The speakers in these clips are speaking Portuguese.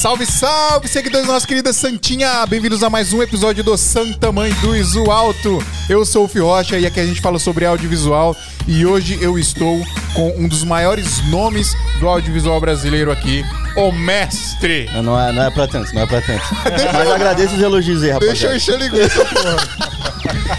Salve, salve, seguidores da nossa querida Santinha! Bem-vindos a mais um episódio do Santa Mãe do Iso Alto. Eu sou o Fio Rocha e aqui a gente fala sobre audiovisual e hoje eu estou com um dos maiores nomes do audiovisual brasileiro aqui, o mestre. Não, não é, não é pra tanto, não é pra tanto. Mas agradeço os elogios aí, Deixa eu encher linguiça, porra.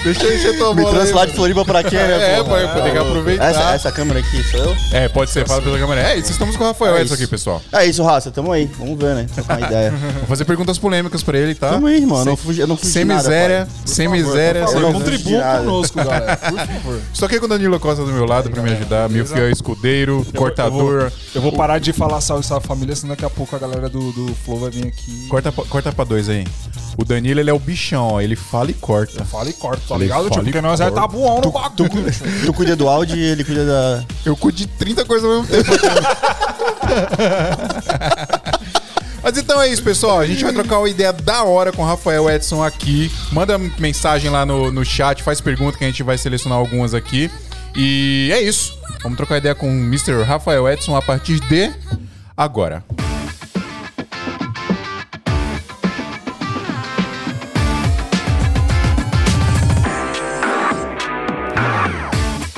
Deixa eu encher tua Me bola. lá de mano. Floripa pra quê, né? É, pô, eu que aproveitar. Essa, essa câmera aqui sou eu? É, pode ser, fala pela câmera. É isso, estamos com o Rafael É isso. aqui, pessoal. É isso, raça, tamo aí. Vamos ver, né? Trocar uma ideia. Vou fazer perguntas polêmicas pra ele, tá? Tamo aí, irmão. Sem- Não fugi, eu não fugi Sem nada, miséria, pai. sem miséria. sem favor, miséria. contribua. Contribuam Tirado. conosco, galera. Por favor. Estou aqui com o Danilo Costa do meu lado pra me ajudar, meu fiel escudeiro, cortador. Eu vou, eu vou parar de falar salve, salve família, senão daqui a pouco a galera do, do Flow vai vir aqui. Corta, pra- corta pra dois aí. O Danilo, ele é o bichão, ó. Ele fala e corta. Fala e corta, tá Falei, ligado? Tipo, fala e porque nós já tá bom no Tu, bagulho. tu cuida do áudio e ele cuida da. Eu cuido de 30 coisas ao mesmo tempo. Mas então é isso, pessoal. A gente vai trocar uma ideia da hora com o Rafael Edson aqui. Manda mensagem lá no, no chat, faz pergunta que a gente vai selecionar algumas aqui. E é isso. Vamos trocar ideia com o Mr. Rafael Edson a partir de agora.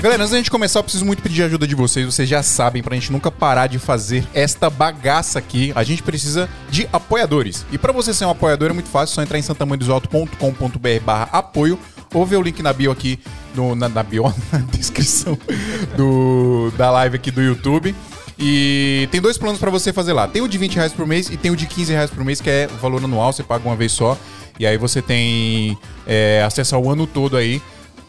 Galera, antes da gente começar, eu preciso muito pedir a ajuda de vocês. Vocês já sabem, pra gente nunca parar de fazer esta bagaça aqui, a gente precisa de apoiadores. E pra você ser um apoiador é muito fácil, é só entrar em santamanhodosalto.com.br barra apoio ou ver o link na bio aqui, no, na, na bio, na descrição do, da live aqui do YouTube. E tem dois planos pra você fazer lá. Tem o de 20 reais por mês e tem o de 15 reais por mês, que é o valor anual, você paga uma vez só. E aí você tem é, acesso ao ano todo aí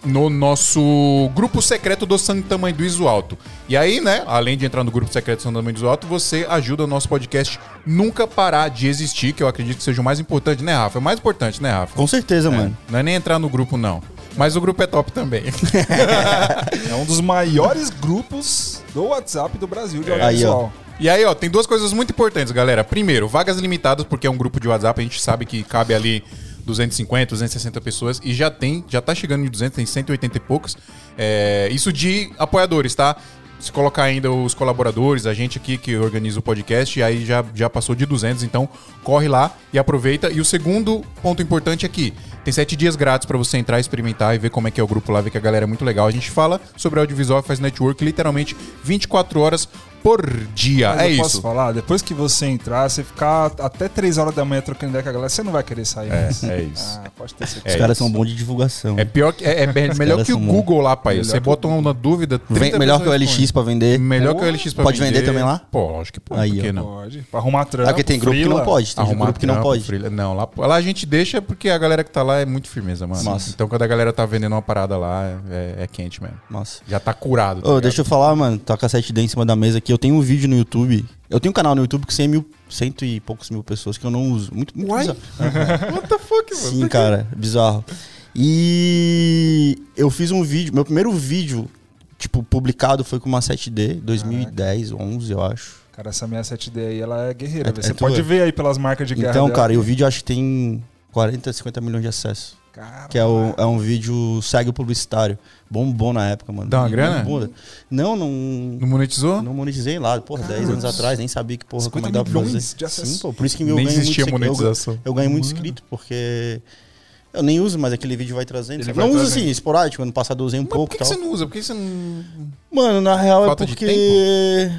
no nosso grupo secreto do Santa Mãe do Iso Alto. E aí, né, além de entrar no grupo secreto do Santa Mãe do Iso Alto, você ajuda o nosso podcast nunca parar de existir, que eu acredito que seja o mais importante, né, Rafa? É o mais importante, né, Rafa? Com certeza, mano. Não é nem entrar no grupo, não. Mas o grupo é top também. É um dos maiores grupos do WhatsApp do Brasil de Aí, audiovisual. E aí, ó, tem duas coisas muito importantes, galera. Primeiro, vagas limitadas, porque é um grupo de WhatsApp, a gente sabe que cabe ali 250, 260 pessoas e já tem, já tá chegando em 200, tem 180 e poucos. É, isso de apoiadores, tá? Se colocar ainda os colaboradores, a gente aqui que organiza o podcast, e aí já, já passou de 200, então corre lá e aproveita. E o segundo ponto importante aqui, tem sete dias grátis pra você entrar, experimentar e ver como é que é o grupo lá, ver que a galera é muito legal. A gente fala sobre audiovisual, faz network literalmente 24 horas por dia. Mas é eu isso. posso falar, depois que você entrar, você ficar até 3 horas da manhã trocando ideia com a galera, você não vai querer sair. É, mais. é isso. Ah, pode ter Os certeza. caras isso. são bons de divulgação. É pior que é, é me- melhor caras que o Google lá, pai. Melhor Você que bota uma dúvida. 30 Vem- melhor que o LX pra vender. Melhor que o LX pra Pode vender também lá? Pô, acho que pode. Aí, por que não? Pode. Pra arrumar trampo. Ah, porque tem grupo que freela. não pode. Tem Arrumar grupo que não pode. freela- Não, lá, lá a gente deixa porque a galera que tá lá é muito firmeza, mano. Massa. Então quando a galera tá vendendo uma parada lá, é, é quente mesmo. Nossa. Já tá curado. tá Ô, deixa eu falar, mano. Tá com a 7D em cima da mesa aqui. Eu tenho um vídeo no YouTube. Eu tenho um canal no YouTube com 100 mil, cento e poucos mil pessoas que eu não uso. Muito, muito Uai? bizarro. What the fuck, mano? Sim, cara. Bizarro. E eu fiz um vídeo. Meu primeiro vídeo, tipo, publicado foi com uma 7D, 2010, 11, eu acho. Cara, essa minha 7D aí, ela é guerreira. É- velho. é você pode tua? ver aí pelas marcas de guerra Então, dela. cara, e o vídeo acho que tem 40, 50 milhões de acessos. Cara, Que é, o, é um vídeo segue o publicitário. Bombom na época, mano. Dá uma grana? Bombom. Não, não. Não monetizou? Não monetizei lá, porra, 10 anos atrás, nem sabia que porra 50 como é que dá pra fazer. Sim, pô, por isso que eu Nem ganho existia muito, monetização. Eu, eu ganho muito inscrito, porque eu nem uso, mas aquele vídeo vai trazendo. Ele vai não uso assim, esporádico, ano passado eu usei um Mas por pouco que, e que tal. você não usa? Por que você não. Mano, na real Falta é porque.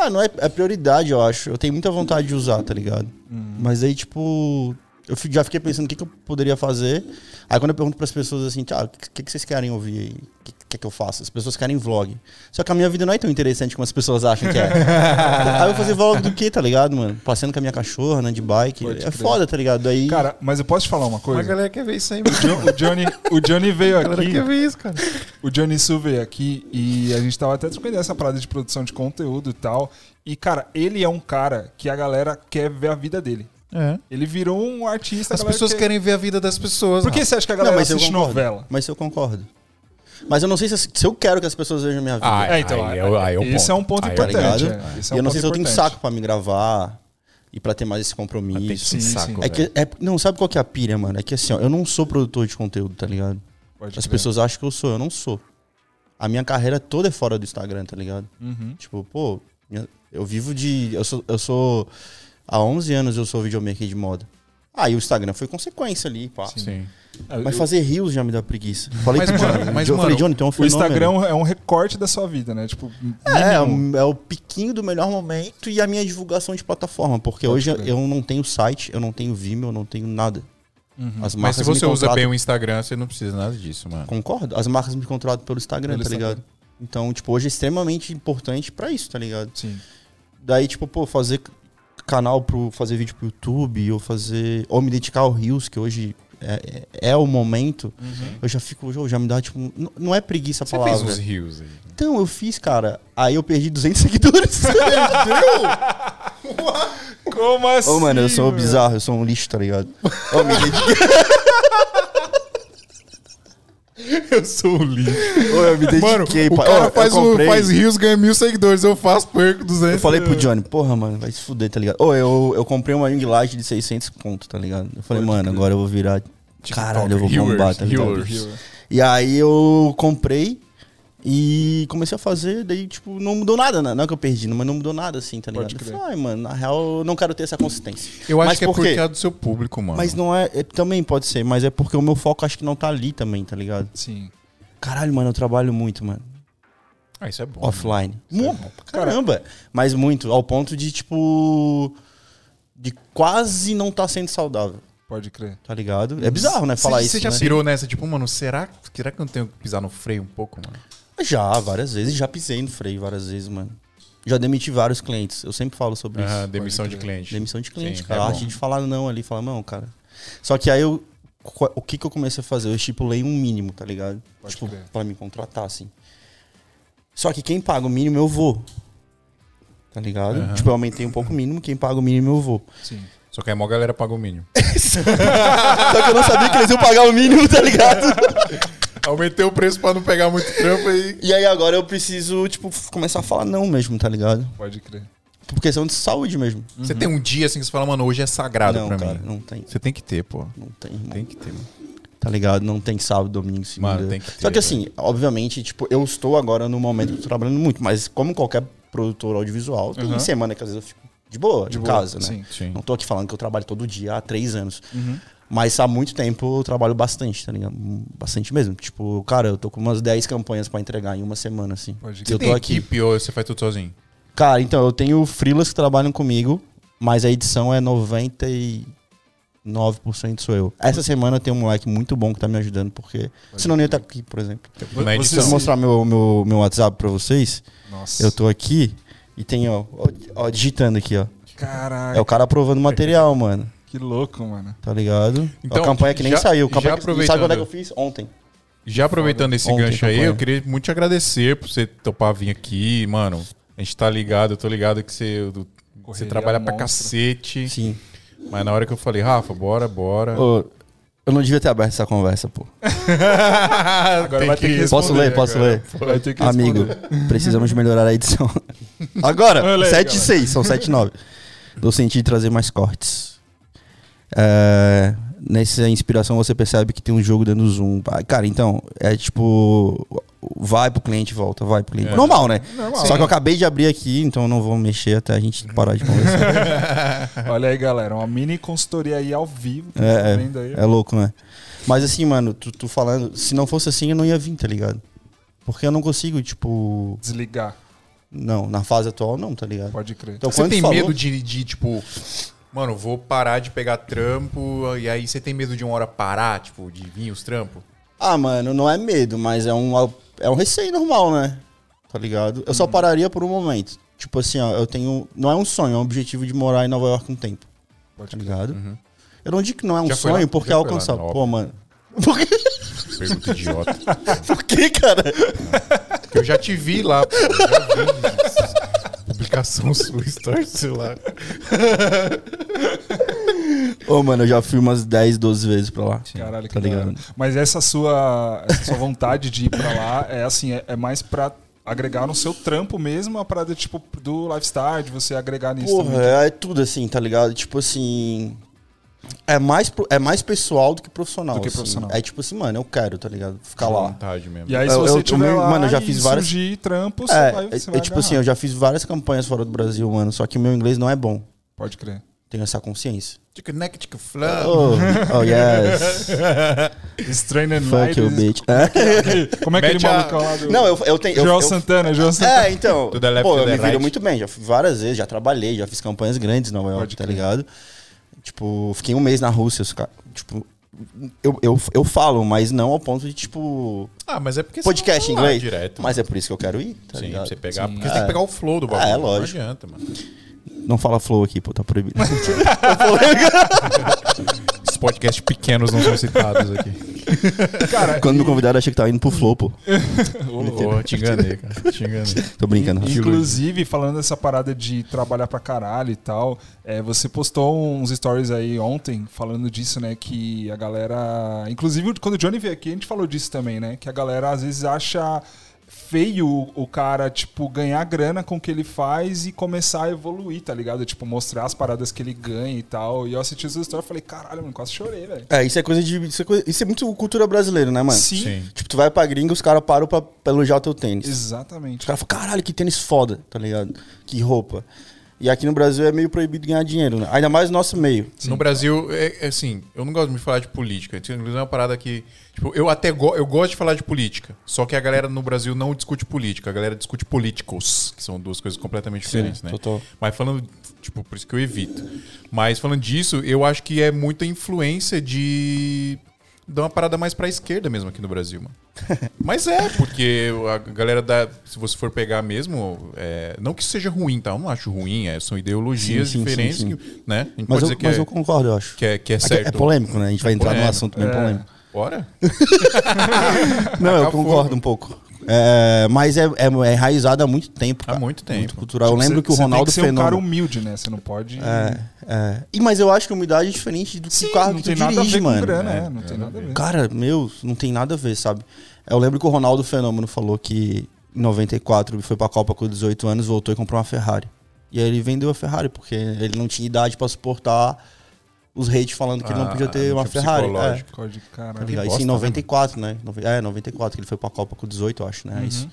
Ah, não é, é prioridade, eu acho. Eu tenho muita vontade de usar, tá ligado? Hum. Mas aí, tipo. Eu já fiquei pensando o que, que eu poderia fazer. Aí quando eu pergunto pras pessoas assim, o que, que vocês querem ouvir aí? O que, que, que eu faço? As pessoas querem vlog. Só que a minha vida não é tão interessante como as pessoas acham que é. aí eu vou fazer vlog do que, tá ligado, mano? Passeando com a minha cachorra, né, de bike. Pode é crer. foda, tá ligado? Aí. Cara, mas eu posso te falar uma Mas a coisa? galera quer ver isso aí, O Jo- O Johnny, o Johnny veio A galera aqui. quer ver isso, cara. O Johnny Sul veio aqui e a gente tava até discutindo essa parada de produção de conteúdo e tal. E, cara, ele é um cara que a galera quer ver a vida dele. É. Ele virou um artista. As pessoas quer- querem ver a vida das pessoas. Por que você acha que a Não, galera mas eu assiste concordo. novela? Mas eu concordo. Mas eu não sei se, se eu quero que as pessoas vejam a minha vida. Ah, É, então, aí, é, o- aí é o esse ponto. é um ponto Aí é importante. é. É e um eu não sei se eu tenho saco pra me gravar e pra ter mais esse compromisso. Tem que ser um Sim, saco, sim. É que, é, não, sabe qual que é a pilha, mano? É que assim, ó, eu não sou produtor de conteúdo, tá ligado? Pode As crer. pessoas acham que eu sou, eu não sou. A minha carreira toda é fora do Instagram, tá ligado? Uhum. Tipo, pô, minha- eu vivo de. Eu sou, eu sou Há 11 anos eu sou videomaker de moda. Aí o Instagram foi consequência ali, pá. Sim. Mas fazer rios já me dá preguiça. Falei Mas, mano, Johnny. mas, eu falei, mano, Johnny, tem um O. Instagram é um recorte da sua vida, né? Tipo, É, é, é o piquinho do melhor momento e a minha divulgação de plataforma. Porque Pode hoje crer. eu não tenho site, eu não tenho Vimeo, eu não tenho nada. Uhum. As Mas marcas se você usa bem o Instagram, você não precisa nada disso, mano. Concordo. As marcas me contratam pelo Instagram, Pelo tá Instagram. ligado? Então, tipo, hoje é extremamente importante pra isso, tá ligado? Sim. Daí, tipo, pô, fazer canal pro fazer vídeo pro YouTube, ou fazer. Ou me dedicar ao Rios, que hoje é, é, é o momento, eu já fico, eu já me dá, tipo. Não é preguiça a Você palavra. fez uns rios aí. Então, eu fiz, cara. Aí eu perdi 200 seguidores. Como assim? Ô, mano, eu sou velho? bizarro, eu sou um lixo, tá ligado? Ô, me dediquei. Eu sou o lixo. Ô, eu me dediquei, Mano, o pá. Ô, cara eu faz, comprei- faz rios, ganha mil seguidores. Eu faço, perco 200. Eu falei pro Johnny, porra, mano, vai se fuder, tá ligado? Ô, eu, eu comprei uma ring light de 600 conto, tá ligado? Eu falei, Pode mano, agora eu vou virar. Caralho, eu vou bombar, tá ligado? E aí eu comprei e comecei a fazer, daí, tipo, não mudou nada, né? Não é que eu perdi, mas não mudou nada assim, tá ligado? Eu falei, ai, mano, na real eu não quero ter essa consistência. Eu acho Mas que é por porque quê? é do seu público, mano. Mas não é, é- Também pode ser, mas é porque o meu foco acho que não tá ali também, tá ligado? Sim. Caralho, mano, eu trabalho muito, mano. Ah, isso é bom. offline. Isso é bom. Caramba! Mas muito, ao ponto de, tipo. De quase não tá sendo saudável, Pode crer. tá ligado? É bizarro, né? Falar você, isso. Você já né? pirou nessa? Tipo, mano, será, será que eu não tenho que pisar no freio um pouco, mano? Já, várias vezes. Já pisei no freio várias vezes, mano. Já demiti vários clientes. Eu sempre falo sobre Ah, isso. demissão de cliente. Demissão de cliente, Sim, cara. é a arte de falar não ali, falar não, cara. Só que aí eu. O que que eu comecei a fazer? Eu estipulei um mínimo, tá ligado? Pode tipo, crer. pra me contratar, assim. Só que quem paga o mínimo eu vou. Tá ligado? Aham. Tipo, eu aumentei um pouco o mínimo, quem paga o mínimo eu vou. Sim. Só que aí a maior galera paga o mínimo. Só que eu não sabia que eles iam pagar o mínimo, tá ligado? Aumentei o preço pra não pegar muito trampo aí. E aí agora eu preciso, tipo, começar a falar não mesmo, tá ligado? Pode crer. Por questão de saúde mesmo. Você tem um dia assim que você fala, mano, hoje é sagrado não, pra cara, mim. não tem. Você tem que ter, pô. Não tem, irmão. Tem que ter, mano. Tá ligado? Não tem sábado, domingo, segunda. Mano, tem que ter, Só que assim, obviamente, tipo, eu estou agora no momento que eu tô trabalhando muito, mas como qualquer produtor audiovisual, tem Uhum. semana que às vezes eu fico de boa, de, boa, casa, né? sim. Sim. Não tô aqui falando que eu trabalho todo dia há três anos. Uhum. Mas há muito tempo eu trabalho bastante, tá ligado? Bastante mesmo. Tipo, cara, eu tô com umas 10 campanhas pra entregar em uma semma, assim. Pode Eu crer. tô tem aqui. equipe ou você faz tudo sozinho? Cara, então, eu tenho freelas que trabalham comigo, mas a edição é 99% sou eu. Essa semana tem um moleque muito bom que tá me ajudando, porque senão eu não ia estar aqui, por exemplo. Na você edição. Se eu se- mostrar meu, meu, meu WhatsApp pra vocês, Nossa. eu tô aqui e tem, ó, ó, ó, digitando aqui, ó. Caraca, É o cara aprovando material, mano. Que louco, mano. Tá ligado? Então, a campanha que nem já- saiu. já Campanha que, aproveitando- sabe quando é que eu fiz? Ontem. Já aproveitando esse Ontem, gancho aí, eu queria muito te agradecer por você topar vir aqui, mano. A gente tá ligado, eu tô ligado que você, do- você trabalha pra cacete. Sim. Mas na hora que eu falei, Rafa, bora, bora. Ô, eu não devia ter aberto essa conversa, pô. Agora vai ter que responder Posso ler? Posso agora. ler? Vai ter que Amigo, precisamos melhorar a edição. Agora, Olha aí, 7 e 6, são 7 e 9. Dou sentido de trazer mais cortes. É, nessa inspiração você percebe que tem um jogo dando zoom. Ah, Cara, então, é tipo. Vai pro cliente e volta, vai pro cliente. É. Normal, né? Normal. Só que eu acabei de abrir aqui, então eu não vou mexer até a gente parar de conversar. Olha aí, galera. Uma mini consultoria aí ao vivo. É, tá é. vendo aí. É louco, né? Mas assim, mano, tu, tu falando, se não fosse assim, eu não ia vir, tá ligado? Porque eu não consigo, tipo. Desligar. Não, na fase atual não, tá ligado? Pode crer. Então, Você quando tem falou- medo de, de, tipo, mano, vou parar de pegar trampo, e aí você tem medo de uma hora parar, tipo, de vir os trampos? Ah, mano, não é medo, mas é um, é um receio normal, né? Tá ligado? Eu só Uhum. pararia por um momento. Tipo assim, ó, eu tenho. Não é um sonho, é um objetivo de morar em Nova York um tempo, Pode tá ligado? Uhum. Eu não digo que não é um Já sonho lá? porque é lá, alcançável. Pô, mano. Por que, Pergunta idiota. por que, cara? Porque eu já te vi lá, pô. eu Já vi publicação sua, story do celular. Ô, mano, eu já fui umas 10, 12 vezes pra lá. Caralho, que Tá ligado? Mas essa sua, essa sua vontade de ir pra lá é assim, é, é mais pra agregar no seu trampo mesmo a parada tipo do lifestyle, de você agregar nisso Porra, também. é, é tudo assim, tá ligado? Tipo assim. É mais, é mais pessoal do que profissional. Do que assim. profissional. É tipo assim, mano, eu quero, tá ligado? Ficar lá. vontade mesmo. E aí, se Eu- você eu- eu tiver me- lá mano, eu já fiz várias- surgir trampo, você É, vai, é, você é tipo assim, eu já fiz várias campanhas fora do Brasil, mano. Só que o meu inglês não é bom, Pode crer. Tenho essa consciência. Neck, tica flow. Oh, oh yes. Strain and Fuck you, bitch. Como é aquele Mete a- malucão lá do... Não, eu, eu tenho. eu- eu- Santana, Joel Santana. É, então. To left, pô, to eu me viro right. muito bem. Já fui várias vezes, já trabalhei, já fiz campanhas grandes em Nova York, Pode tá ligado? Tipo, fiquei um mês na Rússia. Tipo, eu, eu, eu falo, mas não ao ponto de, tipo, Ah, mas é porque podcast em inglês. direto. Mas é por isso que eu quero ir, tá Sim, ligado? você pegar, Sim. porque você tem que pegar o flow do bagulho. É, lógico. Não adianta, mano. Não fala flow aqui, pô, tá proibido. Esses podcasts pequenos não são citados aqui. Cara, Quando me convidaram, achei que tava indo pro flow, pô. Pô, te enganei, cara. Te enganei. Tô brincando. Inclusive, falando dessa parada de trabalhar pra caralho e tal, é, você postou uns stories aí ontem falando disso, né? Que a galera. Inclusive, quando o Johnny veio aqui, a gente falou disso também, né? Que a galera às vezes acha feio o- cara, tipo, ganhar grana com o que ele faz e começar a evoluir, tá ligado? Tipo, mostrar as paradas que ele ganha e tal. E eu assisti os stories e falei, caralho, mano, quase chorei, velho. É, isso é coisa de. Isso é, coisa- isso é muito cultura brasileira, né, mano? Sim, Sim. Tipo, tu vai pra gringa, os caras param pra, pra elogiar o teu tênis. exatamente. Os caras falam, caralho, que tênis foda, tá ligado? Que roupa. E aqui no Brasil é meio proibido ganhar dinheiro, né? Ainda mais no nosso meio. No Brasil, é, é assim, eu não gosto de me falar de política. Inclusive é uma parada que. Tipo, eu até go eu gosto de falar de política. Só que a galera no Brasil não discute política, a galera discute políticos, que são duas coisas completamente diferentes, né? total. Mas falando, tipo, por isso que eu evito. Mas falando disso, eu acho que é muita influência de. Dar uma parada mais pra esquerda mesmo aqui no Brasil, mano. Mas é, porque a galera da. Se você for pegar mesmo. é, não que seja ruim, tá? Eu não acho ruim, é, são ideologias Sim, sim, diferentes, sim, que, né? A gente Mas, pode eu, dizer que mas é, eu concordo, eu acho. que é, que é É certo. É polêmico, né? A gente vai entrar num assunto bem É. polêmico. Bora? Não, eu concordo um pouco. É, mas é, é, é enraizado há muito tempo. Há cara. muito tempo. Muito cultural. eu Tipo, lembro você- que o você Ronaldo tem que ser um cara Fenômeno. humilde, né? Você não pode. É, é. E, mas eu acho que humildade é diferente do que o carro que tem tu nada dirige, a ver mano. grana, É, é, não tem nada a ver. Cara, meu, não tem nada a ver, sabe? Eu lembro que o Ronaldo Fenômeno falou que em 94 ele foi pra Copa com 18 anos, voltou e comprou uma Ferrari. E aí ele vendeu a Ferrari, porque ele não tinha idade pra suportar os hates falando que ele não Ah, podia ter uma Ferrari. É. Código, tá caralho. bosta, Isso em né, 94, né? Nove- É, 94, que ele foi pra Copa com 18, eu acho, né? Uhum. Isso.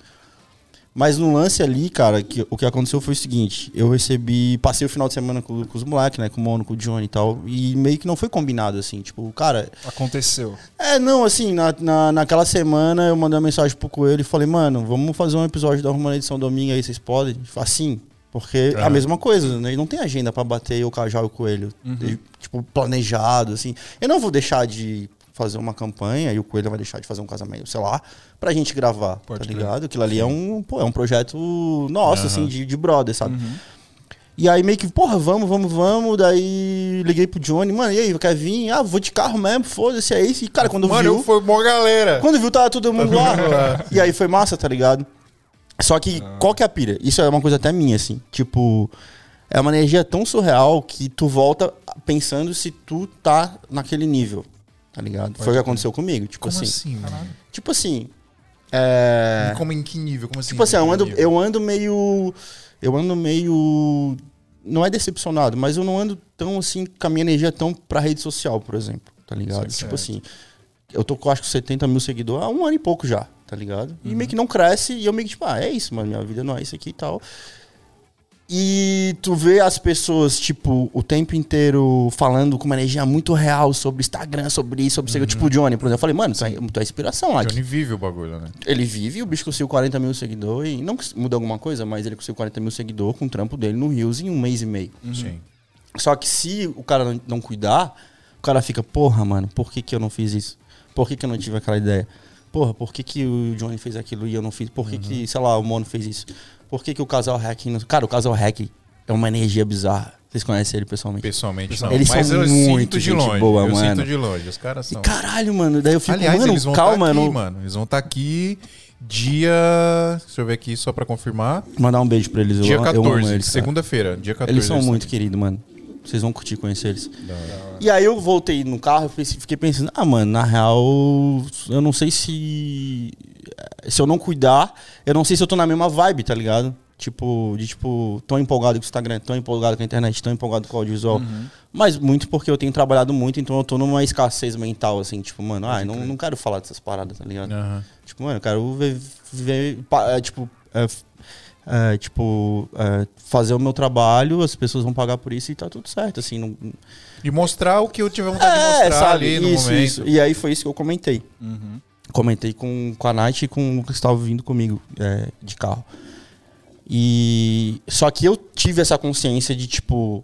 Mas no lance ali, cara, que, o que aconteceu foi o seguinte: eu recebi. Passei o final de semana com, com os moleques, né? Com o Mono, com o Johnny e tal. E meio que não foi combinado, assim. Tipo, cara, Aconteceu. é, não, assim, na, na, naquela semana eu mandei uma mensagem pro Coelho e falei, mano, vamos fazer um episódio da Rumana Edição Domingo aí, vocês podem? Assim, porque É. a mesma coisa, né? Não tem agenda pra bater o Cajal e o Coelho. E, Tipo, planejado, assim. Eu não vou deixar de fazer uma campanha e o Coelho vai deixar de fazer um casamento, sei lá, pra gente gravar, Pode tá ligado? Aquilo ali é um, pô, é um projeto nosso, Aham. assim, de, de brother, sabe? Uhum. E aí meio que, porra, vamos, vamos, vamos. Daí liguei pro Johnny, mano, e aí, quer vir? Ah, vou de carro mesmo, foda-se, é isso. E, cara, quando Mano, viu... eu fui mó galera. Quando viu, tava todo mundo lá. e aí foi massa, tá ligado? Só que, qual que é a pira? Isso é uma coisa até minha, assim. Tipo, é uma energia tão surreal que tu volta pensando se tu tá naquele nível, tá ligado? foi o que aconteceu comigo. Tipo Como assim. assim, mano? Tipo assim. É. Como em que nível? Como assim? Tipo assim, eu ando, nível? eu ando meio. Eu ando meio. Não é decepcionado, mas eu não ando tão assim, com a minha energia tão pra rede social, por exemplo. Tá ligado? Sim, tipo certo. assim. Eu tô com acho que 70 mil seguidores há um ano e pouco já, tá ligado? E meio que não cresce, e eu meio que, tipo, ah, é isso, mano, minha vida não é isso aqui e tal. E tu vê as pessoas, tipo, o tempo inteiro falando com uma energia muito real sobre Instagram, sobre isso, sobre isso. Tipo o Johnny, por exemplo. Eu falei, mano, tu é, tu é inspiração lá. Johnny vive o bagulho, né? Ele vive, o bicho conseguiu 40 mil seguidores. E não muda alguma coisa, mas ele conseguiu 40 mil seguidores com o trampo dele no Rios em um mês e meio. Sim. Só que se o cara não, não cuidar, o cara fica, porra, mano, por que, que eu não fiz isso? Por que, que eu não tive aquela ideia? Porra, por que, que o Johnny fez aquilo e eu não fiz? Por que, que sei lá, o Mono fez isso? Por que, que o casal hack. Não... Cara, o casal hack é uma energia bizarra. Vocês conhecem ele pessoalmente? Pessoalmente não. Eles Mas são eu muito sinto de longe. boa, eu mano. sinto de longe. Os caras E são. caralho, mano, daí eu fico, Aliás, mano, eles vão calma, estar aqui, não... mano. Eles vão estar aqui dia. Deixa eu ver aqui só pra confirmar. Mandar um beijo pra eles. Dia eu, eu amo 14, eles, cara. segunda-feira. Dia 14. Eles são estão muito queridos, mano. Vocês vão curtir conhecer eles. E aí eu voltei no carro e fiquei pensando, ah, mano, na real, eu não sei se. Se eu não cuidar, eu não sei se eu tô na mesma vibe, tá ligado? Tipo, de tipo, tão empolgado com o Instagram, tão empolgado com a internet, tão empolgado com o audiovisual. Mas muito porque eu tenho trabalhado muito, então eu tô numa escassez mental, assim, tipo, mano, ah, eu não, não quero falar dessas paradas, tá ligado? Aham. Tipo, mano, eu quero ver, ver pa- é, tipo, é, é, tipo, é, fazer o meu trabalho, as pessoas vão pagar por isso e tá tudo certo, assim. Não... E mostrar o que eu tiver vontade de É, mostrar sabe? ali no Isso, momento. isso. E aí foi isso que eu comentei. Uhum. Comentei com, com a Nath e com o que estava vindo comigo é, de carro. E. Só que eu tive essa consciência de, tipo,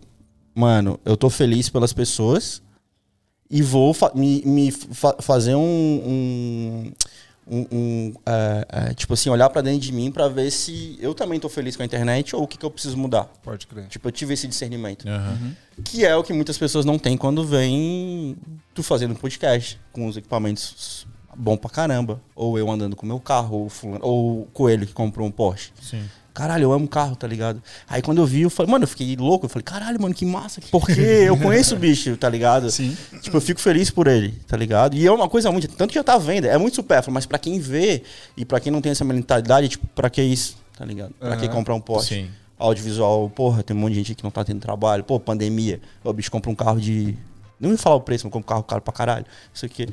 mano, eu tô feliz pelas pessoas e vou fa- me, me fa- fazer um. um, um- um, é, é, tipo assim, olhar pra dentro de mim pra ver se eu também tô feliz com a internet ou o que, que eu preciso mudar. Pode crer. Tipo, eu tive esse discernimento. Aham. Que é o que muitas pessoas não têm quando vem tu fazendo podcast com os equipamentos bom pra caramba. Ou eu andando com meu carro, ou, fulano, ou o Coelho que comprou um Porsche. Sim. Caralho, eu amo carro, tá ligado? Aí quando eu vi, eu falei, mano, eu fiquei louco. Eu falei, caralho, mano, que massa. Porque eu conheço o bicho, tá ligado? Sim. Tipo, eu fico feliz por ele, tá ligado? E é uma coisa muito. Tanto que já tá à venda, é muito supérfluo, mas pra quem vê e pra quem não tem essa mentalidade, tipo, pra que isso, tá ligado? Pra que Aham. comprar um Porsche? Sim. Audiovisual, porra, tem um monte de gente que não tá tendo trabalho. Pô, pandemia. O bicho compra um carro de. Não me falar o preço, mas compra um carro caro pra caralho. Isso aqui.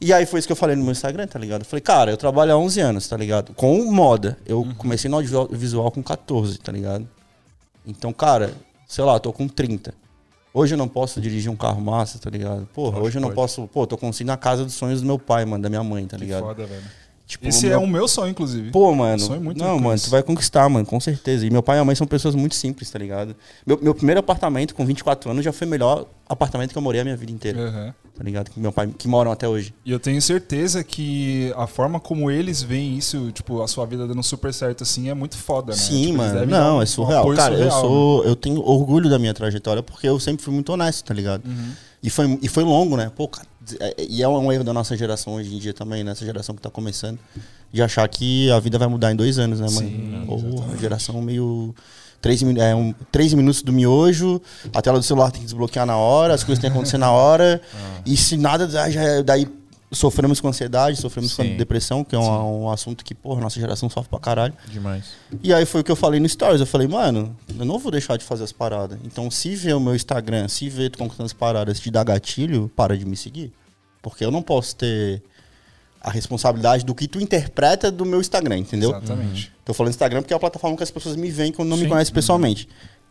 E aí foi isso que eu falei no meu Instagram, tá ligado? Eu falei, cara, eu trabalho há 11 anos, tá ligado? Com moda. Eu comecei no audiovisual com 14, tá ligado? Então, cara, sei lá, eu tô com 30. Hoje eu não posso dirigir um carro massa, tá ligado? Porra, Pode, hoje eu não pode. posso. Pô, tô conseguindo a casa dos sonhos do meu pai, mano, da minha mãe, tá Que ligado? foda, velho. Tipo, Esse meu- é o meu sonho, inclusive. Pô, mano. Sonho muito não, mano, tu vai conquistar, mano, com certeza. E meu pai e minha mãe são pessoas muito simples, tá ligado? Meu, meu primeiro apartamento com 24 anos já foi o melhor apartamento que eu morei a minha vida inteira, Aham. tá ligado? Que meu pai, que moram até hoje. E eu tenho certeza que a forma como eles veem isso, tipo, a sua vida dando super certo assim, é muito foda, né? Sim, Tipo, mano. Não, é surreal. Cara, eu surreal, né? sou. Eu tenho orgulho da minha trajetória porque eu sempre fui muito honesto, tá ligado? Uhum. E, foi, e foi longo, né? Pô, cara, é- e é um erro da nossa geração hoje em dia também, nessa geração que tá começando, de achar que a vida vai mudar em dois anos, né, mano? Sim, Porra, geração meio. Três, é, um, três minutos do miojo, a tela do celular tem que desbloquear na hora, as coisas têm que acontecer na hora. E se nada, é- daí sofremos com ansiedade, sofremos Sim. com depressão, que é um, um assunto que, porra, nossa geração sofre pra caralho. Demais. E aí foi o que eu falei no Stories. Eu falei, mano, eu não vou deixar de fazer as paradas. Então, se ver o meu Instagram, se ver tu conquistando as paradas, te dar gatilho, para de me seguir. Porque eu não posso ter a responsabilidade do que tu interpreta do meu Instagram, entendeu? Exatamente. Tô falando Instagram porque é a plataforma que as pessoas me veem quando não me Sim. conhecem pessoalmente.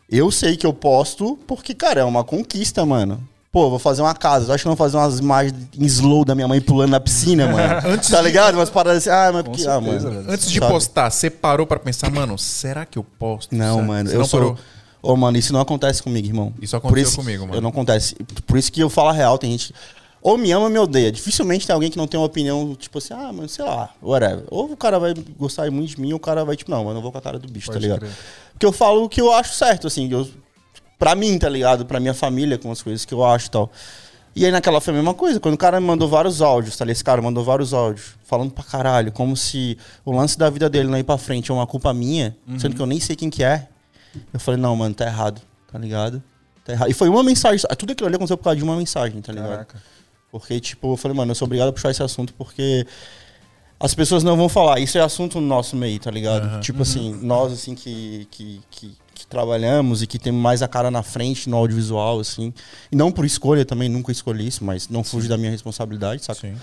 Eu sei que eu posto porque, cara, é uma conquista, mano. Pô, vou fazer uma casa. Eu acho que eu vou fazer umas imagens em slow da minha mãe pulando na piscina, mano. tá ligado? Umas paradas assim. Ah, mas porque. Ah, certeza, mano. velho. Antes de Sabe? postar, você parou pra pensar, mano, será que eu posto? Não, Será? mano, Você eu não sou. parou? Ô, mano, isso não acontece comigo, irmão. Isso aconteceu isso- comigo, mano. Eu não acontece. Por isso que eu falo a real, tem gente. Ou me ama ou me odeia. Dificilmente tem alguém que não tem uma opinião, tipo assim, ah, mano, sei lá, whatever. Ou o cara vai gostar muito de mim, ou o cara vai, tipo, não, mano, eu não vou com a cara do bicho, Pode tá ligado? crer. Porque eu falo o que eu acho certo, assim, eu, pra mim, tá ligado? Pra minha família, com as coisas que eu acho e tal. E aí naquela foi a mesma coisa, quando o cara me mandou vários áudios, tá ligado? Esse cara mandou vários áudios, falando pra caralho, como se o lance da vida dele não ir pra frente é uma culpa minha, sendo que eu nem sei quem que é. Eu falei, não, mano, tá errado, tá ligado? Tá errado. E foi uma mensagem, tudo aquilo ali aconteceu por causa de uma mensagem, tá ligado? Caraca. Porque, tipo, eu falei, mano, eu sou obrigado a puxar esse assunto porque as pessoas não vão falar. Isso é assunto no nosso meio, tá ligado? Tipo assim, nós, assim, que, que, que trabalhamos e que temos mais a cara na frente no audiovisual, assim. E não por escolha também, nunca escolhi isso, mas não fuge da minha responsabilidade, saca? Sim.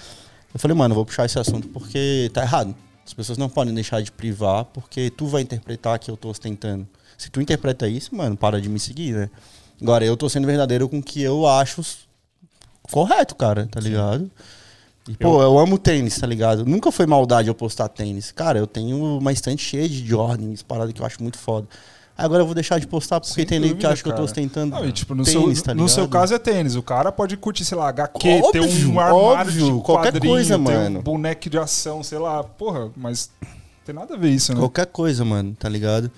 Eu falei, mano, eu vou puxar esse assunto porque tá errado. As pessoas não podem deixar de privar porque tu vai interpretar que eu tô ostentando. Se tu interpreta isso, mano, para de me seguir, né? Agora, eu tô sendo verdadeiro com o que eu acho correto, cara, tá ligado? E, pô, eu amo tênis, tá ligado? Nunca foi maldade eu postar tênis. Cara, eu tenho uma estante cheia de Jordans, parada que eu acho muito foda. Agora eu vou deixar de postar porque Sem tem nego que acha que eu tô ostentando Não, e, tipo, no, tênis, seu, tá no seu caso é tênis. O cara pode curtir, sei lá, HQ, ter Óbvio, um armário óbvio, de qualquer coisa, ter mano. um boneco de ação, sei lá. Porra, mas tem nada a ver isso, né? Qualquer coisa, mano, tá ligado?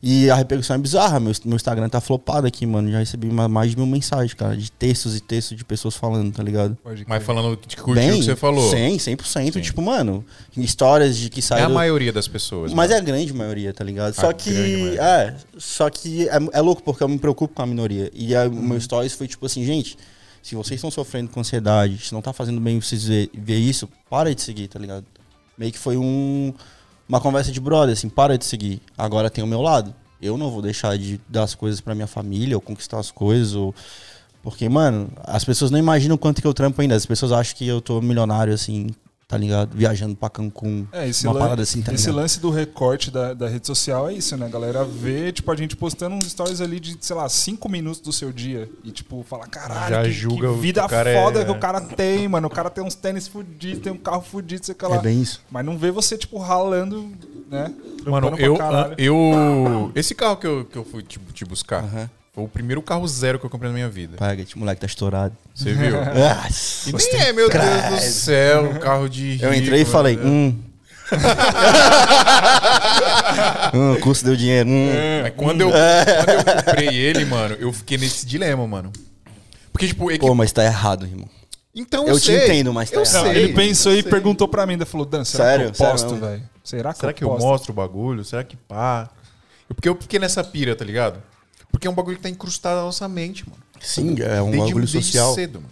E a repercussão é bizarra. Meu, meu Instagram tá flopado aqui, mano. Já recebi ma- mais de mil mensagens, cara, de textos e textos de pessoas falando, tá ligado? Pode Mas falando que curtiu o que você falou. 100, 100%. Sim. Tipo, mano, histórias de que É saíram... a maioria das pessoas. Mas mano. é a grande maioria, tá ligado? A Só que. É, só que é, é louco porque eu me preocupo com a minoria. E o Uhum. meu stories foi tipo assim, gente, se vocês estão sofrendo com ansiedade, se não tá fazendo bem vocês ver, ver isso, para de seguir, tá ligado? Meio que foi um, uma conversa de brother, assim, para de seguir. Agora tem o meu lado. Eu não vou deixar de dar as coisas pra minha família, ou conquistar as coisas, ou. Porque, mano, as pessoas não imaginam quanto que eu trampo ainda. As pessoas acham que eu tô milionário, assim, tá ligado? Viajando pra Cancún. É, esse, uma lan- parada assim, tá esse lance do recorte da, da rede social é isso, né? A galera vê, tipo, a gente postando uns stories ali de, sei lá, cinco minutos do seu dia. E, tipo, fala, caralho, Já que, julga que o vida cara foda é- que o cara tem, mano. O cara tem uns tênis fudidos, tem um carro fudido, sei lá. É bem isso. Mas não vê você, tipo, ralando, né? Mano, eu, caralho. eu. Esse carro que eu, que eu fui te, te buscar Aham. Foi o primeiro carro zero que eu comprei na minha vida. Paga, esse moleque tá estourado. Você viu? Nossa. E nem é, meu Deus do céu, um carro de. Eu rico, entrei e falei, mano. hum. hum, o curso deu dinheiro. Hum. Mas quando eu, quando eu comprei ele, mano, eu fiquei nesse dilema, mano. Porque, tipo, equi... Pô, mas tá errado, irmão. então eu te sei. entendo, mas tá eu errado. Não, sei, ele pensou eu e sei. perguntou pra mim, ainda falou, Dan, será Sério? que eu posto, velho? Será que Será eu que eu mostro o bagulho? Será que pá? Porque eu fiquei nessa pira, tá ligado? Porque é um bagulho que tá incrustado na nossa mente, mano. Sim, é um Desde, bagulho desde social. cedo, mano.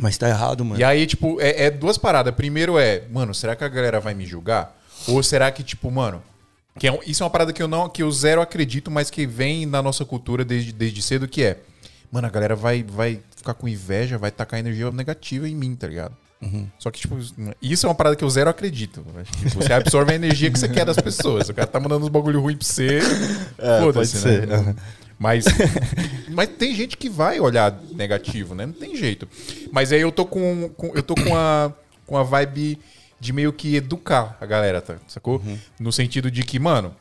Mas tá errado, mano. E aí, tipo, é, é duas paradas. Primeiro é, mano, será que a galera vai me julgar? Ou será que, tipo, mano. Que é um- isso é uma parada que eu não, que eu zero acredito, mas que vem na nossa cultura desde, desde cedo, que é. Mano, a galera vai, vai ficar com inveja, vai tacar energia negativa em mim, tá ligado? Só que, tipo, isso é uma parada que eu zero acredito. Que você absorve a energia que você quer das pessoas. O cara tá mandando uns bagulho ruim pra você. É, pode ser. né? Aham. Mas, mas tem gente que vai olhar negativo, né? Não tem jeito. Mas aí eu tô com, com- eu tô com a com a vibe de meio que educar a galera, tá? Sacou? No sentido de que, mano,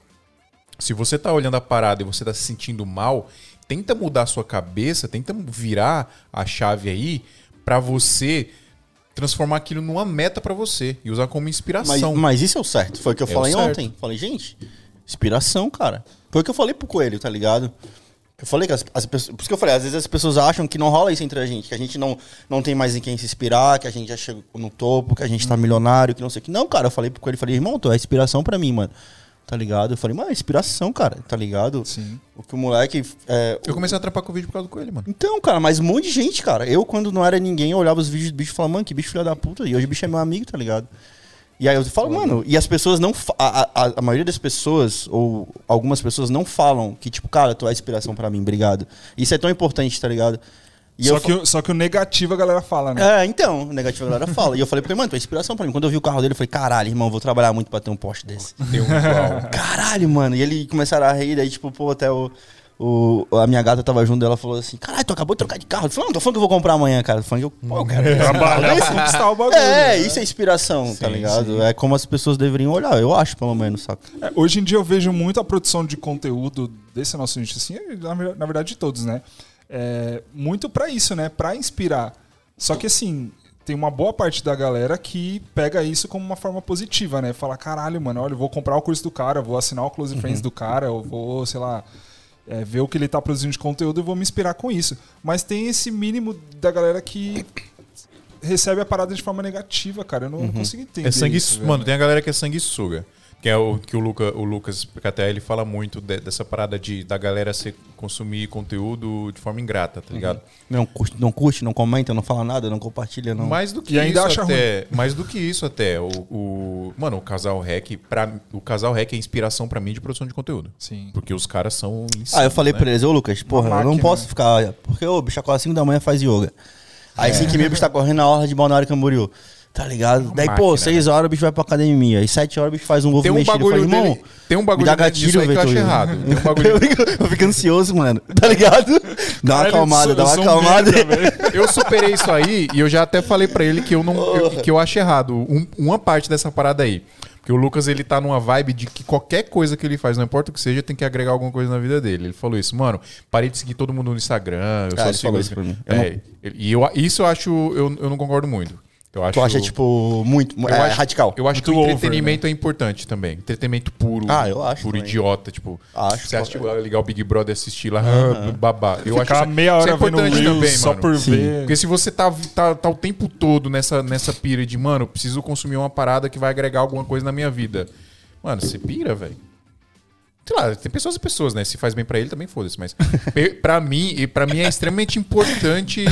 se você tá olhando a parada e você tá se sentindo mal, tenta mudar a sua cabeça, tenta virar a chave aí pra você transformar aquilo numa meta pra você e usar como Mas, inspiração. mas isso é o certo. Foi o que eu É falei ontem. Falei, gente, inspiração, cara. Foi o que eu falei pro Coelho, tá ligado? Eu falei que as, as pessoas. Por isso que eu falei, às vezes as pessoas acham que não rola isso entre a gente, que a gente não, não tem mais em quem se inspirar, que a gente já chegou no topo, que a gente tá milionário, que não sei o que. Não, cara, eu falei pro Coelho, falei, irmão, tu é inspiração pra mim, mano. Tá ligado? Eu falei, mano, é inspiração, cara, tá ligado? Sim. O que o moleque. é, Eu comecei a atrapar com o vídeo por causa do coelho, mano. então, cara, mas um monte de gente, cara. Eu, quando não era ninguém, eu olhava os vídeos do bicho e falava, mano, que bicho filho da puta. E hoje o bicho é meu amigo, tá ligado? E aí eu falo, mano, e as pessoas não. A, a, a maioria das pessoas, ou algumas pessoas, não falam que, tipo, cara, tu é inspiração pra mim, obrigado. Isso é tão importante, tá ligado? E Só eu que, o- só que o negativo a galera fala, né? É, então, negativo a galera fala. E eu falei pra ele, mano, tu é inspiração pra mim. Quando eu vi o carro dele, eu falei, caralho, irmão, vou trabalhar muito pra ter um poste desse. Tem um. Caralho, mano. E ele começaram a rir, daí, tipo, pô, até o. o a minha gata tava junto dela falou assim: Caralho, tu acabou de trocar de carro. Eu falei, não, tô falando que eu vou comprar amanhã, cara. Falando que eu. Pô, eu quero Trabalhar pra conquistar o bagulho. É, né? isso é inspiração, tá Sim, ligado? É como as pessoas deveriam olhar, eu acho, pelo menos, saca? É, hoje em dia eu vejo muito a produção de conteúdo desse nosso nicho, assim, na, ver- na verdade de todos, né? É, muito pra isso, né? Pra inspirar. Só que assim, tem uma boa parte da galera que pega isso como uma forma positiva, né? Fala, caralho, mano, olha, eu vou comprar o curso do cara, eu vou assinar o Close Friends do cara, eu vou, sei lá, é, ver o que ele tá produzindo de conteúdo e vou me inspirar com isso. Mas tem esse mínimo da galera que recebe a parada de forma negativa, cara. Eu não, não consigo entender. É sangue, isso, velho. mano, tem a galera que é sanguessuga. Que é o que o, Luca, o Lucas ele fala muito de- dessa parada de da galera se consumir conteúdo de forma ingrata, tá ligado? Não curte, não curte, não comenta, não fala nada, não compartilha, não. Mais do que E ainda isso acha até, mais do que isso até, o, o- mano, o casal Rec, para o casal Rec é inspiração pra mim de produção de conteúdo. Sim. Porque os caras são Ah, eu falei né? pra eles, ô Lucas, porra, eu não posso né? ficar. Porque o bicho acorda às 5 da manhã faz yoga. Aí 5 e meia o bicho tá correndo na orla de Balneário Camboriú. Tá ligado? Daí, pô, máquina, 6 horas o bicho vai pra academia. Aí 7 horas o bicho faz um ovo Tem um mexido. Bagulho falei, irmão, dele, tem um bagulho dá gatilho, disso aí que eu acho errado. Tem um bagulho eu, fico, eu fico ansioso, mano. Tá ligado? Dá uma acalmada, eu dá uma um acalmada. Eu superei isso aí e eu já até falei pra ele que eu não eu- que eu acho errado um- uma parte dessa parada aí. Porque o Lucas ele tá numa vibe de que qualquer coisa que ele faz, não importa o que seja, tem que agregar alguma coisa na vida dele. Ele falou isso, mano, parei de seguir todo mundo no Instagram, eu Ah, só ele sigo falou isso pra mim. Eu É, ele- e eu, isso eu acho, eu, eu não concordo muito. Eu acho, Tu acha, tipo, muito eu é, acho- radical? Eu acho que o Muito over, entretenimento é importante também. Entretenimento puro. Ah, eu acho Puro também. idiota, tipo. Acho, Você acha tipo, ligar o Big Brother e assistir lá, ah, babá. Eu acho Ficar isso- meia isso é hora vendo importante Reels também, só mano. por Sim. ver. Porque se você tá, tá, tá o tempo todo nessa, nessa pira de, mano, preciso consumir uma parada que vai agregar alguma coisa na minha vida. Mano, você pira, velho. Sei lá, tem pessoas e pessoas, né? Se faz bem pra ele, também foda-se. Mas pra mim, e pra mim é extremamente importante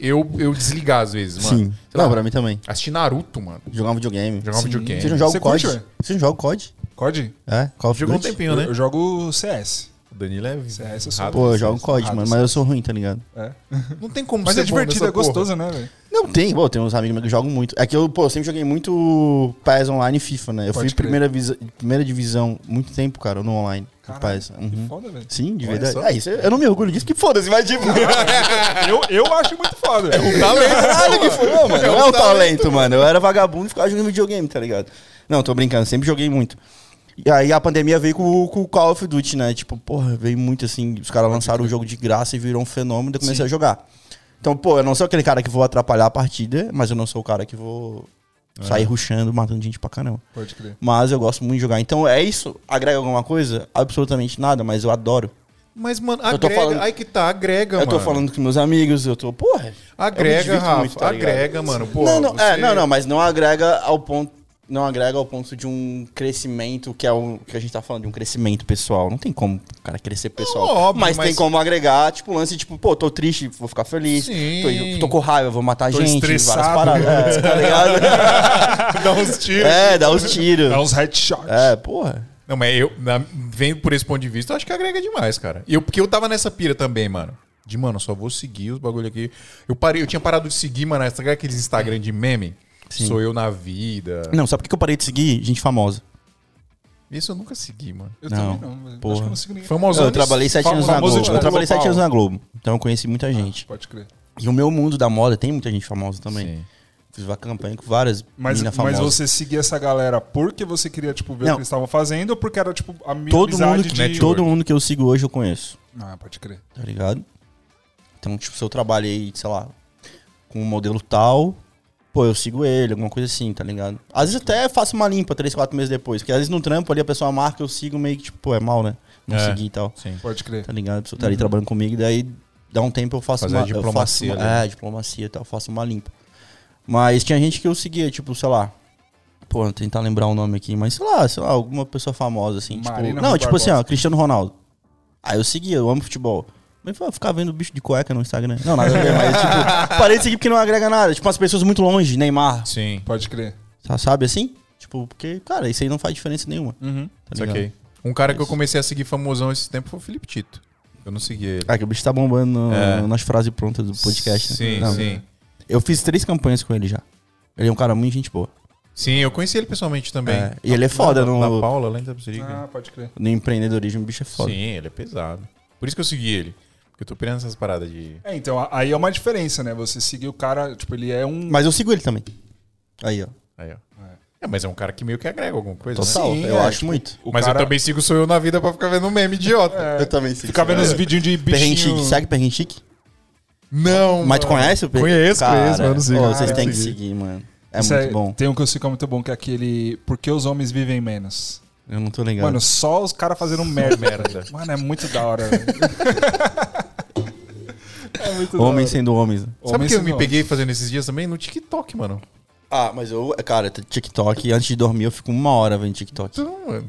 eu, eu desligar às vezes, mano. Sim. Sei Não, lá, pra mim também. Assistir Naruto, mano. Jogar um videogame. Jogar um videogame. Você não joga o COD? Você não joga o COD? COD? É? Call of Jogou um tempinho, Eu, né? eu jogo CS. O Danilo é CS eu sou- rato Pô, eu jogo CS. COD, Errado, mano, mas eu sou ruim, tá ligado? É. Não tem como Mas ser é divertido, bom é gostoso, né, velho? Não, tem, pô, tem uns amigos meus que jogam muito. É que eu, pô, eu sempre joguei muito PES Online e FIFA, né? Eu Pode fui crer. primeira, visa- primeira divisão muito tempo, cara, no online. do Caralho, PES. que Uhum. foda, velho. Sim, de Olha verdade. só. É, isso, eu não me orgulho disso, que foda-se, mas tipo. Eu, eu acho muito foda. É um talento. Caralho, que não, mano. É Não um é o talento, talento, mano. Eu era vagabundo e ficava jogando videogame, tá ligado? Não, tô brincando, sempre joguei muito. E aí a pandemia veio com, o- com o Call of Duty, né? Tipo, porra, veio muito assim. Os caras lançaram o jogo de graça e virou um fenômeno e eu comecei a jogar. Então, pô, eu não sou aquele cara que vou atrapalhar a partida, mas eu não sou o cara que vou sair ruxando, matando gente pra caramba. Pode crer. Mas eu gosto muito de jogar. Então é isso. Agrega alguma coisa? Absolutamente nada, mas eu adoro. Mas, mano, Eu tô agrega. falando- Aí que tá, agrega, eu tô mano. falando com meus amigos, eu tô, porra. eu Agrega, Rafa. muito, tá agrega, mano. Pô, não, não, é, você- não, não, mas não agrega ao ponto. Não agrega ao ponto de um crescimento que é o que a gente tá falando, de um crescimento pessoal. Não tem como o cara crescer pessoal. Não, óbvio, mas, mas- tem como agregar, tipo, lance, tipo, pô, tô triste, vou ficar feliz. Tô, tô com raiva, vou matar Tô gente, estressado. várias paradas. É, tá ligado? Dá uns tiros. é, dá os tiros. Dá uns headshots. É, porra. Não, mas eu, na- vendo por esse ponto de vista, eu acho que agrega demais, cara. E Eu, porque eu tava nessa pira também, mano. De, mano, só vou seguir os bagulho aqui. Eu parei, eu tinha parado de seguir, mano, aqueles Instagram de meme? Sim. Sou eu na vida. Não, sabe por que eu parei de seguir? Gente famosa. Isso eu nunca segui, mano. Eu Não, também não. velho. porra. Acho que eu não sigo ninguém. Famosão. Eu trabalhei sete anos na Globo. Eu trabalhei sete anos na Globo. Então eu conheci muita gente. Pode crer. E o meu mundo da moda tem muita gente famosa também. Sim. Fiz uma campanha com várias Mas, meninas mas você seguia essa galera porque você queria, tipo, ver Não. o que eles estavam fazendo ou porque era, tipo, a minha todo mundo, de... que, network. todo mundo que eu sigo hoje eu conheço, Ah, pode crer. tá ligado? Então, tipo, se eu trabalhei, sei lá, com um modelo tal, pô, eu sigo ele, alguma coisa assim, tá ligado? Às vezes até faço uma limpa três, quatro meses depois, porque às vezes no trampo ali a pessoa marca, eu sigo meio que, tipo, pô, é mal, né? Não É. seguir e tal, Sim. Pode crer. tá ligado? A pessoa tá ali trabalhando comigo, e daí dá um tempo eu faço Fazer uma... eu diplomacia faço uma- ali. É, diplomacia e tal, eu faço uma limpa. Mas tinha gente que eu seguia, tipo, sei lá, pô, vou tentar lembrar o nome aqui, mas sei lá, sei lá, alguma pessoa famosa, assim, Marina tipo... Não, Rui tipo assim, ó. Cristiano Ronaldo. Aí eu seguia, eu amo futebol. Mas ficar vendo bicho de cueca no Instagram. Não, nada a ver, mas tipo, parei de seguir porque não agrega nada. Tipo, as pessoas muito longe, Neymar, Sim. Pode crer. sabe assim? Tipo, porque, cara, isso aí não faz diferença nenhuma. Uhum. Tá ligado? Saquei. Um cara que eu comecei a seguir famosão esse tempo foi o Felipe Tito. Eu não segui ele. Ah, que o bicho tá bombando no- É. nas frases prontas do podcast. né? Sim, Não, sim. Eu fiz três campanhas com ele já. Ele é um cara muito gente boa. Sim, eu conheci ele pessoalmente também. É, e ele é foda na, no- Na Paula, lá em Tapsirica. Ah, pode crer. No empreendedorismo, o bicho é foda. Sim, ele é pesado. Por isso que eu segui ele. Eu tô pirando essas paradas de. É, então, aí é uma diferença, né? Você seguir o cara, tipo, ele é um... Mas eu sigo ele também. Aí, ó. Aí, ó. É, mas é um cara que meio que agrega alguma coisa. né? Total, Sim, eu é, acho tipo, muito. Mas cara eu também sigo Sou Eu na Vida pra ficar vendo meme idiota. É, também sigo. Ficar vendo os vidinhos de Perrenchique. bichinho... Segue Perrenchique? Não. Mas tu conhece o Pe- Conheço, Cara, conheço, mano. Sigo. ô, vocês têm que segui. seguir, mano. É Isso muito bom. Tem um que eu sigo muito bom, que é aquele... Por que os homens vivem menos? Eu não tô ligado. Mano, só os caras fazendo merda. merda. Mano, é muito da hora, velho. é muito da homens hora. sendo homens. Sabe o que eu sendo me peguei fazendo esses dias também? No TikTok, mano. Ah, mas eu, cara, TikTok, antes de dormir eu fico uma hora vendo TikTok. Então, mano.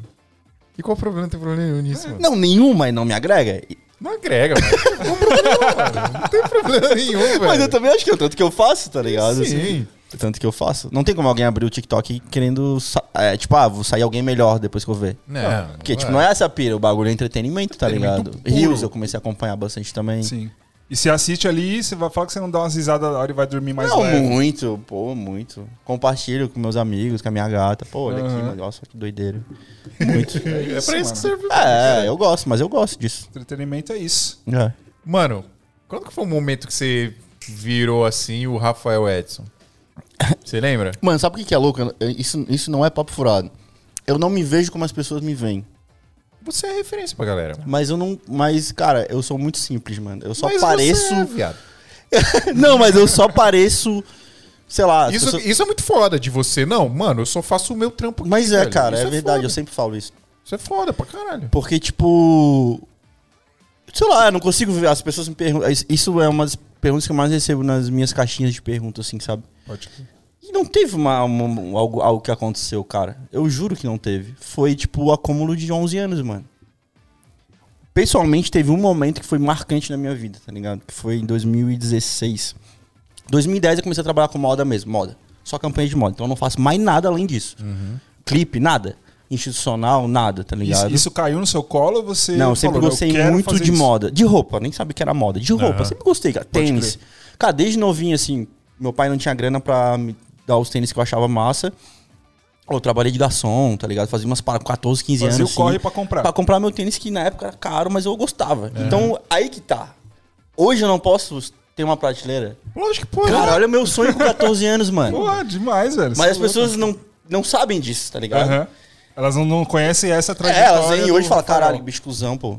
E qual o problema? Não tem problema nenhum nisso, mano. Não, nenhuma, não me agrega. Não agrega, mano. Não, problema, mano. não tem problema nenhum, velho. Mas eu também acho que é o tanto que eu faço, tá ligado? Sim. Tanto que eu faço. Não tem como alguém abrir o TikTok querendo. É, tipo, ah, vou sair alguém melhor depois que eu ver. Não, Porque, tipo, não é essa pira, o bagulho é entretenimento, tá Entretenimento ligado? puro. Rios eu comecei a acompanhar bastante também. Sim. E se assiste ali, você vai falar que você não dá umas risadas na hora e vai dormir mais não, leve. muito, pô, muito. Compartilho com meus amigos, com a minha gata. Pô, olha aqui, Aham. mano, nossa, que doideira. Muito. É pra isso que serve. é, eu gosto, mas eu gosto disso. Entretenimento é isso. É. Mano, quando que foi o momento que você virou assim o Rafael Edson? Você lembra? Mano, sabe o que é louco? Isso, isso não é papo furado. Eu não me vejo como as pessoas me veem. Você é referência pra galera. mano. Mas eu não. Mas, cara, eu sou muito simples, mano. Eu só Mas pareço. você é, viado. não, mas eu só pareço. Sei lá. Isso, pessoas- isso é muito foda de você. Não, mano, eu só faço o meu trampo aqui, Mas é, velho. cara, Isso é verdade. foda. Eu sempre falo isso. Isso é foda pra caralho. Porque, tipo. Sei lá, eu não consigo ver. As pessoas me perguntam. Isso é uma das perguntas que eu mais recebo nas minhas caixinhas de perguntas, assim, sabe? Crer. E não teve uma, uma- algo, algo que aconteceu, cara. Eu juro que não teve. Foi, tipo, o acúmulo de 11 anos, mano. Pessoalmente, teve um momento que foi marcante na minha vida, tá ligado? Que foi em 2016. 2010 eu comecei a trabalhar com moda mesmo, moda. Só campanha de moda. Então eu não faço mais nada além disso. Clipe, nada. Institucional, nada, tá Isso, ligado? isso caiu no seu colo ou você Não, eu sempre falou, gostei eu muito de isso? moda. De roupa, nem sabia que era moda. De roupa, Aham. sempre gostei, cara. Pode Tênis. Cara, desde novinho, assim, meu pai não tinha grana pra me dar os tênis que eu achava massa. Eu trabalhei de garçom, tá ligado? Fazia umas para 14, 15 Fazia anos. o corre pra comprar. Pra comprar meu tênis, que na época era caro, mas eu gostava. Então, aí que tá. Hoje eu não posso ter uma prateleira. Lógico que pode. Cara, olha o meu sonho com 14 anos, mano. Porra, demais, velho. Mas as é pessoas não, não sabem disso, tá ligado? Aham. Elas não, não conhecem essa É, trajetória. elas vêm hoje e falam, caralho, bicho cuzão, pô.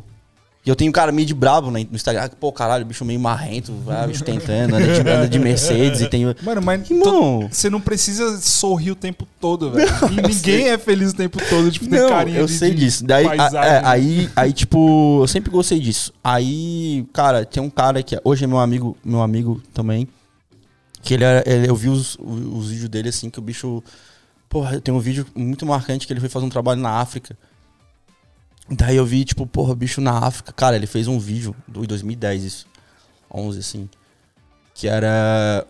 E eu tenho um cara meio de brabo né, no Instagram. Pô, caralho, bicho meio marrento, vai, bicho tentando, anda de, anda de Mercedes e tem. Mano, mas Irmão. to- você não precisa sorrir o tempo todo, velho. E ninguém é feliz o tempo todo, tipo, tem Não, carinha eu de, sei disso. Daí, a- é, aí, aí, tipo, eu sempre gostei disso. Aí, cara, tem um cara que hoje é meu amigo, meu amigo também. Que ele, era, ele- eu vi os, os vídeos dele assim, que o bicho. Porra, tem um vídeo muito marcante que ele foi fazer um trabalho na África. Daí eu vi, tipo, porra, o bicho na África. Cara, ele fez um vídeo do em 2010, isso. 11, assim. Que era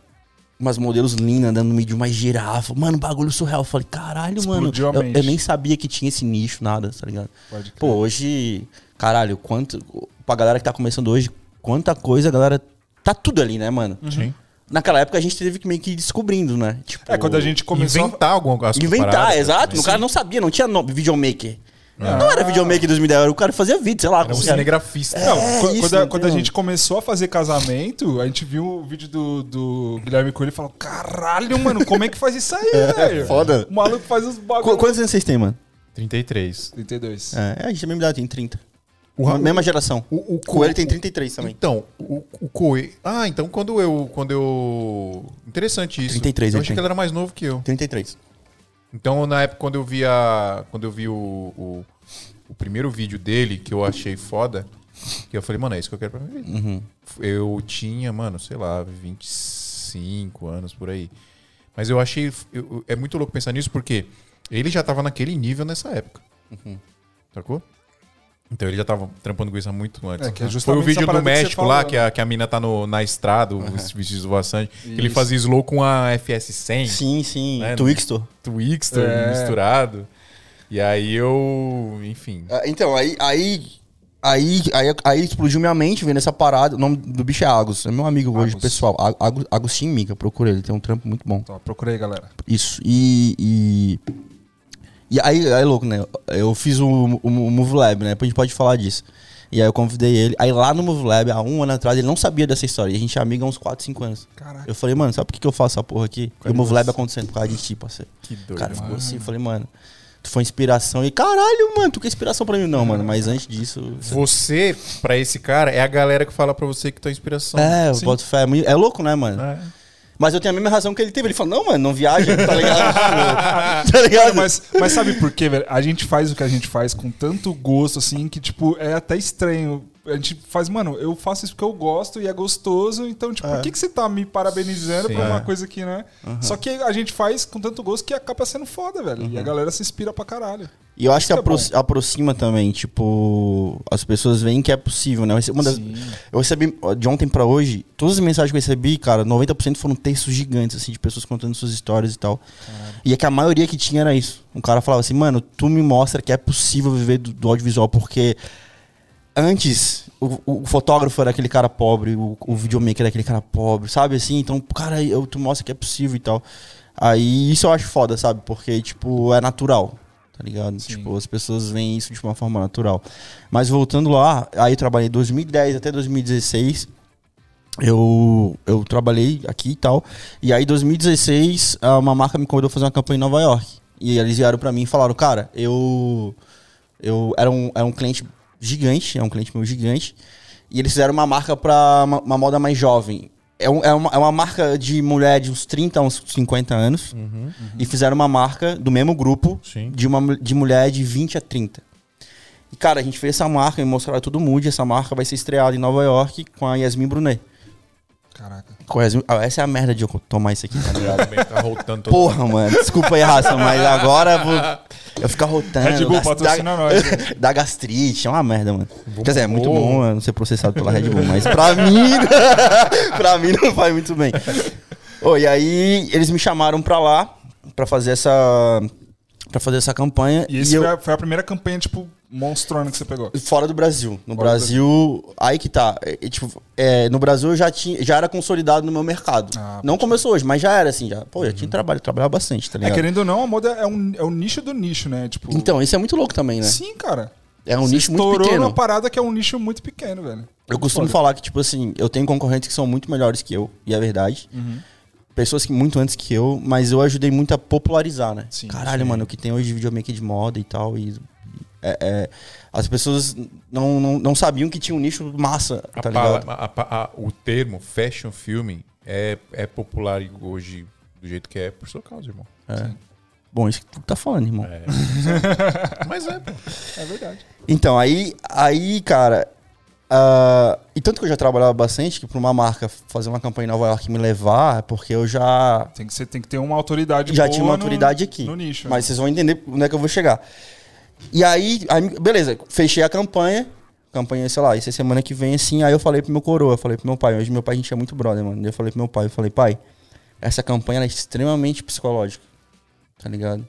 umas modelos lindas andando no meio de uma girafa. Mano, bagulho surreal. Eu falei, caralho, Explodiu mano. Eu, mente. eu nem sabia que tinha esse nicho, nada, tá ligado? Pode crer. Pô, hoje, caralho, quanto. Pra galera que tá começando hoje, quanta coisa, a galera. Tá tudo ali, né, mano? Sim. Naquela época a gente teve que meio que ir descobrindo, né? Tipo, É, quando a gente começou. a- Inventar algumas Inventar, paradas, exato. né? O cara não sabia, não tinha nome, videomaker. Não era videomaker em 2010, era o cara fazia vídeo, sei lá. Era um cinegrafista. Não, É, qu- isso, quando, a, não quando a gente começou a fazer casamento, a gente viu o vídeo do, do Guilherme Coelho e falou: caralho, mano, como é que faz isso aí, velho? foda. O maluco faz os Qu- bagulhos. Quantos anos vocês têm, mano? 33. 32. É, a gente a mesma idade, tem 30. O Ra- mesma geração. O, o Coelho tem 33 também. Então, o, o Coelho. Ah, então quando eu. Quando eu. Interessante isso. 33 Eu achei que ele era mais novo que eu. 33. Então, na época, quando eu vi a. Quando eu vi o, o, o primeiro vídeo dele, que eu achei foda, que eu falei, mano, é isso que eu quero pra minha vida. Uhum. Eu tinha, mano, sei lá, 25 anos por aí. Mas eu achei. eu- é muito louco pensar nisso porque ele já tava naquele nível nessa época. Uhum. Sacou? Então ele já tava trampando com isso há muito antes. É, que é Foi o vídeo do que México falou, lá, né? que a, que a mina tá no, na estrada, os vestidos voaçantes. Que ele fazia slow com a FS100, Sim, sim. Né, Twixtor. Twixtor É. misturado. E aí eu. Enfim. Ah, Então, aí, aí, aí, aí, aí explodiu minha mente vendo essa parada. O nome do bicho é Agus. É meu amigo hoje, Agus. pessoal. A- Agus- Agostinho Mica, procura ele. Tem um trampo muito bom. Então, procurei, galera. Isso. E. E, e aí, aí, louco, né? Eu fiz o, o, o Move Lab, né? A gente pode falar disso. E aí eu convidei ele. Aí lá no Move Lab, há um ano atrás, ele não sabia dessa história. E a gente é amigo há uns 4, 5 anos. Caraca. Eu falei, mano, sabe por que, que eu faço essa porra aqui? E o Move Lab acontecendo por causa de ti, parceiro. Que doido. O cara ficou assim, eu falei, mano, tu foi inspiração. E caralho, mano, tu que é inspiração pra mim. Não, mano, mas antes disso. Você, pra esse cara, é a galera que fala pra você que tua inspiração. É, eu Sim. boto fé. É É louco, né, mano? É. Mas eu tenho a mesma razão que ele teve. Ele falou, não, mano, não viaja, tá ligado? Tá ligado? Mas, mas sabe por quê, velho? A gente faz o que a gente faz com tanto gosto, assim, que, tipo, é até estranho. A gente faz, mano, eu faço isso porque eu gosto e é gostoso, então, tipo, por que, que você tá me parabenizando Sim. por uma É. coisa que, né? Só que a gente faz com tanto gosto que acaba sendo foda, velho. E a galera se inspira pra caralho. E eu acho que é apro- bom. aproxima também, tipo, as pessoas veem que é possível, né? Eu recebi, uma das- Sim. eu recebi de ontem pra hoje, todas as mensagens que eu recebi, cara, 90% foram textos gigantes, assim, de pessoas contando suas histórias e tal. E é que a maioria que tinha era isso. Um cara falava assim, mano, tu me mostra que é possível viver do, do audiovisual, porque antes o, o fotógrafo era aquele cara pobre, o, o videomaker era aquele cara pobre, sabe assim? Então, cara, eu, tu mostra que é possível e tal. Aí isso eu acho foda, sabe? Porque, tipo, é natural, tá ligado? Sim. Tipo, as pessoas veem isso de uma forma natural. Mas voltando lá, aí eu trabalhei de 2010 até 2016. Eu, eu trabalhei aqui e tal. E aí, em 2016, ah, uma marca me convidou a fazer uma campanha em Nova York. E eles vieram pra mim e falaram, cara, eu. Eu era um, era um cliente gigante, é um cliente meu gigante. E eles fizeram uma marca pra uma, uma moda mais jovem. É, um- é uma, é uma marca de mulher de uns 30 a uns 50 anos. E fizeram uma marca do mesmo grupo Sim. de, uma, de mulher de 20 a 30. E, cara, a gente fez essa marca e mostraram todo mundo. E essa marca vai ser estreada em Nova York com a Yasmin Brunet. Caraca. Com a Yasmin- ah, essa é a merda de eu tomar isso aqui, tá ligado? Tá rotando todo Porra, mano. Desculpa aí, raça, mas agora eu vou. Eu ficar rotando. Red Bull patrocina nós, Dá gastrite, é uma merda, mano. Quer dizer, é muito bom. bom não ser processado pela Red Bull, mas pra mim. pra mim não faz muito bem. Ô, e aí eles me chamaram pra lá pra fazer essa. pra fazer essa campanha. E esse eu- foi, a, foi a primeira campanha, tipo, monstrona que você pegou? Fora do Brasil. No Fora do Brasil, aí que tá. É, é, tipo, é, no Brasil eu já, tinha, já era consolidado no meu mercado. Ah, não começou hoje, mas já era assim. Já, pô, já tinha trabalho, trabalhava bastante, tá É, ligado? querendo ou não, a moda é um, é um nicho do nicho, né? Tipo, Então, isso é muito louco também, né? sim, cara. É um Você nicho muito estourou pequeno. uma parada que é um nicho muito pequeno, velho. Eu costumo falar que, tipo assim, eu tenho concorrentes que são muito melhores que eu, e é verdade. Uhum. Pessoas que muito antes que eu, mas eu ajudei muito a popularizar, né? Sim, Caralho, sim. mano, o que tem hoje de videomaker de moda e tal. E, é- é, as pessoas não, não, não sabiam que tinha um nicho massa, A tá ligado? a- a- a- o termo fashion filming é, é popular hoje do jeito que é por sua causa, irmão. Bom, isso que tu tá falando, irmão. É. Mas é, pô. É verdade. Então, aí, aí cara. ah, e tanto que eu já trabalhava bastante, que pra uma marca fazer uma campanha em Nova York e me levar, é porque eu já Tem que, ser, tem que ter uma autoridade já boa tinha uma no- autoridade aqui. No nicho. Mas vocês vão entender onde é que eu vou chegar. E aí, aí, beleza, fechei a campanha. Campanha, sei lá, essa semana que vem, assim, aí eu falei pro meu coroa, eu falei pro meu pai, hoje meu pai a gente é muito brother, mano. Eu falei pro meu pai, eu falei, pai, essa campanha é extremamente psicológica. Tá ligado?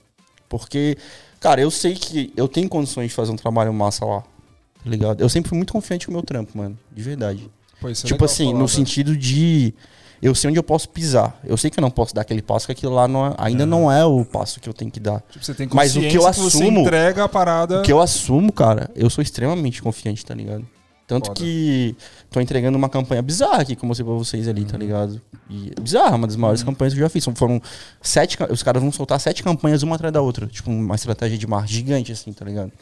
Porque, cara, eu sei que eu tenho condições de fazer um trabalho massa lá. Tá ligado? Eu sempre fui muito confiante com o meu trampo, mano. De verdade. Pô, é tipo assim, falar, no velho. sentido de. Eu sei onde eu posso pisar. Eu sei que eu não posso dar aquele passo, que aquilo lá não é- ainda não é o passo que eu tenho que dar. Tipo, você tem Mas o que eu consciência você assumo- entrega a parada. O que eu assumo, cara, eu sou extremamente confiante, tá ligado? Tanto Foda. que tô entregando uma campanha bizarra aqui, como eu mostrei pra vocês ali, Uhum. tá ligado? E é bizarra, uma das maiores campanhas que eu já fiz. Foram sete. Os caras vão soltar sete campanhas uma atrás da outra. Tipo, uma estratégia de marketing gigante, assim, tá ligado?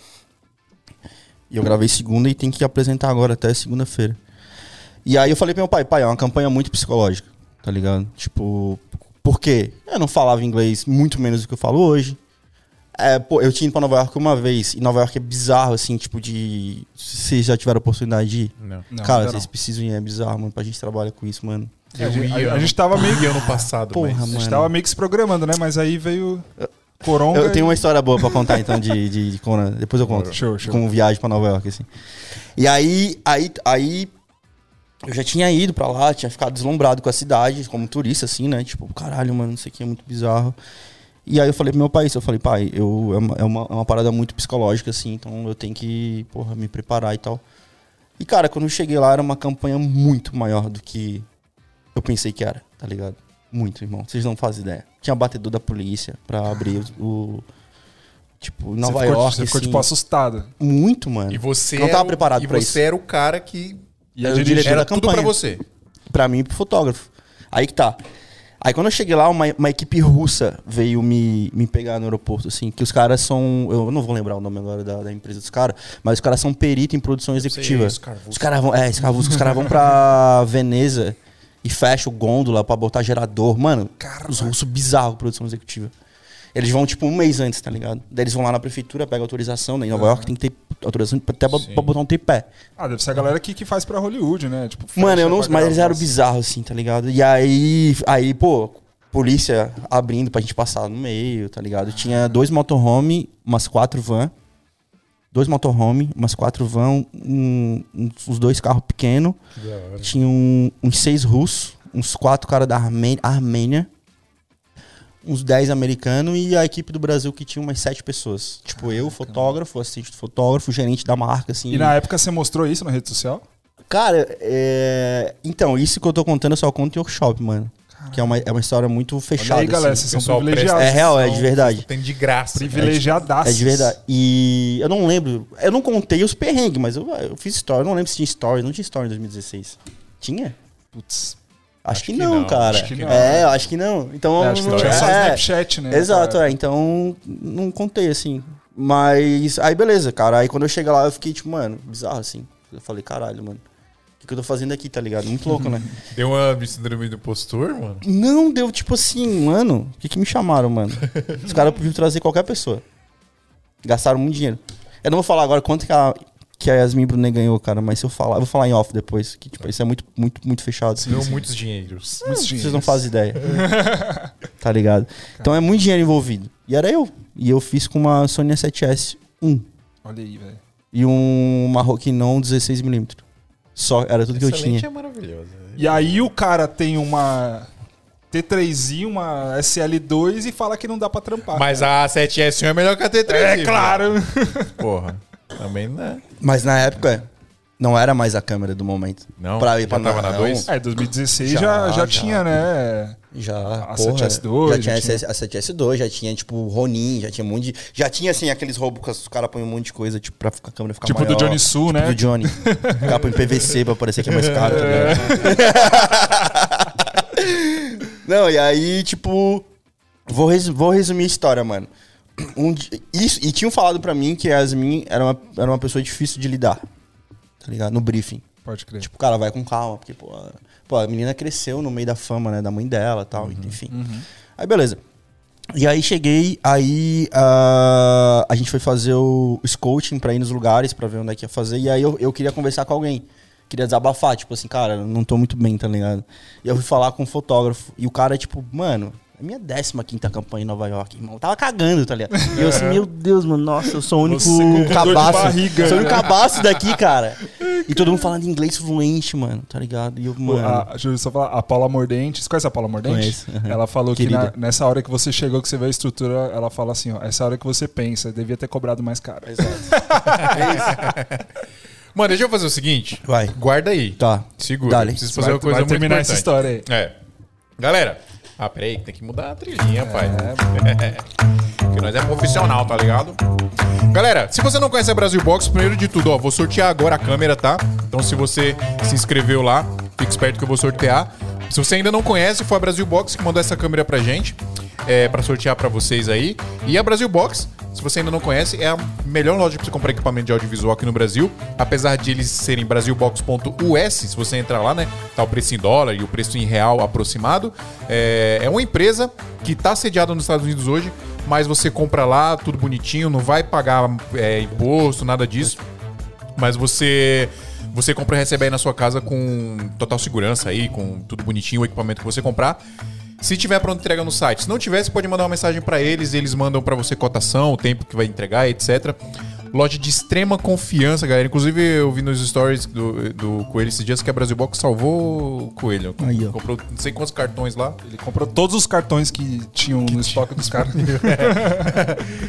E eu gravei segunda e tem que apresentar agora até segunda-feira. E aí eu falei pro meu pai, pai, é uma campanha muito psicológica, tá ligado? Tipo, por quê? Eu não falava inglês muito menos do que eu falo hoje. É, pô, eu tinha ido pra Nova York uma vez, e Nova York é bizarro, assim, tipo de. Vocês já tiveram a oportunidade de ir? Não. Não, Cara, ainda vocês precisam ir, é bizarro, mano. Pra gente trabalhar com isso, mano. É, a, gente, a- a gente tava meio. ia ano passado, Porra, mas... A gente mano. tava meio que se programando, né? Mas aí veio Coronga. Eu tenho e- uma história boa pra contar, então, de, de, de Conan. Depois eu conto. Show, show. Com viagem pra Nova York, assim. E aí, aí, aí. Eu já tinha ido pra lá, tinha ficado deslumbrado com a cidade, como turista, assim, né? Tipo, caralho, mano, isso aqui é muito bizarro. E aí eu falei pro meu pai isso, eu falei, pai, eu, é, uma, é, uma, é uma parada muito psicológica, assim, então eu tenho que, porra, me preparar e tal. E, cara, quando eu cheguei lá, era uma campanha muito maior do que eu pensei que era, tá ligado? Muito, irmão. Vocês não fazem ideia. Tinha batedor da polícia pra abrir o. o- tipo, Nova você ficou, York. Você ficou, assim, tipo, assustado. Muito, mano. E você Não tava o- preparado e pra você isso. era o cara que E a o dirigir- diretor era da tudo pra campanha. você. Pra mim e pro fotógrafo. Aí que tá. Aí quando eu cheguei lá, uma, uma equipe russa veio me, me pegar no aeroporto, assim, que os caras são. Eu não vou lembrar o nome agora da, da empresa dos caras, mas os caras são perito em produção executiva. Scarvusco. Os caras vão. É, Scarvusco, os caras vão pra Veneza e fecha o gôndola pra botar gerador. Mano, os russos bizarros produção executiva. Eles vão, tipo, um mês antes, tá ligado? Daí eles vão lá na prefeitura, pegam autorização, né? Em Nova York tem que ter autorização até pra, botar um tripé. Ah, deve ser a galera que, que faz pra Hollywood, né? Tipo, Mano, eu não. Mas eles eram assim. bizarros, assim, tá ligado? E aí, aí, pô, polícia abrindo pra gente passar no meio, tá ligado? Tinha dois motorhome, umas quatro van. Dois motorhome, umas quatro van, um, uns dois carros pequenos. Tinha um- uns seis russos, uns quatro caras da Armê- Armênia. Uns dez americanos e a equipe do Brasil que tinha umas sete pessoas. Tipo, eu, fotógrafo, assistente do fotógrafo, gerente da marca, assim. E na época você mostrou isso na rede social? Cara, é... então, isso que eu tô contando eu só conto em workshop, mano. Que é uma, é uma história muito fechada. Olha aí, galera, assim. vocês são privilegiados. É real, é de verdade. Tem de graça. Privilegiadaços. É de verdade. E eu não lembro. Eu não contei os perrengues, mas eu, eu fiz story. Eu não lembro se tinha story. Não tinha story em 2016. Tinha? Putz. Acho, Acho que, que não, não, cara. acho que não. É, eu acho que não. Então. É, acho que não- tinha só é. Snapchat, né? Exato, Cara. é. Então, não contei, assim. Mas. Aí, beleza, cara. Aí quando eu cheguei lá, eu fiquei, tipo, mano, bizarro, assim. Eu falei, caralho, mano. O que, que eu tô fazendo aqui, tá ligado? Muito louco, né? Deu uma síndrome do impostor, mano? Não, deu tipo assim, mano. O que, que me chamaram, mano? Os caras podiam trazer qualquer pessoa. Gastaram muito dinheiro. Eu não vou falar agora quanto que a, que a Yasmin Brunet ganhou, cara, mas se eu falar, eu vou falar em off depois. Que, tipo, isso é muito, muito, muito fechado. Deu muitos dinheiros. Muitos Vocês não fazem ideia. tá ligado? Então é muito dinheiro envolvido. E era eu. E eu fiz com uma Sony A7S 1 Olha aí, velho. e um Marroquinon 16mm. Só, era tudo que eu Excelente tinha. é maravilhosa. E aí o cara tem uma T3i, uma SL2 e fala que não dá pra trampar. Mas a 7S1 é melhor que a T3. é claro. Porra. Também não. Mas na época, não era mais a câmera do momento. Não? Pra ir Já pra tava na não, dois? É, 2016 Já, já, já, já. tinha, né? Já, A porra, 7S2, já já tinha, tinha. a 7S2, já tinha, tipo, Ronin, já tinha um monte de... Já tinha, assim, aqueles robôs que os caras põem um monte de coisa, tipo, pra ficar- a câmera ficar Tipo maior. do Johnny Su, tipo né? do Johnny. O cara põe PVC pra parecer que é mais caro, tá ligado? Não, e aí, tipo... Vou, res- vou resumir a história, mano. Um isso, e tinham falado pra mim que a Yasmin era uma, era uma pessoa difícil de lidar. Tá ligado? No briefing. Pode crer. Tipo, cara, vai com calma, porque, pô, a- pô, a menina cresceu no meio da fama, né, da mãe dela e tal, enfim. Aí, beleza. E aí cheguei, aí ah, a gente foi fazer o scouting pra ir nos lugares, pra ver onde é que ia fazer, e aí eu, eu queria conversar com alguém. Queria desabafar, tipo assim, cara, não tô muito bem, tá ligado? E eu fui falar com um fotógrafo, e o cara, tipo, mano, é minha 15 campanha em Nova York, irmão. Eu tava cagando, tá ligado? E eu assim, meu Deus, mano, nossa, eu sou o único cabaço. barriga, sou o único né? cabaço daqui, cara. E todo mundo falando inglês fluente, mano, tá ligado? E eu, mano. a, deixa eu só falar, a Paula Mordente, você conhece a Paula Mordente? Conheço, aham. Ela falou Querida. que na- nessa hora que você chegou, que você vê a estrutura, ela fala assim, ó, essa hora que você pensa, devia ter cobrado mais caro. Mano, deixa eu fazer o seguinte. Vai. Guarda aí. Tá. Segura. Dale. Preciso fazer Vai, uma coisa vai muito terminar essa história aí. É. Galera. Ah, peraí, tem que mudar a trilhinha, pai. Porque nós é profissional, tá ligado? Galera, se você não conhece a Brasil Box, primeiro de tudo, ó, vou sortear agora a câmera, tá? Então se você se inscreveu lá, fique esperto que eu vou sortear. Se você ainda não conhece, foi a Brasil Box que mandou essa câmera pra gente, é, pra sortear pra vocês aí. E a Brasil Box, se você ainda não conhece, é a melhor loja pra você comprar equipamento de audiovisual aqui no Brasil. Apesar de eles serem brasilbox.us, se você entrar lá, né? Tá o preço em dólar e o preço em real aproximado. É, é uma empresa que tá sediada nos Estados Unidos hoje, mas você compra lá, tudo bonitinho, não vai pagar é, imposto, nada disso. Mas você você compra e recebe aí na sua casa com total segurança aí, com tudo bonitinho, o equipamento que você comprar. Se tiver pronto entrega no site. Se não tiver, você pode mandar uma mensagem pra eles, eles mandam pra você cotação, o tempo que vai entregar, etc. Loja de extrema confiança, galera. Inclusive, eu vi nos stories do, do Coelho esses dias que a Brasil Box salvou o Coelho. Aí, ó. Comprou não sei quantos cartões lá. Ele comprou todos os cartões que tinham no estoque dos caras.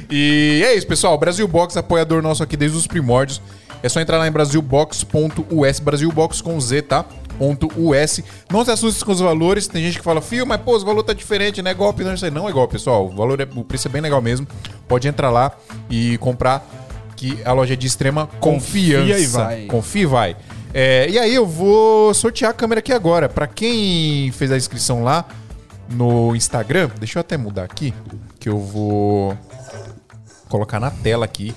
E é isso, pessoal. Brasil Box, apoiador nosso aqui desde os primórdios. É só entrar lá em brasilbox.us, Brasilbox com Z, tá? Ponto .us. Não se assuste com os valores. Tem gente que fala, fio, mas pô, os valores tá diferente, não é golpe, não sei. Não é golpe, pessoal. O valor é, o preço é bem legal mesmo. Pode entrar lá e comprar, que a loja é de extrema confiança. Confia e vai. Confia e vai. É, e aí eu vou sortear a câmera aqui agora. Pra quem fez a inscrição lá no Instagram, deixa eu até mudar aqui, que eu vou colocar na tela aqui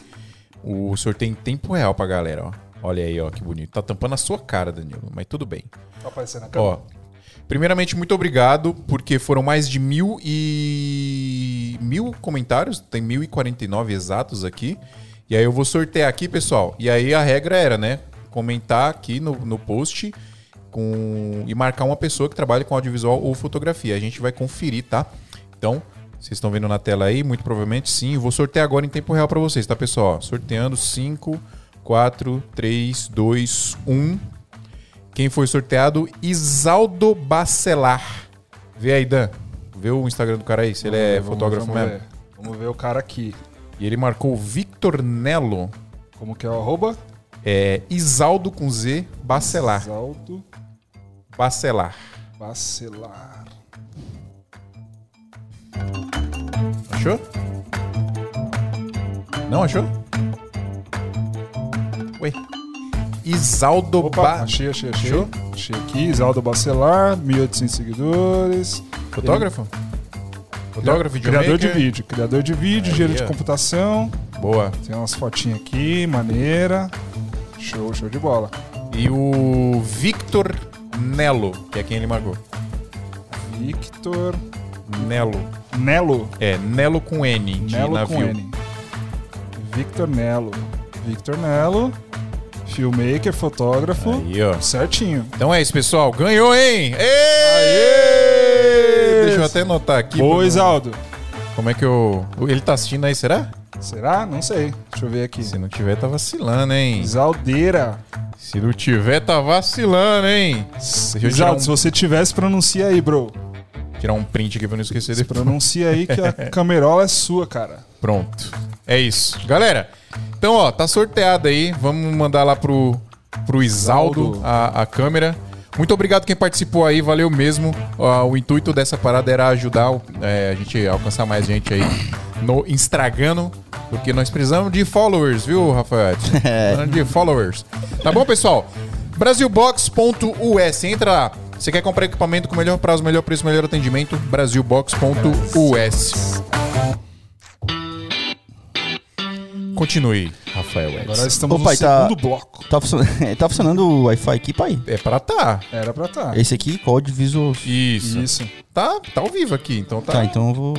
o sorteio em tempo real pra galera, ó. Olha aí, ó, que bonito. Tá tampando a sua cara, Danilo, mas tudo bem. Tá aparecendo na câmera. Ó, primeiramente, muito obrigado, porque foram mais de mil e... Mil comentários, tem 1049 exatos aqui. E aí eu vou sortear aqui, pessoal. E aí a regra era, né? Comentar aqui no, no post com e marcar uma pessoa que trabalha com audiovisual ou fotografia. A gente vai conferir, tá? Então, vocês estão vendo na tela aí, muito provavelmente sim. Eu Vou sortear agora em tempo real pra vocês, tá, pessoal? Sorteando 5, 4, 3, 2, 1. Quem foi sorteado? Isaldo Bacelar. Vê aí, Dan. Vê o Instagram do cara aí, se ele é Vamos- fotógrafo vamos mesmo. Ver. Vamos ver o cara aqui. E ele marcou Victor Nelo. Como que é o arroba? É Isaldo com Z Bacelar. Exaldo Bacelar. Bacelar. Achou? Não achou? Ué. Isaldo Opa, Ba... achei, achei, achei. Achou? Achei aqui, Exaldo Bacelar, 1.800 seguidores. Fotógrafo? Fotógrafo, Criador de videomaker? vídeo. Criador de vídeo, engenheiro de computação. Boa. Tem umas fotinhas aqui, maneira. Show, show de bola. E o Victor Nelo, que é quem ele marcou. Victor Nelo. Nelo. É, Nelo com N, de Nelo navio. com N. Victor Nelo. Victor Nelo. Filmmaker, fotógrafo. Aí, ó. Certinho. Então é isso, pessoal. Ganhou, hein? Ê! Deixa eu até anotar aqui. Pra- Exaldo. Como é que eu... Ele tá assistindo aí, será? Será? Não sei. Deixa eu ver aqui. Se não tiver, tá vacilando, hein? Exaldeira. Se não tiver, tá vacilando, hein? Deixa eu tirar Exaldo, se um, você tivesse, pronuncia aí, bro. tirar um print aqui pra não esquecer depois. Pronuncia aí que a camerola é sua, cara. Pronto. É isso. Galera, então, ó, tá sorteado aí. Vamos mandar lá pro, pro Isaldo Isaldo. a, a câmera. Muito obrigado quem participou aí, valeu mesmo. Ó, o intuito dessa parada era ajudar é, a gente a alcançar mais gente aí no Instagram, porque nós precisamos de followers, viu, Rafael? Precisamos de followers. Tá bom, pessoal? Brasilbox.us, entra lá. Você quer comprar equipamento com melhor prazo, melhor preço, melhor atendimento? Brasilbox.us. Continue, Rafael Edson. Agora estamos Ô, pai, no tá- segundo bloco. Tá funcionando, tá funcionando o Wi-Fi aqui, pai? É pra tá. Era pra tá. Esse aqui, Code Visual. Isso. Isso. Tá, tá ao vivo aqui, então tá. Tá, então eu vou.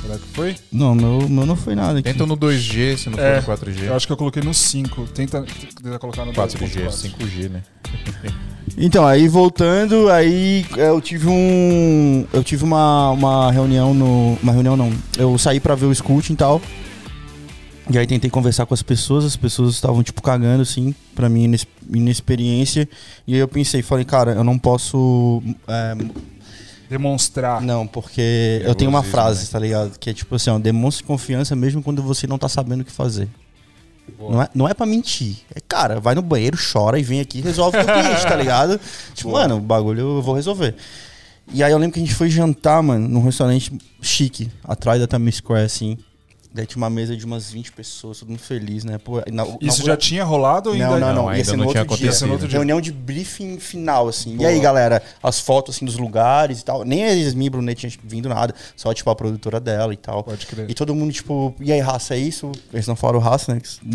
Será que foi? Não, meu, meu não foi nada aqui. Tenta no 2G, se não for É, no 4G. Eu acho que eu coloquei no 5. Tenta, tenta colocar no 4G, 2.4. 5G, né? Então, aí voltando, aí eu tive um. Eu tive uma, uma reunião no. Uma reunião não. Eu saí pra ver o Scoot e tal. E aí tentei conversar com as pessoas, as pessoas estavam, tipo, cagando, assim, pra minha inex- inexperiência. E aí eu pensei, falei, cara, eu não posso. é, Demonstrar. não, porque eu tenho uma frase, né? tá ligado? Que é tipo assim, ó, demonstre confiança mesmo quando você não tá sabendo o que fazer. Não é, não é pra mentir. É, cara, vai no banheiro, chora e vem aqui e resolve o cliente, tá ligado? Tipo, mano, o bagulho eu vou resolver. E aí eu lembro que a gente foi jantar, mano, num restaurante chique, atrás da Times Square, assim. Daí tinha uma mesa de umas 20 pessoas, todo mundo feliz, né? Pô, na- Isso na- já tinha rolado ou ainda não, não, não. Não, Ia ser não no tinha outro dia. acontecido. Ia ser no outro dia. Reunião de briefing final, assim. Boa. E aí, galera, as fotos, assim, dos lugares e tal. Nem a Yasmin Brunet tinha vindo nada. Só, tipo, a produtora dela e tal. Pode crer. E todo mundo, tipo, e aí, raça, é isso? Eles não falaram raça, né?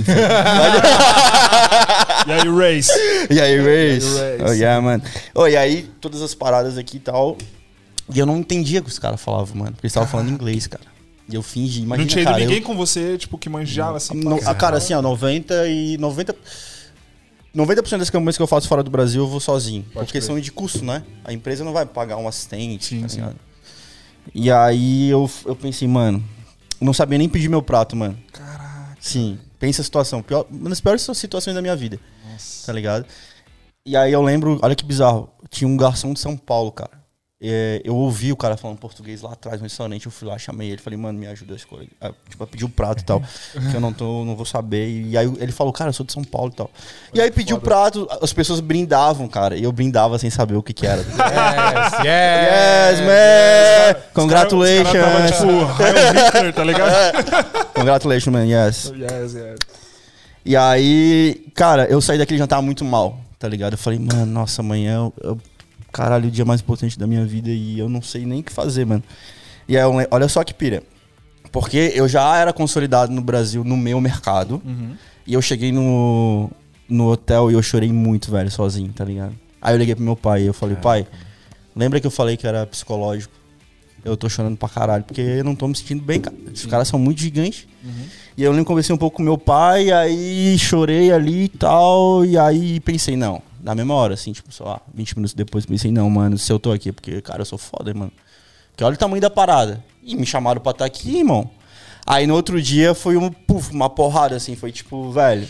E aí, Race? e aí, Race? Race. Oh, yeah, mano. Oh, e aí, todas as paradas aqui e tal. E eu não entendia o que os caras falavam, mano. Porque eles estavam falando inglês, cara. E eu fingi, imagina, não tinha ido cara, eu- ninguém com você, tipo, que manjava assim. No- pá, a cara, assim, ó, 90 e 90... 90% das campanhas que eu faço fora do Brasil eu vou sozinho. Pode são de custo, né? A empresa não vai pagar um assistente. Sim, tá sim. E aí eu, eu pensei, mano, eu não sabia nem pedir meu prato, mano. Caraca. Sim, pensa a situação. Pior, uma das piores situações da minha vida, Nossa. tá ligado? E aí eu lembro, olha que bizarro, tinha um garçom de São Paulo, cara. É, eu ouvi o cara falando português lá atrás no restaurante, eu fui lá, chamei ele, falei, mano, me ajuda a escolher. Ah, Tipo, a pedir o prato e tal, que eu não, tô, não vou saber. E aí ele falou, cara, eu sou de São Paulo e tal. E aí pediu o prato, as pessoas brindavam, cara, e eu brindava sem saber o que que era. Yes, yes, yes! man! Congratulations! Os caras tava, tipo, Hitler, tá ligado? Congratulations, man, yes. yes, yes. E aí, cara, eu saí daquele jantar muito mal, tá ligado? Eu falei, mano, nossa, amanhã eu, eu- caralho, o dia mais importante da minha vida e eu não sei nem o que fazer, mano. E aí, le- olha só que pira. Porque eu já era consolidado no Brasil no meu mercado. E eu cheguei no, no hotel e eu chorei muito, velho, sozinho, tá ligado? Aí eu liguei pro meu pai e eu falei, pai, lembra que eu falei que era psicológico? Eu tô chorando pra caralho, porque eu não tô me sentindo bem, cara. Os caras são muito gigantes. E eu que conversei um pouco com meu pai, aí chorei ali e tal, e aí pensei, não, na mesma hora, assim, tipo, sei lá, 20 minutos depois, pensei, não, mano, se eu tô aqui, é porque, cara, eu sou foda, mano. Porque olha o tamanho da parada. E me chamaram pra estar aqui, irmão. Aí no outro dia foi um, puf, uma porrada, assim, foi tipo, velho,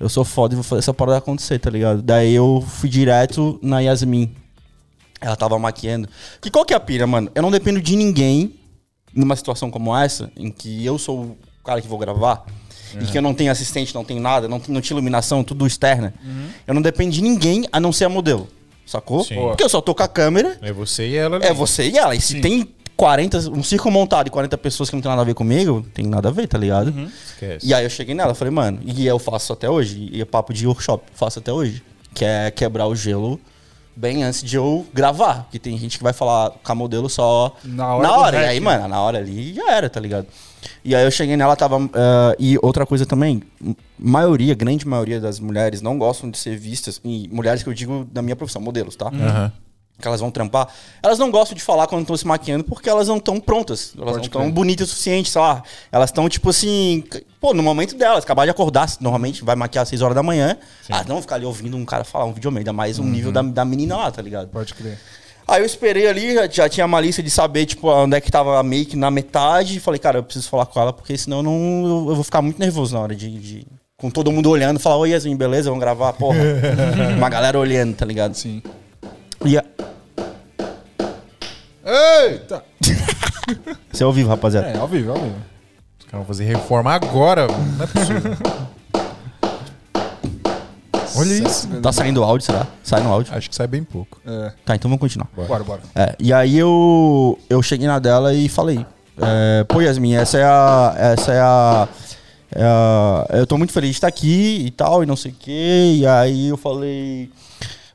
eu sou foda e vou fazer essa parada acontecer, tá ligado? Daí eu fui direto na Yasmin. Ela tava maquiando. Que qual que é a pira, mano? Eu não dependo de ninguém numa situação como essa, em que eu sou o cara que vou gravar, e que eu não tenho assistente, não tenho nada, não, não tinha iluminação, tudo externa. Eu não dependo de ninguém a não ser a modelo. Sacou? Sim. Porque eu só tô com a câmera, É você e ela ali. é você e ela. E se tem 40, um círculo montado e 40 pessoas que não tem nada a ver comigo, tem nada a ver, tá ligado? Esquece. E aí eu cheguei nela, falei, mano, e eu faço até hoje, e é papo de workshop, faço até hoje, que é quebrar o gelo bem antes de eu gravar, porque tem gente que vai falar com a modelo só Na hora na hora, e aí, mano, na hora ali já era, tá ligado? E aí eu cheguei nela, tava, eh, e outra coisa também, maioria, grande maioria das mulheres não gostam de ser vistas, e mulheres que eu digo da minha profissão, modelos, tá? Aham. que elas vão trampar, elas não gostam de falar quando estão se maquiando porque elas não estão prontas. Elas Pode não estão bonitas o suficiente, sei lá. Elas estão, tipo assim, pô, no momento delas, acabar de acordar, normalmente vai maquiar às 6 horas da manhã. Ah, não vou ficar ali ouvindo um cara falar um videomaker, ainda mais um nível da, da menina lá, tá ligado? Pode crer. Aí eu esperei ali, já, já tinha uma lista de saber, tipo, onde é que tava a make na metade. E falei, cara, eu preciso falar com ela, porque senão eu, não, eu, eu vou ficar muito nervoso na hora de. de- com todo mundo olhando, falar, oi Yasmin, beleza? Vamos gravar, porra. uma galera olhando, tá ligado? Sim. E a... Ei! Tá. Você é ao vivo, rapaziada. É, ao vivo, ao vivo. Vamos fazer reforma agora, mano. Não é possível. Olha isso. Tá saindo áudio, será? Sai no áudio. Acho que sai bem pouco. É. Tá, então vamos continuar. Bora, bora. É, e aí eu, eu cheguei na dela e falei, é, pô Yasmin, essa é a. Essa é a. é a- eu tô muito feliz de estar aqui e tal, e não sei o quê. E aí eu falei.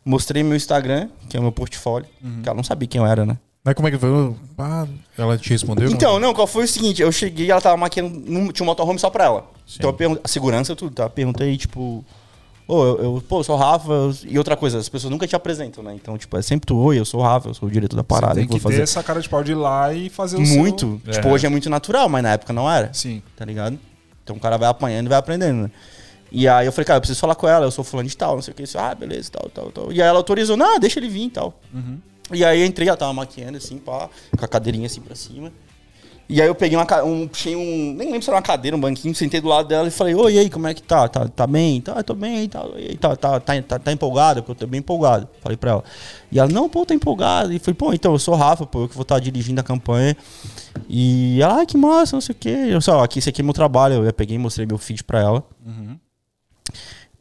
Mostrei meu Instagram, que é o meu portfólio. Que ela não sabia quem eu era, né? Mas como é que foi? Ah, ela te respondeu? Então, não, qual foi o seguinte? Eu cheguei, ela tava maquiando, tinha um motorhome só pra ela. Então eu perguntei, a segurança, tudo, tá? Perguntei, tipo, ô, eu, eu, pô, eu sou o Rafa, eu- e outra coisa, as pessoas nunca te apresentam, né? Então, tipo, é sempre tu, oi, eu sou o Rafa, eu sou o diretor da parada, Você tem que que fazer. ter essa cara de pau de ir lá e fazer o Muito. seu... Tipo, hoje é muito natural, mas na época não era. Sim. Tá ligado? Então o cara vai apanhando e vai aprendendo, né? E aí eu falei, cara, eu preciso falar com ela, eu sou fulano de tal, não sei o que. Isso, ah, beleza, tal, tal, tal. E aí ela autorizou, não, deixa ele vir e tal. E aí eu entrei, ela tava maquiando assim, pá, com a cadeirinha assim pra cima. E aí eu peguei uma, um, puxei um, nem lembro se era uma cadeira, um banquinho, sentei do lado dela e falei, oi, e aí, como é que tá? Tá, tá bem? Tá, tô bem tal. E tá, tá, tá, tá, tá empolgada? Porque eu tô bem empolgado. Falei pra ela. E ela, não, pô, tá empolgada. E falei, pô, então, eu sou Rafa, pô, eu que vou estar dirigindo a campanha. E ela, ai, que massa, não sei o quê. Eu só, aqui, esse aqui é meu trabalho. Eu peguei e mostrei meu feed pra ela.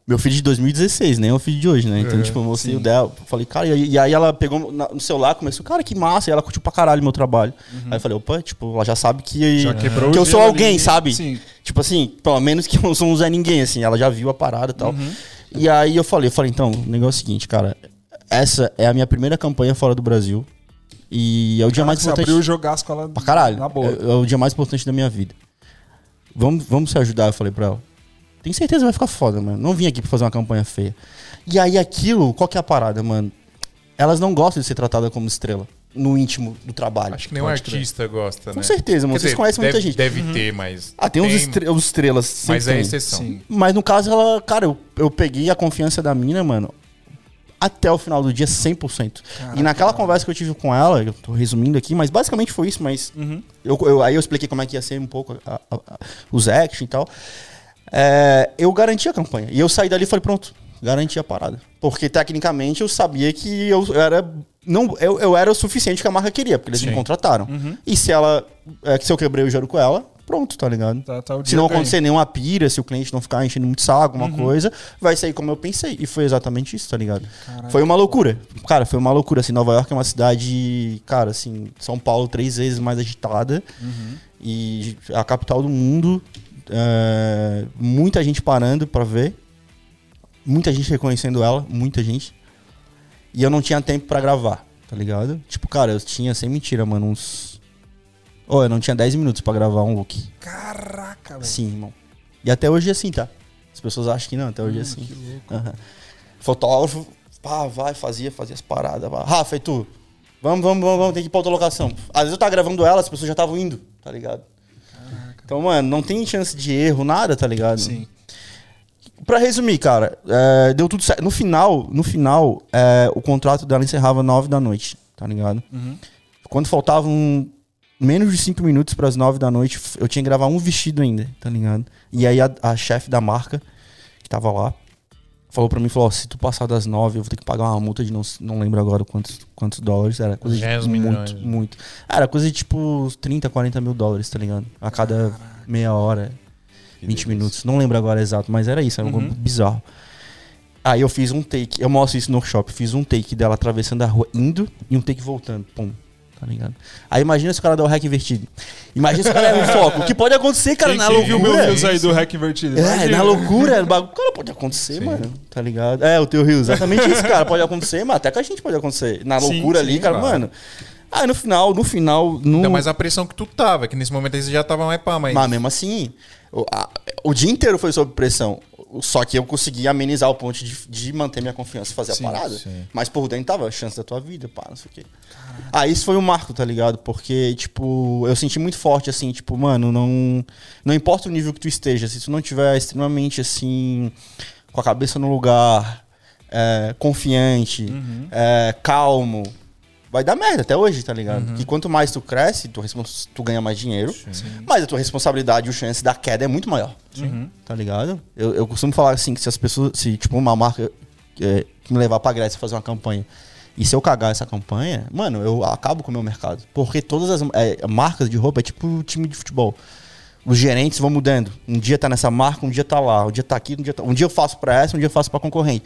Meu feed de 2016, nem é o feed de hoje, né? Então, tipo, eu mostrei o dela. Falei, cara, e aí, e aí ela pegou na- no celular, começou, cara, que massa. E ela curtiu pra caralho meu trabalho. Aí eu falei, opa, tipo, ela já sabe que, Já quebrou que eu sou alguém, ali. sabe? Sim. Tipo assim, pelo menos que eu sou um Zé Ninguém, assim. Ela já viu a parada e tal. Uhum. E aí eu falei, eu falei, então, o negócio é o seguinte, cara. Essa é a minha primeira campanha fora do Brasil. E é o dia mais Você importante. abriu o jogaço com ela Pra caralho. na boa. É, é o dia mais importante da minha vida. Vamos, vamos se ajudar, eu falei pra ela. Tenho certeza que vai ficar foda, mano. Não vim aqui pra fazer uma campanha feia. E aí aquilo, qual que é a parada, mano? Elas não gostam de ser tratadas como estrela. No íntimo do trabalho. Acho que nenhum artista gosta, Com né? certeza, mano. Quer Vocês dizer, conhecem deve, muita gente. Deve ter, mas. Ah, tem, uns estre- os estrelas. Mas é tem. exceção. Sim. Mas no caso, ela, cara, eu, eu peguei a confiança da mina, mano, até o final do dia 100%. e naquela conversa que eu tive com ela, eu tô resumindo aqui, mas basicamente foi isso, mas eu, eu- aí eu expliquei como é que ia ser um pouco a- a- a- os action e tal. É, eu garanti a campanha. E eu saí dali e falei, pronto, garanti a parada. Porque tecnicamente eu sabia que eu era. Não, eu, eu era o suficiente que a marca queria, porque eles me contrataram. E se ela. é, se eu quebrei o juro com ela, pronto, tá ligado? Tá- tá se não acontecer nenhuma pira, se o cliente não ficar enchendo muito saco, alguma coisa, vai sair como eu pensei. E foi exatamente isso, tá ligado? foi uma loucura. Cara, foi uma loucura. Assim, Nova York é uma cidade, cara, assim, São Paulo três vezes mais agitada. E a capital do mundo. É, muita gente parando pra ver. Muita gente reconhecendo ela, muita gente. E eu não tinha tempo pra gravar, tá ligado? Tipo, cara, eu tinha, sem mentira, mano, uns. Ô, eu não tinha 10 minutos pra gravar um look. Caraca, velho. Sim, irmão. E até hoje é assim, tá? As pessoas acham que não, até hoje é assim. Aham. Fotógrafo, pá, vai, fazia, fazia as paradas. Pá. Rafa, e tu? Vamos, vamos, vamos, vamos, tem que ir pra outra locação. Às vezes eu tava gravando ela, as pessoas já estavam indo, tá ligado? Então, mano, não tem chance de erro, nada, tá ligado? Sim. Pra resumir, cara, é, deu tudo certo. No final, no final, é, o contrato dela encerrava nove da noite, tá ligado? Quando faltavam menos de cinco minutos pras nove da noite, eu tinha que gravar um vestido ainda, tá ligado? E aí a, a chefe da marca, que tava lá, falou pra mim, falou, se tu passar das nove, eu vou ter que pagar uma multa de não, não lembro agora quantos, quantos dólares, era coisa de 10 muito, milhões. muito. Era coisa de tipo 30, 40 mil dólares, tá ligado? A cada meia hora. 20 minutos. Não lembro agora exato, mas era isso, era um bizarro. Aí eu fiz um take, eu mostro isso no workshop, fiz um take dela atravessando a rua, indo, e um take voltando. Pum. Tá ligado? Aí imagina se o cara dá o hack invertido. Imagina se o cara erra o foco. O que pode acontecer, cara, Quem, na quem viu meu loucura. aí do Hack Invertido? É, na loucura, o bagulho. Cara, pode acontecer, mano. Tá ligado? É, o teu rio, exatamente isso, cara. Pode acontecer, mas até que a gente pode acontecer. Na Sim, loucura sim, ali, cara, claro. mano. Aí no final, no final, no. Não, mas a pressão que tu tava, que nesse momento aí você já tava mais pá, mas. Mas mesmo assim, o, a- o dia inteiro foi sob pressão. Só que eu consegui amenizar o ponto de, de manter minha confiança e fazer Sim, a parada. sim. Mas por dentro tava a chance da tua vida, pá, não sei o quê. Ah, isso foi um marco, tá ligado? Porque, tipo, eu senti muito forte, assim, tipo, mano, não. Não importa o nível que tu esteja, se tu não tiver extremamente, assim, com a cabeça no lugar, é, confiante, é, calmo, vai dar merda até hoje, tá ligado? E quanto mais tu cresce, tu, tu ganha mais dinheiro, mas a tua responsabilidade e o chance da queda é muito maior. Tá ligado? Eu, eu costumo falar assim que se as pessoas, se tipo uma marca é, que me levar pra Grécia fazer uma campanha e se eu cagar essa campanha, mano, eu acabo com o meu mercado. Porque todas as é, marcas de roupa é tipo time de futebol. os gerentes vão mudando. Um dia tá nessa marca, um dia tá lá, um dia tá aqui, um dia tá... Um dia eu faço pra essa, um dia eu faço pra concorrente.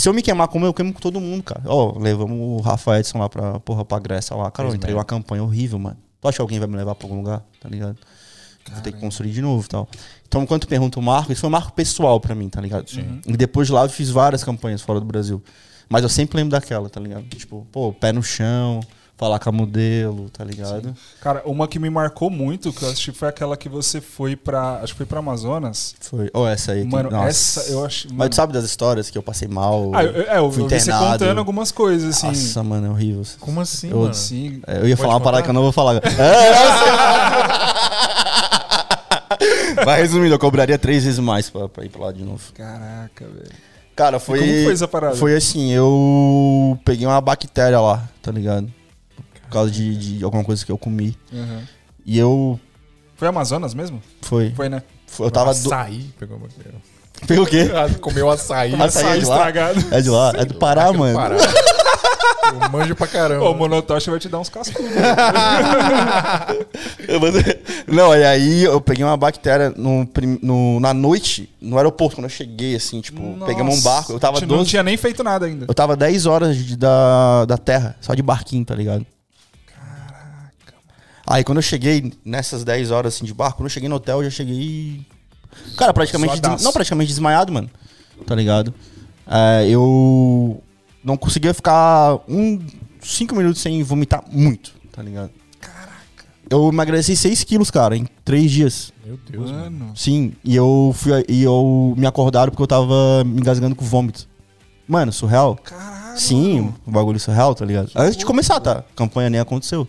Se eu me queimar como eu queimo com todo mundo, cara. Ó, levamos o Rafa Edson lá pra, porra, pra Grécia lá. Cara, eu entrei uma campanha horrível, mano. Tu acha que alguém vai me levar pra algum lugar? Tá ligado? Vou ter que construir de novo e tal. Então, quando tu pergunta o marco, isso foi um marco pessoal pra mim, tá ligado? E depois de lá eu fiz várias campanhas fora do Brasil. Mas eu sempre lembro daquela, tá ligado? Tipo, pô, pé no chão, falar com a modelo, tá ligado? Cara, uma que me marcou muito, que eu assisti, foi aquela que você foi pra. Acho que foi pra Amazonas. Foi. Ó, essa aí. que- Mano, nossa. essa eu acho. Mas mano- tu sabe das histórias que eu passei mal? Ah, eu, é, eu fui vi você contando algumas coisas, assim. Nossa, mano, é horrível. Como assim, Eu- mano? Sim. É, Eu ia Pode falar uma parada que eu não vou falar. Mas resumindo, eu cobraria três vezes mais pra, pra ir pra lá de novo. Caraca, velho. Cara, foi. como foi essa parada? Foi assim, eu peguei uma bactéria lá, tá ligado? Por causa de, de alguma coisa que eu comi. Uhum. E eu. Foi Amazonas mesmo? Foi. Foi, né? foi- eu tava. Do... Açaí. Pegou uma... Pegou o quê? Comeu açaí. Açaí é de lá? estragado. É de lá? É do Pará, no mano. Pará. Eu manjo pra caramba. Ô, o Monotoshi vai te dar uns cascudos. Não, e aí eu peguei uma bactéria no, no- na noite, no aeroporto, quando eu cheguei, assim, tipo, pegamos um barco. Eu tava Nossa, Não 12, tinha nem feito nada ainda. Eu tava 10 horas de- da, da terra, só de barquinho, tá ligado? Aí quando eu cheguei nessas 10 horas assim de barco, quando eu cheguei no hotel, eu já cheguei. Cara, praticamente. Des- Não, praticamente desmaiado, mano. Tá ligado? É, eu não conseguia ficar um 5 minutos sem vomitar muito, tá ligado? Caraca. Eu emagreci 6 quilos, cara, em 3 dias. Meu Deus, mano. Mano. Sim, e eu fui e eu me acordaram porque eu tava me engasgando com vômito. Mano, surreal. Caralho. Sim, um bagulho surreal, tá ligado? Antes de começar, tá? A campanha nem aconteceu.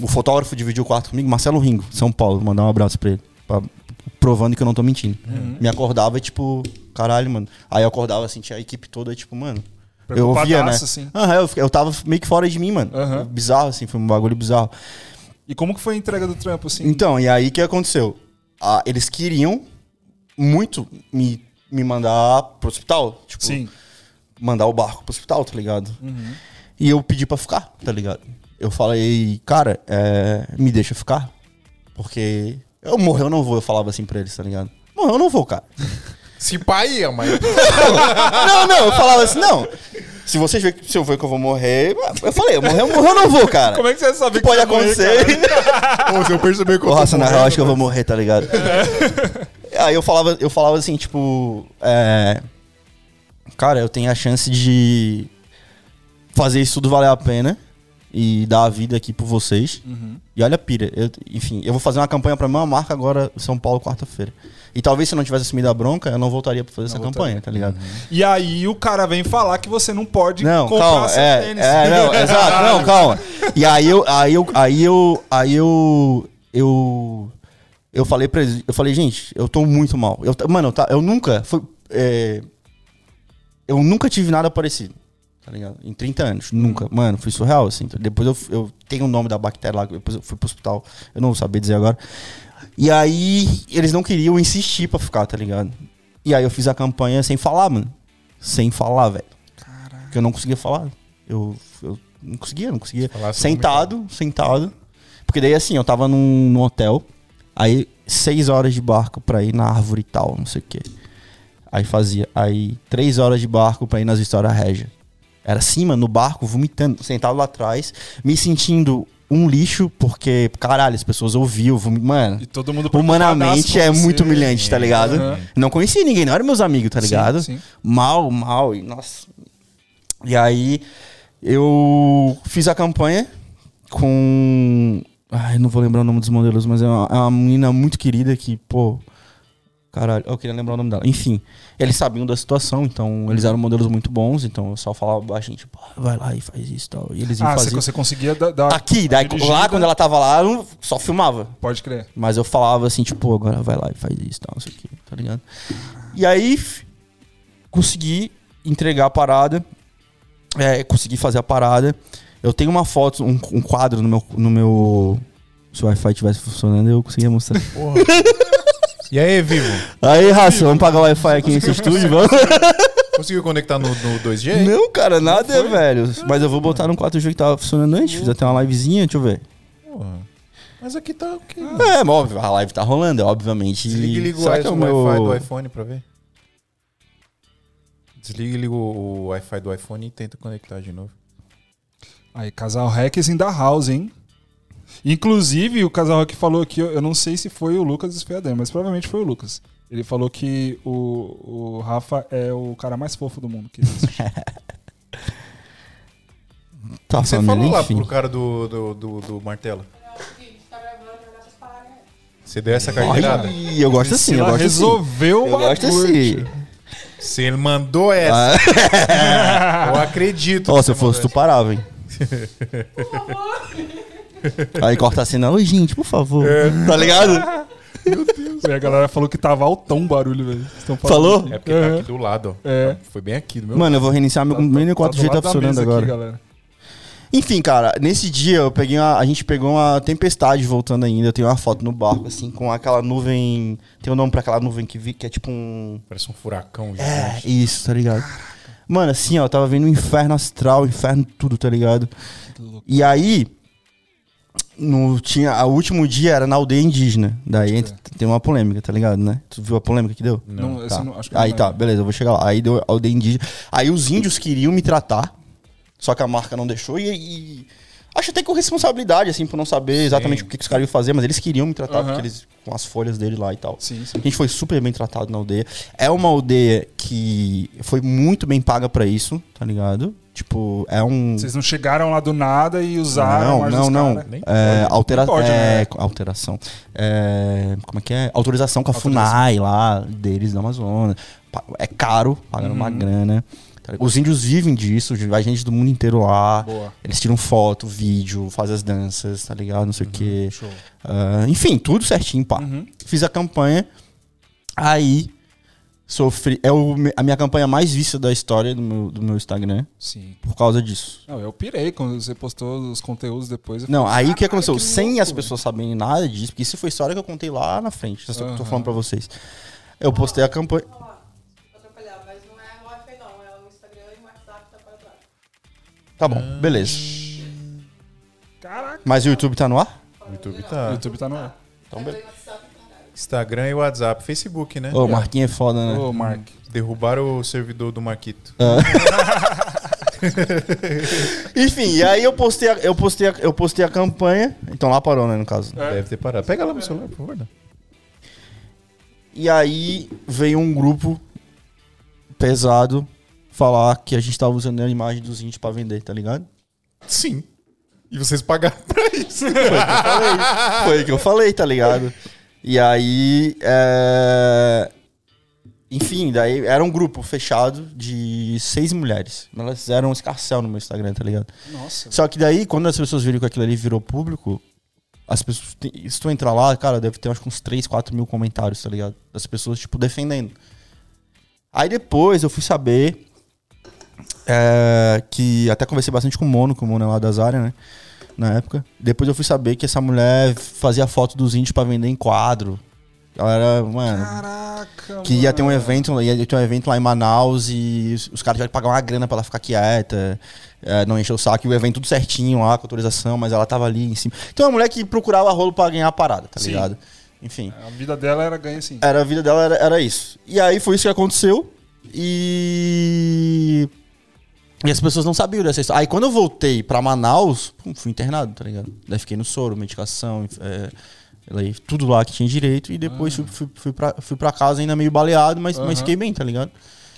O fotógrafo dividiu o quarto comigo, Marcelo Ringo, São Paulo, mandar um abraço pra ele. pra- provando que eu não tô mentindo. Me acordava e, tipo, caralho, mano. Aí eu acordava, assim, tinha a equipe toda, tipo, mano. Eu ouvia, né? Assim. Eu, eu tava meio que fora de mim, mano. Aham. Bizarro, assim, foi um bagulho bizarro. E como que foi a entrega do trampo, assim? Então, e aí o que aconteceu? Ah, eles queriam muito me, me mandar pro hospital. Tipo, Sim. mandar o barco pro hospital, tá ligado? Uhum. E eu pedi pra ficar, tá ligado? Eu falei, cara, é, me deixa ficar. Porque eu morrer eu não vou, eu falava assim pra eles, tá ligado? Morrer eu não vou, cara. Se pai ia, mas. não, não, eu falava assim, não. Se vocês verem se eu ver que eu vou morrer, eu falei, eu morrer, eu morrer eu não vou, cara. Como é que você sabe que pode vai morrer, acontecer? Pô, se eu perceber que eu Nossa, na real, acho que eu vou morrer, tá ligado? Aí eu falava, eu falava assim, tipo, é, cara, eu tenho a chance de fazer isso tudo valer a pena e dar a vida aqui por vocês. Uhum. E olha a pira, eu- enfim, eu vou fazer uma campanha pra minha marca agora, São Paulo, quarta-feira. E talvez se eu não tivesse assumido a bronca, eu não voltaria pra fazer essa voltaria. campanha, tá ligado? E aí o cara vem falar que você não pode Não, comprar calma, seu é, tênis. é, não, exato, não, calma. E aí eu, aí eu, aí eu, aí eu, eu, eu falei pra eles, eu falei, gente, eu tô muito mal. Eu, mano, eu, tá, eu nunca, foi, é, eu nunca tive nada parecido, tá ligado? Em 30 anos, nunca. Mano, foi surreal, assim. Depois eu, eu tenho o nome da bactéria lá, depois eu fui pro hospital, eu não vou saber dizer agora. E aí eles não queriam insistir pra ficar, tá ligado? E aí eu fiz a campanha sem falar, mano. Sem falar, velho. Porque eu não conseguia falar. Eu, eu não conseguia, não conseguia. Assim, Sentado, sentado. Porque daí assim, eu tava num, num hotel. Aí, seis horas de barco pra ir na árvore e tal, não sei o quê. Aí fazia. Aí, três horas de barco pra ir nas histórias régia. Era mano, no barco, vomitando, sentado lá atrás, me sentindo um lixo, porque, caralho, as pessoas ouviam, mano. E todo mundo Humanamente é você. muito humilhante, tá ligado? Aham. Não conhecia ninguém, não eram meus amigos, tá Sim, ligado? sim. Mal, mal, e nossa. E aí eu fiz a campanha com. Ai, não vou lembrar o nome dos modelos, mas é uma, é uma menina muito querida que, pô. Caralho, eu queria lembrar o nome dela. Enfim, eles sabiam da situação, então eles eram modelos muito bons, então eu só falava baixinho, tipo, "Ah, vai lá e faz isso e tal. E eles iam Ah, você, fazer. você conseguia dar. dar Aqui, daí, dirigida? lá quando ela tava lá, eu só filmava. Pode crer. Mas eu falava assim, tipo, "Pô, agora vai lá e faz isso, tal, não sei o que, tá ligado? E aí, consegui entregar a parada, é, consegui fazer a parada. Eu tenho uma foto, um, um quadro no meu, no meu... Se o Wi-Fi estivesse funcionando, eu conseguia mostrar. Porra. E aí, Vivo? Aí, raça, vamos pagar o Wi-Fi aqui nesse estúdio, vamos? Conseguiu conectar no, no 2G? aí? Não, cara, nada, velho. Mas eu vou botar no 4G que tava funcionando antes, fiz até uma livezinha, deixa eu ver. Porra. Mas aqui tá o quê? É, mas óbvio, a live tá rolando, é, obviamente. Desliga e liga o, Será wi- que é o meu... Wi-Fi do iPhone pra ver. Desliga e liga o, Wi-Fi do iPhone e tenta conectar de novo. Aí, casal in the house, hein? Inclusive, o casal que falou aqui, eu eu não sei se foi o Lucas Espeadem, mas provavelmente foi o Lucas. Ele falou que o, o Rafa é o cara mais fofo do mundo. Que existe. Tá Você falou dele, lá enfim. pro cara do, do, do, do martelo. Você deu essa carteirada? Ai, eu gosto assim, eu gosto assim. resolveu Eu o gosto assim. Se ele mandou essa, Ah, eu acredito. Ó, que se eu fosse, tu parava, hein? Aí corta assim, não, oi, gente, por favor. Tá ligado? E a galera falou que tava altão o barulho, velho. Falou? essa. É porque tá aqui do lado, ó. É. Foi bem aqui do meu Mano, eu vou reiniciar meu Tá- meu tá 4G do tá lado da funcionando aqui, agora. galera. Enfim, cara, nesse dia eu peguei uma, a gente pegou uma tempestade voltando ainda. Eu tenho uma foto no barco, assim, com aquela nuvem. Tem um nome pra aquela nuvem que vi, que é tipo um. Parece um furacão É, isso, tá ligado? Mano, assim, ó, eu tava vendo o inferno astral, inferno tudo, tá ligado? E aí, no, tinha, o último dia era na aldeia indígena. Daí ent- tem uma polêmica, tá ligado, né? Tu viu a polêmica que deu? Não, Tá. eu não- acho que Aí não tá, beleza, eu vou chegar lá. Aí deu a aldeia indígena. Aí os índios queriam me tratar, só que a marca não deixou e. e acho até com responsabilidade, assim, por não saber exatamente o que, que os caras iam fazer, mas eles queriam me tratar porque eles. com as folhas dele lá e tal. Sim, sim. A gente foi super bem tratado na aldeia. É uma aldeia que foi muito bem paga pra isso, tá ligado? Tipo, é um. Vocês não chegaram lá do nada e usaram Não, não, não. É, altera pode, é, né? alteração. É, como é que é? Autorização com a Autorização. FUNAI lá, deles da Amazônia. É caro, pagando uma Uhum. grana. tá? Os índios vivem disso, vai gente do mundo inteiro lá. Boa. Eles tiram foto, vídeo, fazem as danças, tá ligado? Não sei o quê. Show. Ah, enfim, tudo certinho, pá. Uhum. Fiz a campanha. Aí, sofri. É o, a minha campanha mais vista da história do meu, do meu Instagram Sim. por causa disso. Não, eu pirei quando você postou os conteúdos depois. Não, falei, aí o que "Caralho, aconteceu? Sem louco, as pessoas saberem nada disso, porque isso foi história que eu contei lá na frente. Isso que eu tô falando pra vocês. Eu postei a campanha. É o é o o tá. Tá bom, beleza. velho." Caraca. Mas o YouTube tá no ar? O YouTube O tá. YouTube tá no ar. Então, beleza. Instagram e WhatsApp. Facebook, né? Ô, o Marquinhos é foda, né? Ô, Mark. Derrubaram o servidor do Marquito. Enfim, e aí eu postei, a, eu, postei a, eu postei a campanha. Então lá parou, né, no caso. É. Deve ter parado. Pega lá meu celular, por favor. né? E aí veio um grupo pesado falar que a gente tava usando a imagem dos índios pra vender, tá ligado? Sim. E vocês pagaram pra isso. Foi o que eu falei, tá ligado? E aí. é, Enfim, daí era um grupo fechado de seis mulheres. Elas eram um escarcel no meu Instagram, tá ligado? Nossa. Só que daí, quando as pessoas viram que aquilo ali virou público, as pessoas. Se tu entrar lá, cara, deve ter acho que uns 3, 4 mil comentários, tá ligado? Das pessoas, tipo, defendendo. Aí depois eu fui saber. é, que até conversei bastante com o Mono, com o Mono é lá das áreas, né? Na época. Depois eu fui saber que essa mulher fazia foto dos índios pra vender em quadro. Ela era, mano. Caraca, Que ia ter um evento, ia ter um evento lá em Manaus e os, caras tiveram que pagar uma grana pra ela ficar quieta, é, não encher o saco, e o evento tudo certinho lá, com autorização, mas ela tava ali em cima. Então é uma mulher que procurava rolo pra ganhar a parada, tá Sim. ligado? Enfim. A vida dela era ganha assim. Era a vida dela, era, era isso. E aí foi isso que aconteceu. E. E as pessoas não sabiam dessa história. Aí quando eu voltei pra Manaus, pum, fui internado, tá ligado? Daí fiquei no soro, medicação, é, tudo lá que tinha direito. E depois fui, fui, fui, pra, fui pra casa ainda meio baleado, mas, mas fiquei bem, tá ligado?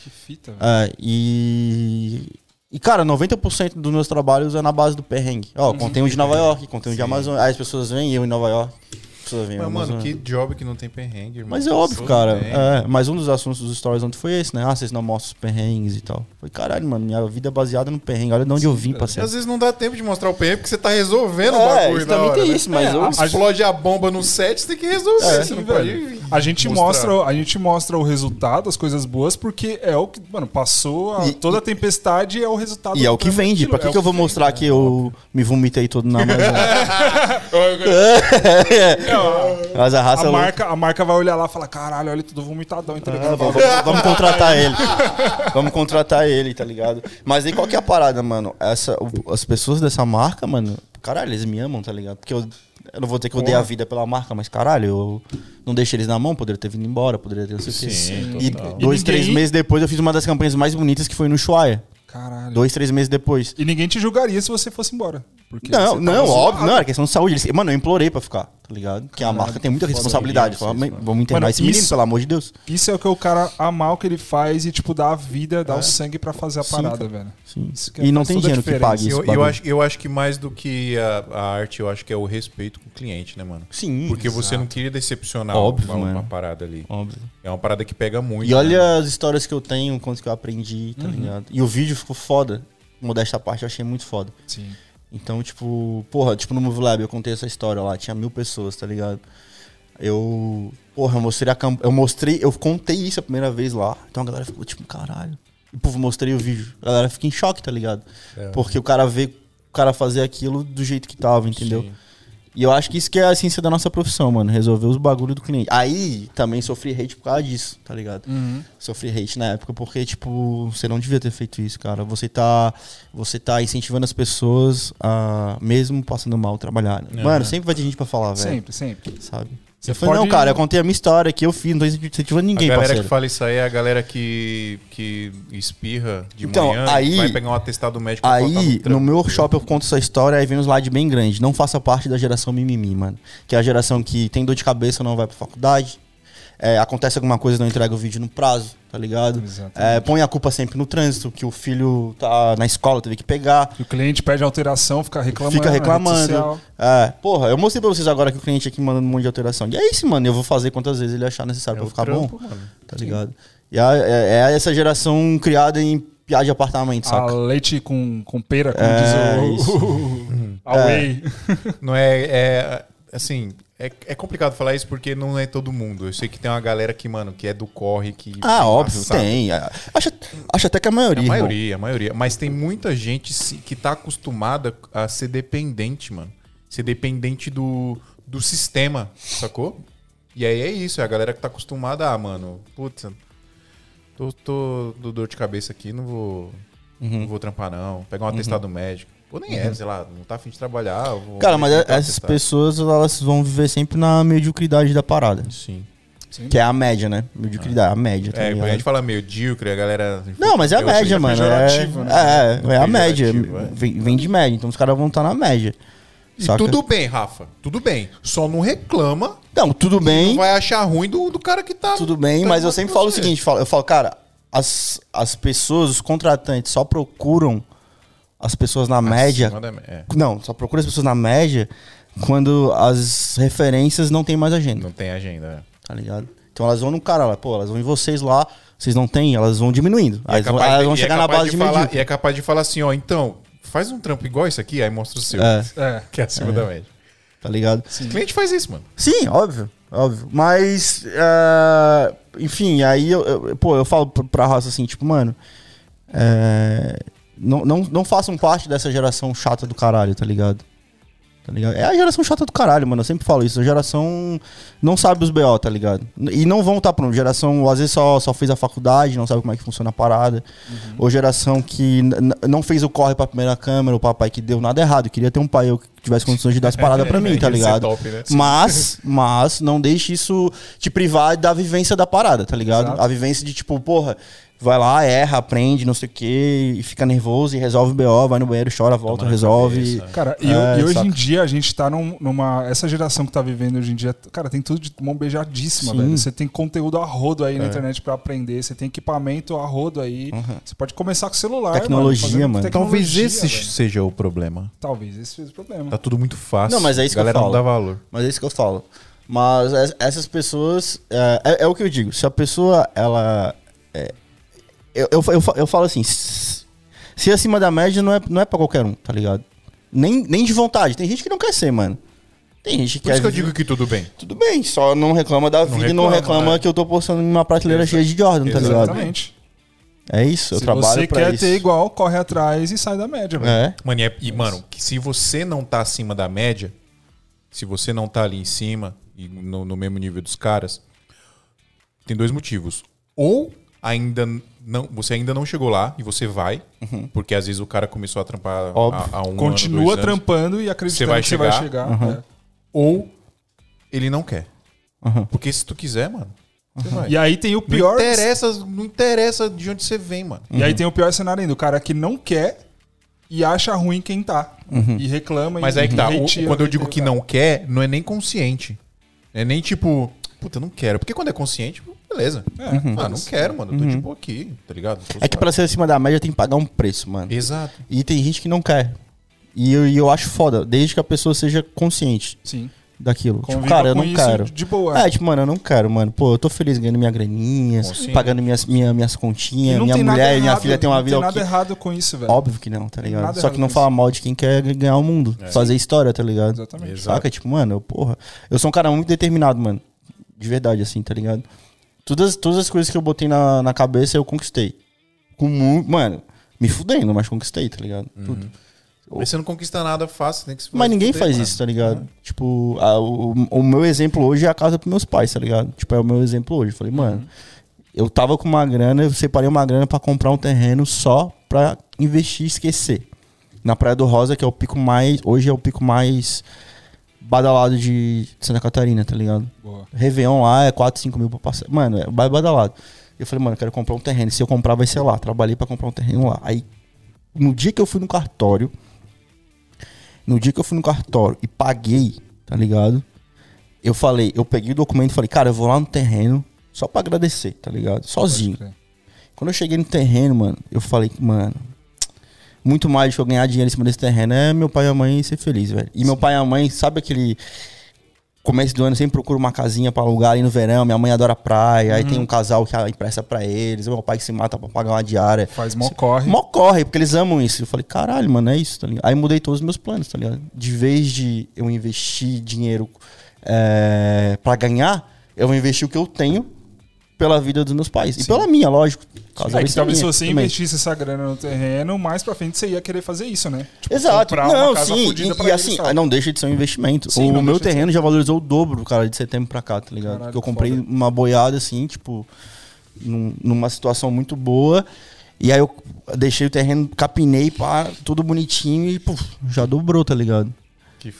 Que fita, velho. É, e. E, cara, 90% dos meus trabalhos é na base do perrengue. Ó, contei um de Nova York, contei um de Amazônia. Aí as pessoas vêm, eu em Nova York. As pessoas vêm, Mas, mano, Amazônia. que job que não tem perrengue, irmão. Mas é óbvio, cara. tem. É, mas um dos assuntos dos stories ontem foi esse, né? Ah, vocês não mostram os perrengues e tal. Foi caralho, mano. Minha vida é baseada no perrengue. Olha de onde eu vim, parceiro. Às vezes não dá tempo de mostrar o perrengue porque você tá resolvendo o É, bagulho isso na também hora, tem né? isso, mas eu- Ah, Explode a bomba no set, você tem que resolver. É, você não Sim, pode velho. A gente mostrar. mostra, a gente mostra o resultado, as coisas boas, porque é o que, mano, passou a- E- toda a tempestade é o resultado. E é o que vende. aquilo, Pra que, é que eu o vou vende, mostrar né? que eu me vomitei todo na Amazônia? É, mas a raça a, é louca. marca, a marca vai olhar lá e falar: caralho, olha tudo vomitadão entregando. Ah, vamos, vamos- vamos contratar ele. Vamos contratar ele, tá ligado? Mas aí qual que é a parada, mano? Essa, o- as pessoas dessa marca, mano, caralho, eles me amam, tá ligado? Porque eu, eu não vou dizer que eu dei a vida pela marca, mas caralho, eu não deixei eles na mão, poderia ter vindo embora, poderia ter não sei o quê. Sim, E total. dois, E três ninguém- meses depois eu fiz uma das campanhas mais bonitas que foi no Ushuaia. Caralho. Dois, três meses depois. E ninguém te julgaria se você fosse embora. Porque você Não, não, óbvio, não, era questão de saúde. Eles- Mano, eu implorei pra ficar, tá ligado? Porque a marca tem muita responsabilidade. isso, Fala, isso, "Mãe, mano." vamos internar Mano, esse menino, isso- pelo amor de Deus. Isso é o que o cara amar o que ele faz e, tipo, dar a vida, dar o sangue pra fazer a Sim, parada, cara. velho. Sim. Isso que E não tem dinheiro que pague isso. Eu, eu, acho, eu acho que mais do que a, a arte, eu acho que é o respeito com o cliente, né, mano? Sim. Porque você não queria decepcionar Óbvio, uma, uma parada ali. Óbvio. É uma parada que pega muito. E olha né? as histórias que eu tenho, quanto que eu aprendi, Uhum. tá ligado? E o vídeo ficou foda. Modesta parte, eu achei muito foda. Sim. Então, tipo, porra, tipo no Move Lab eu contei essa história lá, tinha mil pessoas, tá ligado? Eu, porra, eu mostrei a camp... eu mostrei, eu contei isso a primeira vez lá. Então a galera ficou tipo, caralho. E, pô, mostrei o vídeo. A galera fica em choque, tá ligado? É. Porque o cara vê o cara fazer aquilo do jeito que tava, entendeu? Sim. E eu acho que isso que é a essência da nossa profissão, mano. Resolver os bagulho do cliente. Aí também sofri hate por causa disso, tá ligado? Uhum. Sofri hate na época porque, tipo, você não devia ter feito isso, cara. Você tá, você tá incentivando as pessoas a, mesmo passando mal, trabalhar. Aham. Mano, sempre vai ter gente pra falar, velho. Sempre, sempre. Sabe? Você eu falei, não, pode- cara, eu contei a minha história aqui, eu fiz, não tô incentivando ninguém, a galera parceiro. que fala isso aí é a galera que, que espirra de Então, manhã aí- e vai pegar um atestado médico Aí, trampo. no meu workshop, eu conto essa história, aí vem um slide bem grande. Não faça parte da geração mimimi, mano. Que é a geração que tem dor de cabeça, não vai pra faculdade. É, acontece alguma coisa, não entrega o vídeo no prazo, tá ligado? É, põe a culpa sempre no trânsito, que o filho tá na escola, teve que pegar. E o cliente pede alteração, fica reclamando. Fica reclamando. social. É, porra, eu mostrei pra vocês agora que o cliente aqui mandando um monte de alteração. E é isso, mano. Eu vou fazer quantas vezes ele achar necessário É pra ficar trampo, bom. mano. Tá ligado? E é, é- é essa geração criada em piada de apartamento, A saca? leite com, com pera, como É, diz o... isso. a whey. Não é, é assim, é, é complicado falar isso porque não é todo mundo. Eu sei que tem uma galera que, mano, que é do corre, que Ah, óbvio, tem. Acho, acho até que a maioria. A irmão. maioria, a maioria. Mas tem muita gente que tá acostumada a ser dependente, mano. Ser dependente do, do sistema, sacou? E aí é isso, é a galera que tá acostumada, ah, mano, putz, tô, tô do dor de cabeça aqui, não vou, Uhum. não vou trampar não. Pegar um atestado médico. Ou nem é, sei lá, não tá afim de trabalhar. Cara, mas botar essas pessoas, elas vão viver sempre na mediocridade da parada. Sim. Que é a média, né? Mediocridade, a média, tá É, quando a gente fala medíocre, a galera. Não, mas é a média, sei, mano. É, né? é, é a média. É. Vem, vem de média. Então os caras vão estar na média. E saca? tudo bem, Rafa. Tudo bem. Só não reclama Não, tudo Não bem. vai achar ruim do, do cara que tá. Tudo bem, tá mas eu sempre falo o seguinte: falo- eu falo, cara, as, as pessoas, os contratantes só procuram as pessoas na média. Da- é, Não, só procura as pessoas na média quando as referências não tem mais agenda, não tem agenda. é. tá ligado? Então elas vão no cara lá, pô, elas vão em vocês lá, vocês não têm, elas vão diminuindo. Aí é elas vão- elas de- vão é chegar na capaz base de, falar, medíocre. E é capaz de falar assim, ó, então, faz um trampo igual isso aqui, aí mostra o seu. É, É. Que é acima da média. tá ligado? O cliente faz isso, mano. Sim, óbvio, óbvio. Mas, é, enfim, aí eu, eu- pô, eu falo pra- pra raça assim, tipo, mano, é, não, não, não façam parte dessa geração chata do caralho, tá ligado? Tá ligado? É a geração chata do caralho, mano. Eu sempre falo isso. A geração não sabe os BO, tá ligado? E não vão estar tá pronto. Geração, às vezes, só, só fez a faculdade, não sabe como é que funciona a parada. Ou geração que não fez o corre pra primeira câmera, o papai que deu nada errado. Queria ter um pai eu que tivesse condições de dar as paradas pra mim, tá é ligado? top, né? Mas, mas, não deixe isso te privar da vivência da parada, tá ligado? Exato. A vivência de tipo, porra, vai lá, erra, aprende, não sei o quê, e fica nervoso e resolve o BO, vai no banheiro, chora, volta, Toma resolve. cabeça. Cara, e, É, e hoje saca. em dia a gente tá num- numa. Essa geração que tá vivendo hoje em dia, cara, tem tudo de mão beijadíssima, Sim. velho. Você tem conteúdo a rodo aí na internet pra aprender, você tem equipamento a rodo aí. Você pode começar com celular. Tecnologia, mano. Talvez tecnologia, esse velho. seja o problema. Talvez esse seja o problema. Tá tudo muito fácil. Não, mas é isso a galera que eu não falo. dá valor. Mas é isso que eu falo. Mas es- essas pessoas. É, é- é o que eu digo. Se a pessoa, ela. Eu, eu, eu, eu falo assim: se acima da média não é, não é pra qualquer um, tá ligado? Nem, nem de vontade. Tem gente que não quer ser, mano. Tem gente que Por isso quer que eu digo que tudo bem. Tudo bem, só não reclama da vida e não reclama, reclama é. que eu tô postando em uma prateleira Exa- cheia de Jordan, tá ligado? Exatamente. É isso, eu Se trabalho você pra quer isso. ter igual, corre atrás e sai da média, velho. É. Mano, e, é- e, mano, que se você não tá acima da média, se você não tá ali em cima e no, no mesmo nível dos caras, tem dois motivos. Ou ainda não, você ainda não chegou lá e você vai, porque às vezes o cara começou a trampar Óbvio. há um Continua ano, dois anos, trampando e acreditando Você vai que você vai chegar? chegar. é. ou ele não quer. Uhum. Porque se tu quiser, mano, vai. E aí tem o Não pior. interessa, não interessa de onde você vem, mano. E aí tem o pior cenário ainda, o cara que não quer e acha ruim quem tá. E reclama Mas e aí que tá. o- hateia quando eu digo que não quer, não é nem consciente. É nem tipo, puta, eu não quero. Porque quando é consciente, beleza. Ah, não quero, mano. Eu tô de boa aqui, tá ligado? É que pra ser acima da média tem que pagar um preço, mano. Exato. E tem gente que não quer. E eu, e eu acho foda, desde que a pessoa seja consciente Sim. daquilo. tipo, Conviva cara, eu não quero. de boa. É, tipo, mano, eu não quero, mano. Pô, eu tô feliz ganhando minha graninha, Consciente. pagando minhas, minha, minhas continhas, não minha mulher e minha filha tem uma não vida tem nada errado com isso, velho. Óbvio que não, tá ligado? Nada Só que não fala isso. mal de quem quer ganhar o mundo, fazer história, tá ligado? Exatamente. Exato. Saca? Tipo, mano, eu, porra. Eu sou um cara muito determinado, mano. De verdade, assim, tá ligado? Todas, todas as coisas que eu botei na, na cabeça eu conquistei. Com muito. Mano, me fudendo, mas conquistei, tá ligado? Tudo. Mas você não conquista nada fácil, tem que se Mas ninguém faz isso, tá ligado? Tipo, a- o, o meu exemplo hoje é a casa pros meus pais, tá ligado? Tipo, é o meu exemplo hoje. Eu falei, mano, eu tava com uma grana, eu separei uma grana pra comprar um terreno só pra investir e esquecer. Na Praia do Rosa, que é o pico mais. Hoje é o pico mais badalado de Santa Catarina, tá ligado? Boa. Réveillon lá é 4, 5 mil pra passar. Mano, é mais badalado. Eu falei, mano, eu quero comprar um terreno. Se eu comprar, vai ser lá. Trabalhei pra comprar um terreno lá. Aí, no dia que eu fui no cartório, no dia que eu fui no cartório e paguei, tá ligado? Eu falei, eu peguei o documento e falei, cara, eu vou lá no terreno só pra agradecer, tá ligado? Sozinho. Quando eu cheguei no terreno, mano, eu falei, mano, muito mais do que eu ganhar dinheiro em cima desse terreno é meu pai e a mãe ser feliz, velho. E meu pai e a mãe, sabe aquele começo do ano sempre procura uma casinha pra alugar ali no verão, minha mãe adora praia, aí tem um casal que empresta pra eles, meu pai que se mata pra pagar uma diária. Faz mó corre. Mó corre, porque eles amam isso. Eu falei, caralho, mano, é isso, tá ligado? Aí mudei todos os meus planos, tá ligado? De vez de eu investir dinheiro é, para ganhar, eu vou investir o que eu tenho pela vida dos meus pais. E pela minha, lógico. Caso É que talvez se você também. investisse essa grana no terreno, mais pra frente você ia querer fazer isso, né? Tipo, Exato. Não, sim. E, e assim, sabe? não deixa de ser um investimento. Sim, o meu terreno já valorizou o dobro, cara, de setembro pra cá, tá ligado? Caralho, Porque eu comprei foda. uma boiada assim, tipo, num- numa situação muito boa. E aí eu deixei o terreno, capinei, pá, tudo bonitinho e, puf, já dobrou, tá ligado?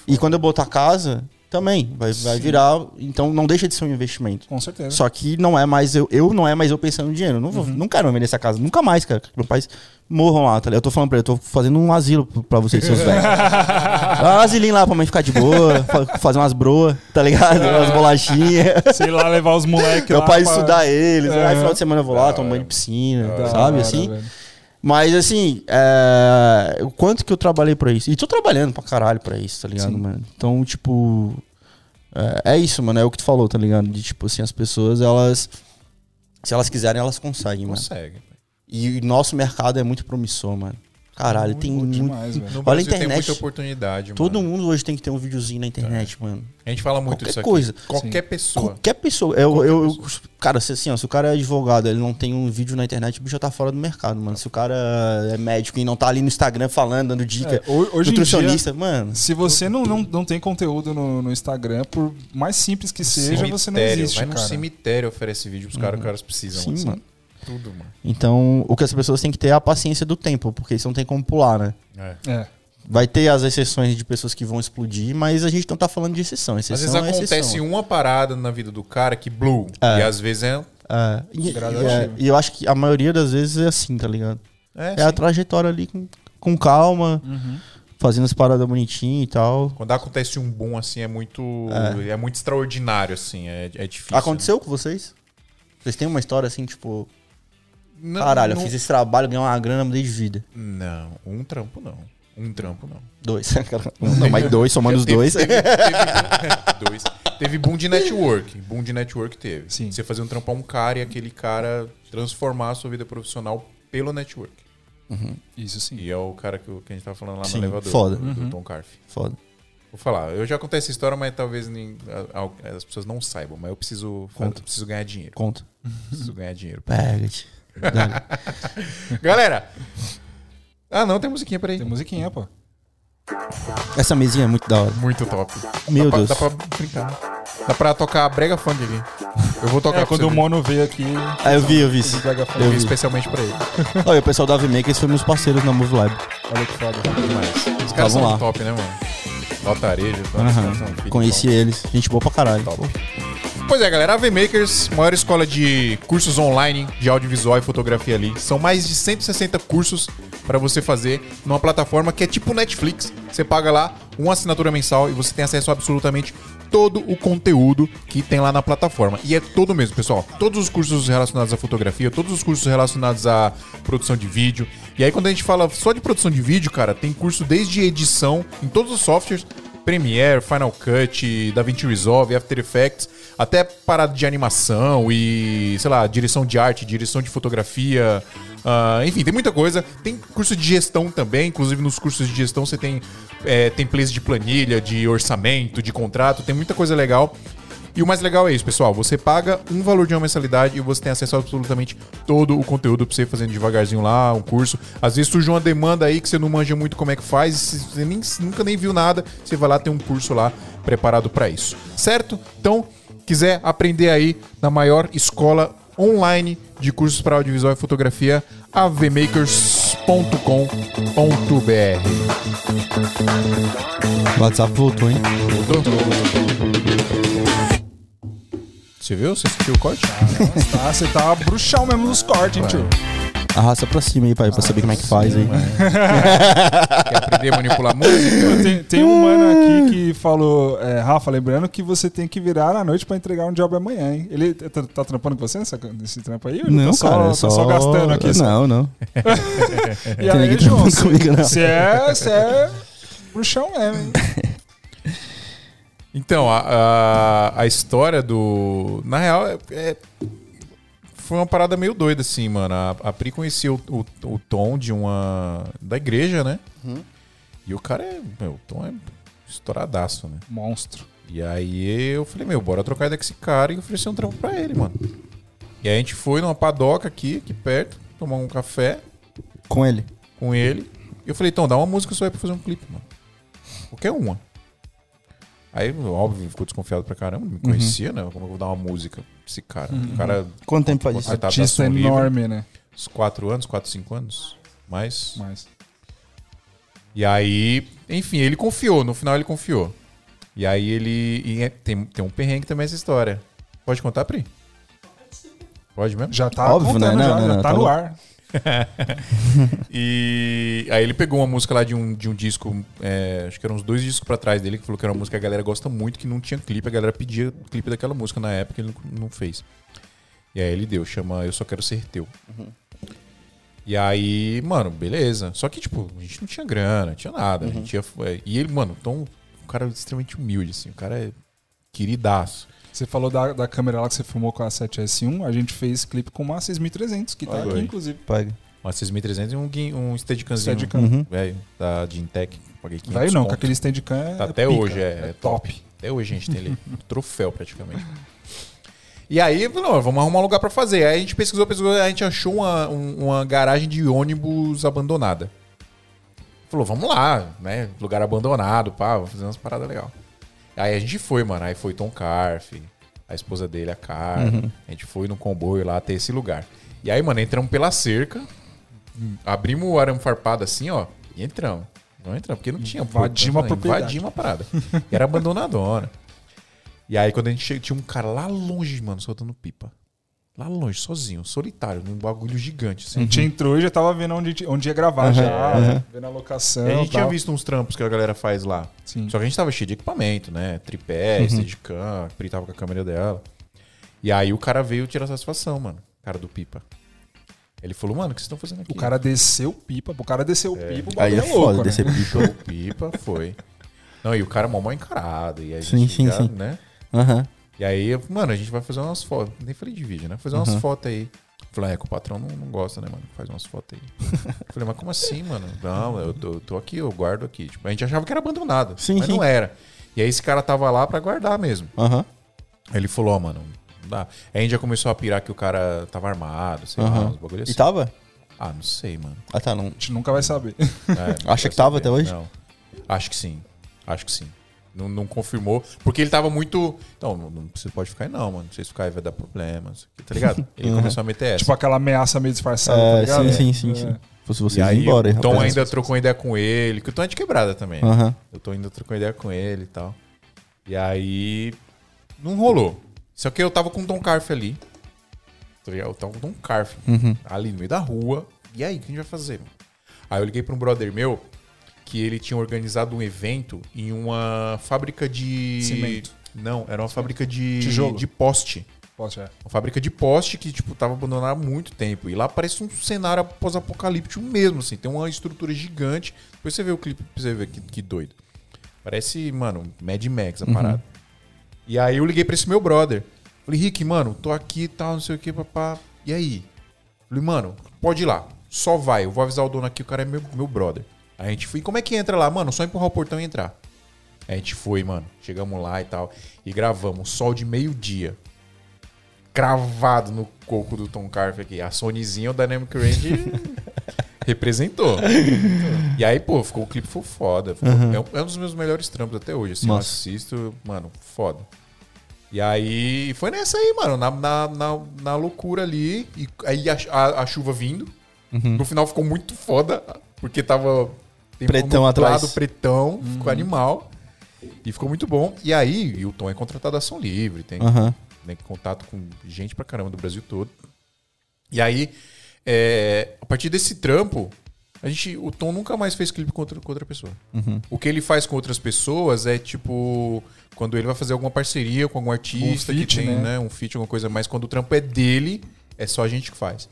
E quando eu botar casa, também vai, vai virar. Então não deixa de ser um investimento. Com certeza. Só que não é mais eu, eu não é mais eu pensando no dinheiro. Não, vou, Uhum. não quero vender essa casa. Nunca mais, cara. Meus pais morram lá, tá ligado? Eu tô falando pra ele, eu tô fazendo um asilo pra vocês, seus velhos. Dá um asilinho lá pra mãe ficar de boa, fa- fazer umas broas, tá ligado? Umas bolachinhas. Sei lá, levar os moleques Meu pai pra- estudar eles. É. Aí final de semana eu vou lá, tomo banho de piscina, sabe? assim. velho. Mas assim, é... o quanto que eu trabalhei pra isso? E tô trabalhando pra caralho pra isso, tá ligado, Sim. mano? Então, tipo. É, é isso, mano. É o que tu falou, tá ligado? De tipo assim, as pessoas, elas. Se elas quiserem, elas conseguem, mano. Consegue. E o nosso mercado é muito promissor, mano. Caralho, tem Muito muito. demais. No Olha a Brasil tem internet. muita oportunidade, Todo mano. mundo hoje tem que ter um videozinho na internet, mano. A gente fala muito Qualquer disso aqui. coisa. Qualquer pessoa. Qualquer pessoa. Eu, eu, eu- cara, se, assim, ó, se o cara é advogado, ele não tem um vídeo na internet, o bicho já tá fora do mercado, mano. Se o cara é médico e não tá ali no Instagram falando, dando dica, É, ho- hoje nutricionista, mano. Se você não, não, não tem conteúdo no, no Instagram, por mais simples que seja, você não Cemitério. existe, Vai no cara. cemitério oferece vídeo pros caras, os caras precisam. Sim, assim. mano. Tudo, mano. Então, o que as pessoas têm que ter é a paciência do tempo, porque isso não tem como pular, né? É. É. Vai ter as exceções de pessoas que vão explodir, mas a gente não tá falando de exceção. Às Exceção vezes é acontece exceção. uma parada na vida do cara que blue. É. E às vezes é. É, e, e, é, e eu acho que a maioria das vezes é assim, tá ligado? É, É a trajetória ali com, com calma, Uhum. fazendo as paradas bonitinhas e tal. Quando acontece um boom assim, é muito. É, muito extraordinário, assim. É, é difícil. Aconteceu com vocês? Vocês têm uma história assim, tipo, né? Não, caralho, não, eu fiz esse trabalho, ganhei uma grana, mudei de vida. Não, um trampo não. Um trampo não. Dois. não, mas dois, somando os dois. Teve, teve- dois. Teve boom de network. Boom de network teve. Sim. Você fazer um trampo a um cara e aquele cara transformar a sua vida profissional pelo network. Isso sim. E é o cara que, que a gente tava falando lá Sim, no elevador. foda. Do, do Tom Carf. Foda. Vou falar, eu já contei essa história, mas talvez nem, a- a- as pessoas não saibam, mas eu preciso, Conta. eu preciso ganhar dinheiro. Conta. Preciso ganhar dinheiro. Pega-te. Galera! Ah, não, tem musiquinha, peraí. Tem musiquinha, pô. Essa mesinha é muito da hora. Muito top. Meu dá Deus. Pra, dá pra brincar. Dá pra tocar brega funk aqui. Eu vou tocar É, quando o ver. Mono veio aqui. Ah, eu vi, eu vi. Pega fogo. Eu vi especialmente pra ele. Olha, o pessoal da Makers foi meus parceiros na Move Lab. Olha que foda. Demais. Os caras Vamos são lá. top, né, mano? Lotarejo. Aham. Conheci eles. Gente boa pra caralho. Top. Pois é, galera, a VMakers, maior escola de cursos online de audiovisual e fotografia ali. São mais de 160 cursos para você fazer numa plataforma que é tipo Netflix. Você paga lá uma assinatura mensal e você tem acesso a absolutamente todo o conteúdo que tem lá na plataforma. E é todo mesmo, pessoal. Todos os cursos relacionados à fotografia, todos os cursos relacionados à produção de vídeo. E aí, quando a gente fala só de produção de vídeo, cara, tem curso desde edição em todos os softwares. Premiere, Final Cut, DaVinci Resolve, After Effects, até parada de animação e, sei lá, direção de arte, direção de fotografia, ah, enfim, tem muita coisa. Tem curso de gestão também, inclusive nos cursos de gestão você tem é, templates de planilha, de orçamento, de contrato, tem muita coisa legal. E o mais legal é isso, pessoal. Você paga um valor de uma mensalidade e você tem acesso a absolutamente todo o conteúdo pra você fazendo devagarzinho lá, um curso. Às vezes surge uma demanda aí que você não manja muito como é que faz, você nem, nunca nem viu nada, você vai lá tem um curso lá preparado pra isso. Certo? Então, quiser aprender aí na maior escola online de cursos para audiovisual e fotografia, avmakers.com.br. WhatsApp voltou, hein? Você viu? Você assistiu o corte? Tá, você tá bruxão mesmo nos cortes, hein, tio? Arrasta pra cima aí, pai, pra saber como é que faz aí. Quer aprender a manipular música? Tem, tem um mano aqui que falou, é, Rafa, lembrando que você tem que virar à noite pra entregar um job amanhã, hein? Ele tá, tá trampando com você nessa, nesse trampo aí? ou Não, tá só, cara, é tá só... só gastando aqui. só? Não, não. E Tem aí, João, não. você é, você é bruxão mesmo, hein? Então, a, a, a história do. Na real, é, é- foi uma parada meio doida, assim, mano. A, a Pri conhecia o, o, o Tom de uma. da igreja, né? E o cara é. Meu, o Tom é estouradaço, né? Monstro. E aí eu falei, meu, bora trocar ideia com esse cara e oferecer um trampo pra ele, mano. E aí a gente foi numa padoca aqui, aqui perto, tomar um café Com ele. com ele. E eu falei, então, dá uma música só aí pra fazer um clipe, mano. Qualquer uma. Aí, óbvio, ficou desconfiado pra caramba, não me conhecia, né? Como eu vou dar uma música esse cara? O cara, Quanto tempo faz isso? Artista Som Livre. enorme, né? uns 4 anos, 4, 5 anos. Mas. Mas. E aí, enfim, ele confiou, no final ele confiou. E aí ele. e é- tem, tem um perrengue também essa história. Pode contar, Pri? Pode mesmo? Já tá Óbvio, contando, né? Não, já, não, já não, tá tá no ar. E aí ele pegou uma música lá de um, de um disco, é, acho que eram uns dois discos pra trás dele, que falou que era uma música que a galera gosta muito, que não tinha clipe, a galera pedia clipe daquela música na época, ele não, não fez. E aí ele deu, chama Eu Só Quero Ser Teu. E aí, mano, beleza. Só que, tipo, a gente não tinha grana, não tinha nada. A gente ia, é, e ele, mano, então, um cara extremamente humilde, assim, o cara é queridaço. Você falou da, da câmera lá que você filmou com a 7S1, a gente fez clipe com uma 6300, que tá Olha aqui, aí. inclusive. Paga. Uma 6300 e um, guin- um Steadicamzinho. Steadicam. Uhum. Velho, da Gintec. Paguei 500 Velho não, com conto. aquele Steadicam é Tá até pica, hoje, é, é top. Até hoje a gente tem ele. um troféu, praticamente. E aí, não, vamos arrumar um lugar pra fazer. Aí a gente pesquisou, pesquisou, a gente achou uma, um- uma garagem de ônibus abandonada. Falou, vamos lá, né? Lugar abandonado, pá, vamos fazer umas paradas legais. Aí a gente foi, mano. Aí foi Tom Carf, a esposa dele, a Cara. A gente foi no comboio lá até esse lugar. E aí, mano, entramos pela cerca, abrimos o arame farpado assim, ó, e entramos. Não entramos, porque não tinha Invadimos porta, a propriedade. Invadimos a parada. E era abandonadona. E aí, quando a gente chega, tinha um cara lá longe, mano, soltando pipa. Lá longe, sozinho, solitário, num bagulho gigante. A Assim. gente entrou e já tava vendo onde, onde ia gravar já, vendo a locação. E a gente e tinha tal. visto uns trampos que a galera faz lá. Sim. Só que a gente tava cheio de equipamento, né? Tripé, Steadicam, a Pri tava com a câmera dela. E aí o cara veio tirar satisfação, mano. Cara do Pipa. Ele falou, mano, o que vocês estão fazendo aqui? O cara desceu pipa, o cara desceu pipa, o Aí bagulho é é louco, foda né? descer pipa. Pipa, foi. Não, e o cara mó mal encarado. E a Sim, gente sim, já, sim. né? Aham. E aí, mano, a gente vai fazer umas fotos. Nem falei de vídeo, né? Fazer umas fotos aí. Falei, é que o patrão não, não gosta, né, mano? Faz umas fotos aí. Falei, mas como assim, mano? Não, eu tô, tô aqui, eu guardo aqui. Tipo, a gente achava que era abandonado. Sim, mas sim. não era. E aí esse cara tava lá pra guardar mesmo. Aham. Aí ele falou, ó, mano, não dá. Aí a gente já começou a pirar que o cara tava armado, sei lá, Aham. uns bagulho assim. E tava? Ah, não sei, mano. Ah, tá, não. A gente nunca vai saber. É, Acha que tava saber. até hoje? Não. Acho que sim. Acho que sim. Não, não confirmou. Porque ele tava muito. Então, não, não, você pode ficar aí, não, mano. Se vocês ficarem vai dar problema. isso aqui, Tá ligado? Ele começou a meter essa. Tipo aquela ameaça meio disfarçada, tá É, ligado? sim, sim, sim, É. sim. Fosse e vocês aí, ir embora. o Tom rapaz. ainda trocou uma ideia com ele, que o Tom é de quebrada também. Aham. Eu tô ainda trocando ideia com ele e tal. E aí. Não rolou. Só que eu tava com o Tom Carf ali. Tá ligado? Eu tava com o Tom Carf Uhum. ali no meio da rua. E aí, o que a gente vai fazer? mano? Aí eu liguei pra um brother meu que ele tinha organizado um evento em uma fábrica de. Cimento. Não, era uma fábrica de. Tijolo. de poste. Posso, é. Uma fábrica de poste que, tipo, tava abandonada há muito tempo. E lá parece um cenário pós-apocalíptico mesmo, assim. Tem uma estrutura gigante. Depois você vê o clipe pra você ver que, que doido. Parece, mano, Mad Max a parada. E aí eu liguei pra esse meu brother. Falei, Rick, mano, tô aqui e tal, não sei o que, papá. E aí? Falei, mano, pode ir lá. Só vai. Eu vou avisar o dono aqui, o cara é meu, meu brother. A gente foi. Como é que entra lá? Mano, só empurrar o portão e entrar. A gente foi, mano. Chegamos lá e tal. E gravamos. Sol de meio-dia. Cravado no coco do Tom Carf aqui. A Sonyzinha, o Dynamic Range representou. E aí, pô, ficou, o clipe foi foda. Ficou- é, um, é um dos meus melhores trampos até hoje. Assim, eu Massa. assisto, mano, foda. E aí, foi nessa aí, mano, na, na, na, na loucura ali. E aí a, a, a chuva vindo. Uhum. No final ficou muito foda, porque tava tempo Pretão atrás. pretão, ficou animal. E ficou muito bom. E aí, e o Tom é contratado ação livre, tem, Aham. tem contato com gente pra caramba do Brasil todo. E aí, é, a partir desse trampo, a gente, o Tom nunca mais fez clipe com outra, com outra pessoa. Uhum. O que ele faz com outras pessoas é tipo. Quando ele vai fazer alguma parceria com algum artista Um feat, que tem, né? né? Um feat, alguma coisa mais. Quando o trampo é dele, é só a gente que faz.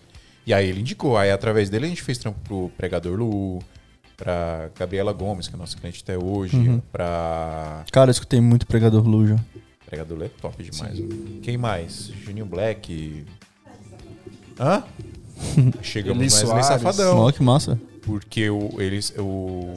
E aí ele indicou. Aí através dele a gente fez trampo pro Pregador Lu, pra Gabriela Gomes, que é nossa cliente até hoje, Uhum. pra. Cara, eu escutei muito Pregador Lu já. Pregador Lu é top demais. Quem mais? Juninho Black. Hã? Chegamos Eli Wesley Soares. Safadão. Ó, que massa. Porque o, eles. O,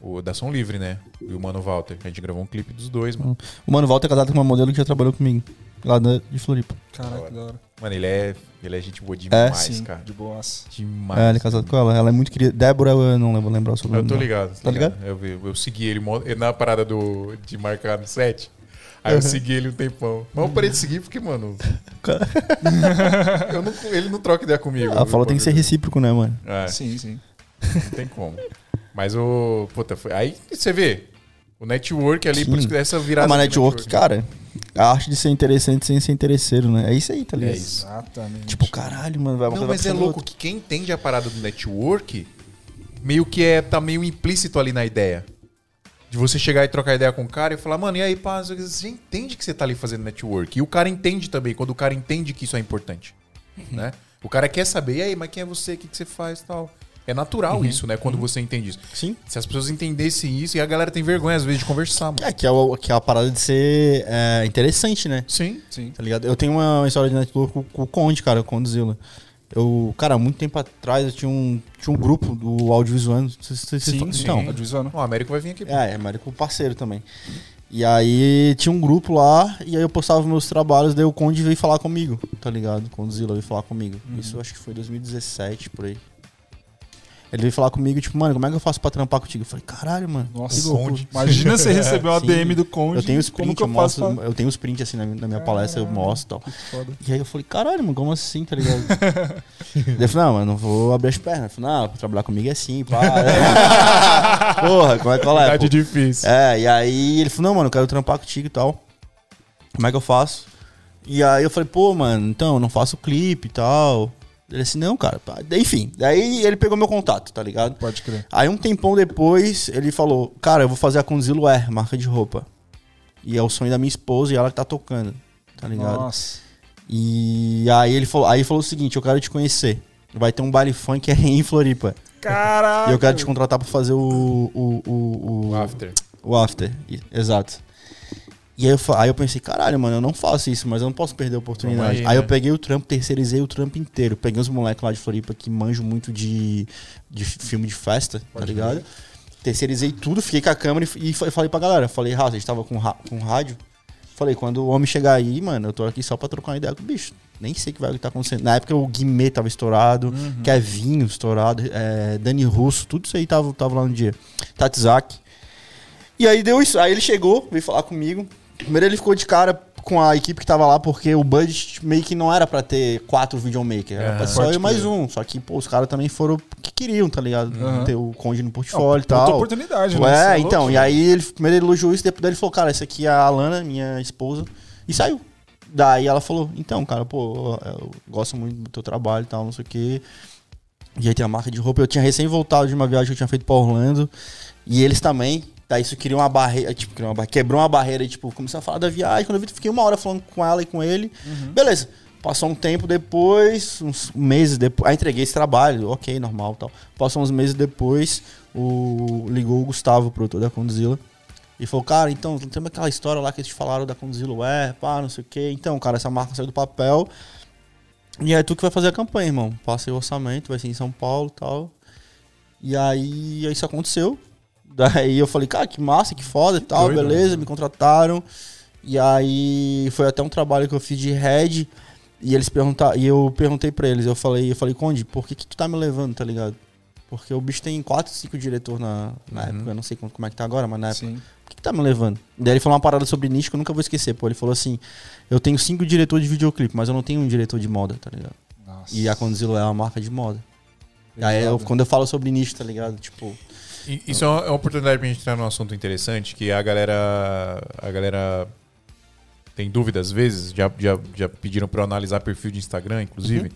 o da Som Livre, né? E o Mano Walter. A gente gravou um clipe dos dois, mano. O Mano Walter é casado com uma modelo que já trabalhou comigo. Lá da- de Floripa. Caraca, que da hora. Mano, ele é, ele é gente boa demais, Sim, cara. de boas. Demais. É, ele é casado com ela. Ela é muito querida. Débora, eu não lembro lembrar o sobrenome. Eu tô ligado. Tá ligado? Eu, vi- eu segui ele na parada do, de marcar no set. Aí eu segui ele um tempão. Mas eu parei de seguir porque, mano. eu não, ele não troca ideia comigo. A fala tem que ser recíproco, né, mano? É, Sim, sim. não tem como. Mas o. Puta, foi. Aí você vê. O network ali, por Sim. isso que essa virada. Ah, mas do network, cara, a arte de ser interessante sem ser interesseiro, né? É isso aí, tá ligado? É. Exatamente. Tipo, caralho, mano, vai Não, mas vai é louco que quem entende a parada do network meio que é, tá meio implícito ali na ideia. De você chegar e trocar ideia com o cara e falar, mano, e aí, pá, você entende que você tá ali fazendo network. E o cara entende também, quando o cara entende que isso é importante. Né? O cara quer saber, e aí, mas quem é você? O que, que você faz e tal? É natural isso, né? Quando você entende isso. Sim. Se as pessoas entendessem isso, e a galera tem vergonha, às vezes, de conversar, mano. É, que é, o, que é a parada de ser é, interessante, né? Sim. Sim. Tá ligado? Eu tenho uma história de network com, com o Conde, cara, com o Condzilla. Eu, cara, há muito tempo atrás eu tinha um, tinha um grupo do audiovisual. Não sei se vocês Sim, falam- sim. Então, Audiovisual, né? O Américo vai vir aqui. É, é Américo parceiro também. E aí tinha um grupo lá, e aí eu postava meus trabalhos, daí o Conde veio falar comigo, tá ligado? O Condzilla veio falar comigo. Isso eu acho que foi 2017, por aí. Ele veio falar comigo, tipo, mano, como é que eu faço pra trampar contigo? Eu falei, caralho, mano. Nossa. Conde. Imagina você receber uma. DM do Conde. Eu tenho os que eu, eu faço mostro, pra- eu tenho os prints assim na, minha- palestra, eu mostro e tal. E aí eu falei, caralho, mano, como assim, tá ligado? Eu falei, não, mano, não vou abrir as pernas. Eu falei, não, pra trabalhar comigo é assim, pá. Porra, como é que é? Verdade difícil. É, e aí ele falou, não, mano, eu quero trampar contigo e tal. Como é que eu faço? E aí eu falei, pô, mano, então, eu não faço clipe e tal. Ele assim, não, cara. pá. Enfim, daí ele pegou meu contato, tá ligado? Pode crer. Aí um tempão depois, ele falou, cara, eu vou fazer a Conzilo Air, marca de roupa. E é o sonho da minha esposa e ela que tá tocando, tá ligado? Nossa. E aí ele falou, aí ele falou o seguinte, eu quero te conhecer. Vai ter um baile funk em Floripa. Caralho. E eu quero te contratar pra fazer o. o, o, o, O after. o after. Exato. E aí eu, aí eu pensei, caralho, mano, eu não faço isso, mas eu não posso perder a oportunidade. Aí, aí, eu né? peguei o trampo, terceirizei o trampo inteiro. Peguei os moleques lá de Floripa que manjam muito de, de filme de festa, tá ligado? Terceirizei tudo, fiquei com a câmera e, e fa- falei pra galera. Falei, Raça, a gente tava com, com rádio. Falei, quando o homem chegar aí, mano, eu tô aqui só pra trocar uma ideia com o bicho. Nem sei o que vai estar acontecendo. Na época o Guimê tava estourado, Uhum. Kevinho estourado, é, Dani Russo, tudo isso aí tava, tava lá no dia. Tatzak. E aí deu isso. Aí ele chegou, veio falar comigo. Primeiro ele ficou de cara com a equipe que tava lá, porque o budget meio que não era pra ter quatro videomakers. Era Aham. pra só eu mais um. Só que, pô, os caras também foram que queriam, tá ligado? Aham. Ter o Conde no portfólio e tal. oportunidade, né? É, é então. louco, e aí ele primeiro ele elogiou isso, depois ele falou, cara, essa aqui é a Alana, minha esposa. E saiu. Daí ela falou, então, cara, pô, eu gosto muito do teu trabalho e tal, não sei o quê. E aí tem a marca de roupa. Eu tinha recém voltado de uma viagem que eu tinha feito pra Orlando. E eles também. Daí isso criou uma barreira, tipo, criou uma barreira, quebrou uma barreira, e, tipo, começou a falar da viagem. Quando eu vi, fiquei uma hora falando com ela e com ele. Beleza. Passou um tempo depois, uns meses depois. Aí entreguei esse trabalho, ok, normal e tal. Passou uns meses depois, o, ligou o Gustavo, produtor da Condzilla. E falou, cara, então, tem aquela história lá que eles te falaram da Condzilla, é, pá, não sei o quê. Então, cara, essa marca saiu do papel. E é tu que vai fazer a campanha, irmão. Passei o orçamento, vai ser em São Paulo e tal. E aí isso aconteceu. Daí eu falei, cara, que massa, que foda e tal, doido, beleza, me contrataram. E aí foi até um trabalho que eu fiz de head. E eles perguntaram, e eu perguntei pra eles, eu falei, eu falei, Conde, por que, que tu tá me levando, tá ligado? Porque o bicho tem 4, 5 diretores na, na época, eu não sei como, como é que tá agora, mas na época. Sim. Por que, que tá me levando? Daí ele falou uma parada sobre nicho que eu nunca vou esquecer, pô. Ele falou assim: eu tenho cinco diretores de videoclipe, mas eu não tenho um diretor de moda, tá ligado? Nossa. E a Condzilla é uma marca de moda. Aí eu- quando eu falo sobre nicho, tá ligado? Tipo. Isso é uma, é oportunidade pra gente entrar num assunto interessante, que a galera. A galera tem dúvida às vezes, já, já, já pediram pra eu analisar perfil de Instagram, inclusive.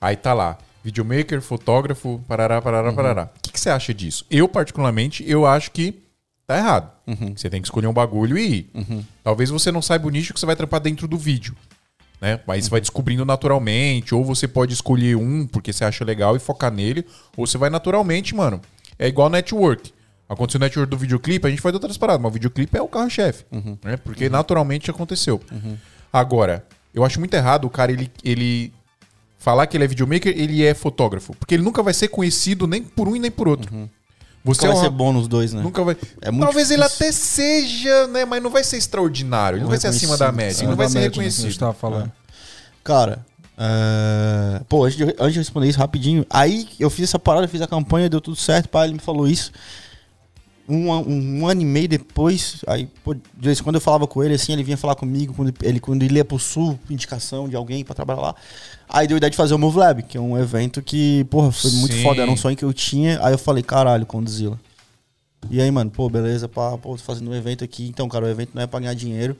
Aí tá lá, videomaker, fotógrafo, parará, parará, parará. O que, que você acha disso? Eu, particularmente, eu acho que tá errado. Você tem que escolher um bagulho e ir. Talvez você não saiba o nicho que você vai trampar dentro do vídeo. Né? Mas você vai descobrindo naturalmente, ou você pode escolher um porque você acha legal e focar nele, ou você vai naturalmente, mano. É igual network. Aconteceu o network do videoclipe, a gente faz outras paradas, mas o videoclipe é o carro-chefe. Né? Porque naturalmente aconteceu. Agora, eu acho muito errado o cara ele, ele falar que ele é videomaker, ele é fotógrafo. Porque ele nunca vai ser conhecido nem por um e nem por outro. Você Nunca é vai uma- ser bom nos dois, né? Nunca vai. É muito Talvez ele difícil. até seja, né? Mas não vai ser extraordinário. Ele não vai ser acima da média. Ele não vai ser né, que a gente reconhecido. tava falando. Cara, é... pô, antes de, antes de responder isso rapidinho, aí eu fiz essa parada, fiz a campanha, deu tudo certo, pai, ele me falou isso. Um, um, um ano e meio depois, aí, pô, de vez em quando eu falava com ele, assim, ele vinha falar comigo, quando ele, quando ele ia pro sul, indicação de alguém pra trabalhar lá. Aí deu a ideia de fazer o Move Lab, que é um evento que, porra, foi muito Sim. foda, era um sonho que eu tinha. Aí eu falei, caralho, Condzilla. E aí, mano, pô, beleza, pá, pô, tô fazendo um evento aqui. Então, cara, o evento não é pra ganhar dinheiro.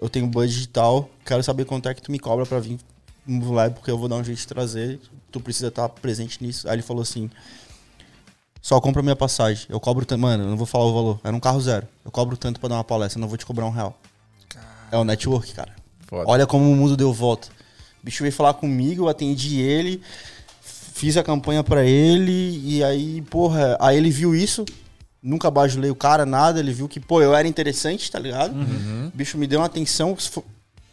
Eu tenho budget e tal. Quero saber quanto é que tu me cobra pra vir no live, porque eu vou dar um jeito de trazer. Tu precisa estar presente nisso. Aí ele falou assim: só compra minha passagem. Eu cobro tanto. Mano, eu não vou falar o valor. Era um carro zero. Eu cobro tanto pra dar uma palestra. Eu não vou te cobrar um real. É o network, cara. Foda. Olha como o mundo deu volta. O bicho veio falar comigo, eu atendi ele, fiz a campanha pra ele, e aí, porra, aí ele viu isso, nunca bajulei o cara, nada, ele viu que, pô, eu era interessante, tá ligado? O bicho me deu uma atenção,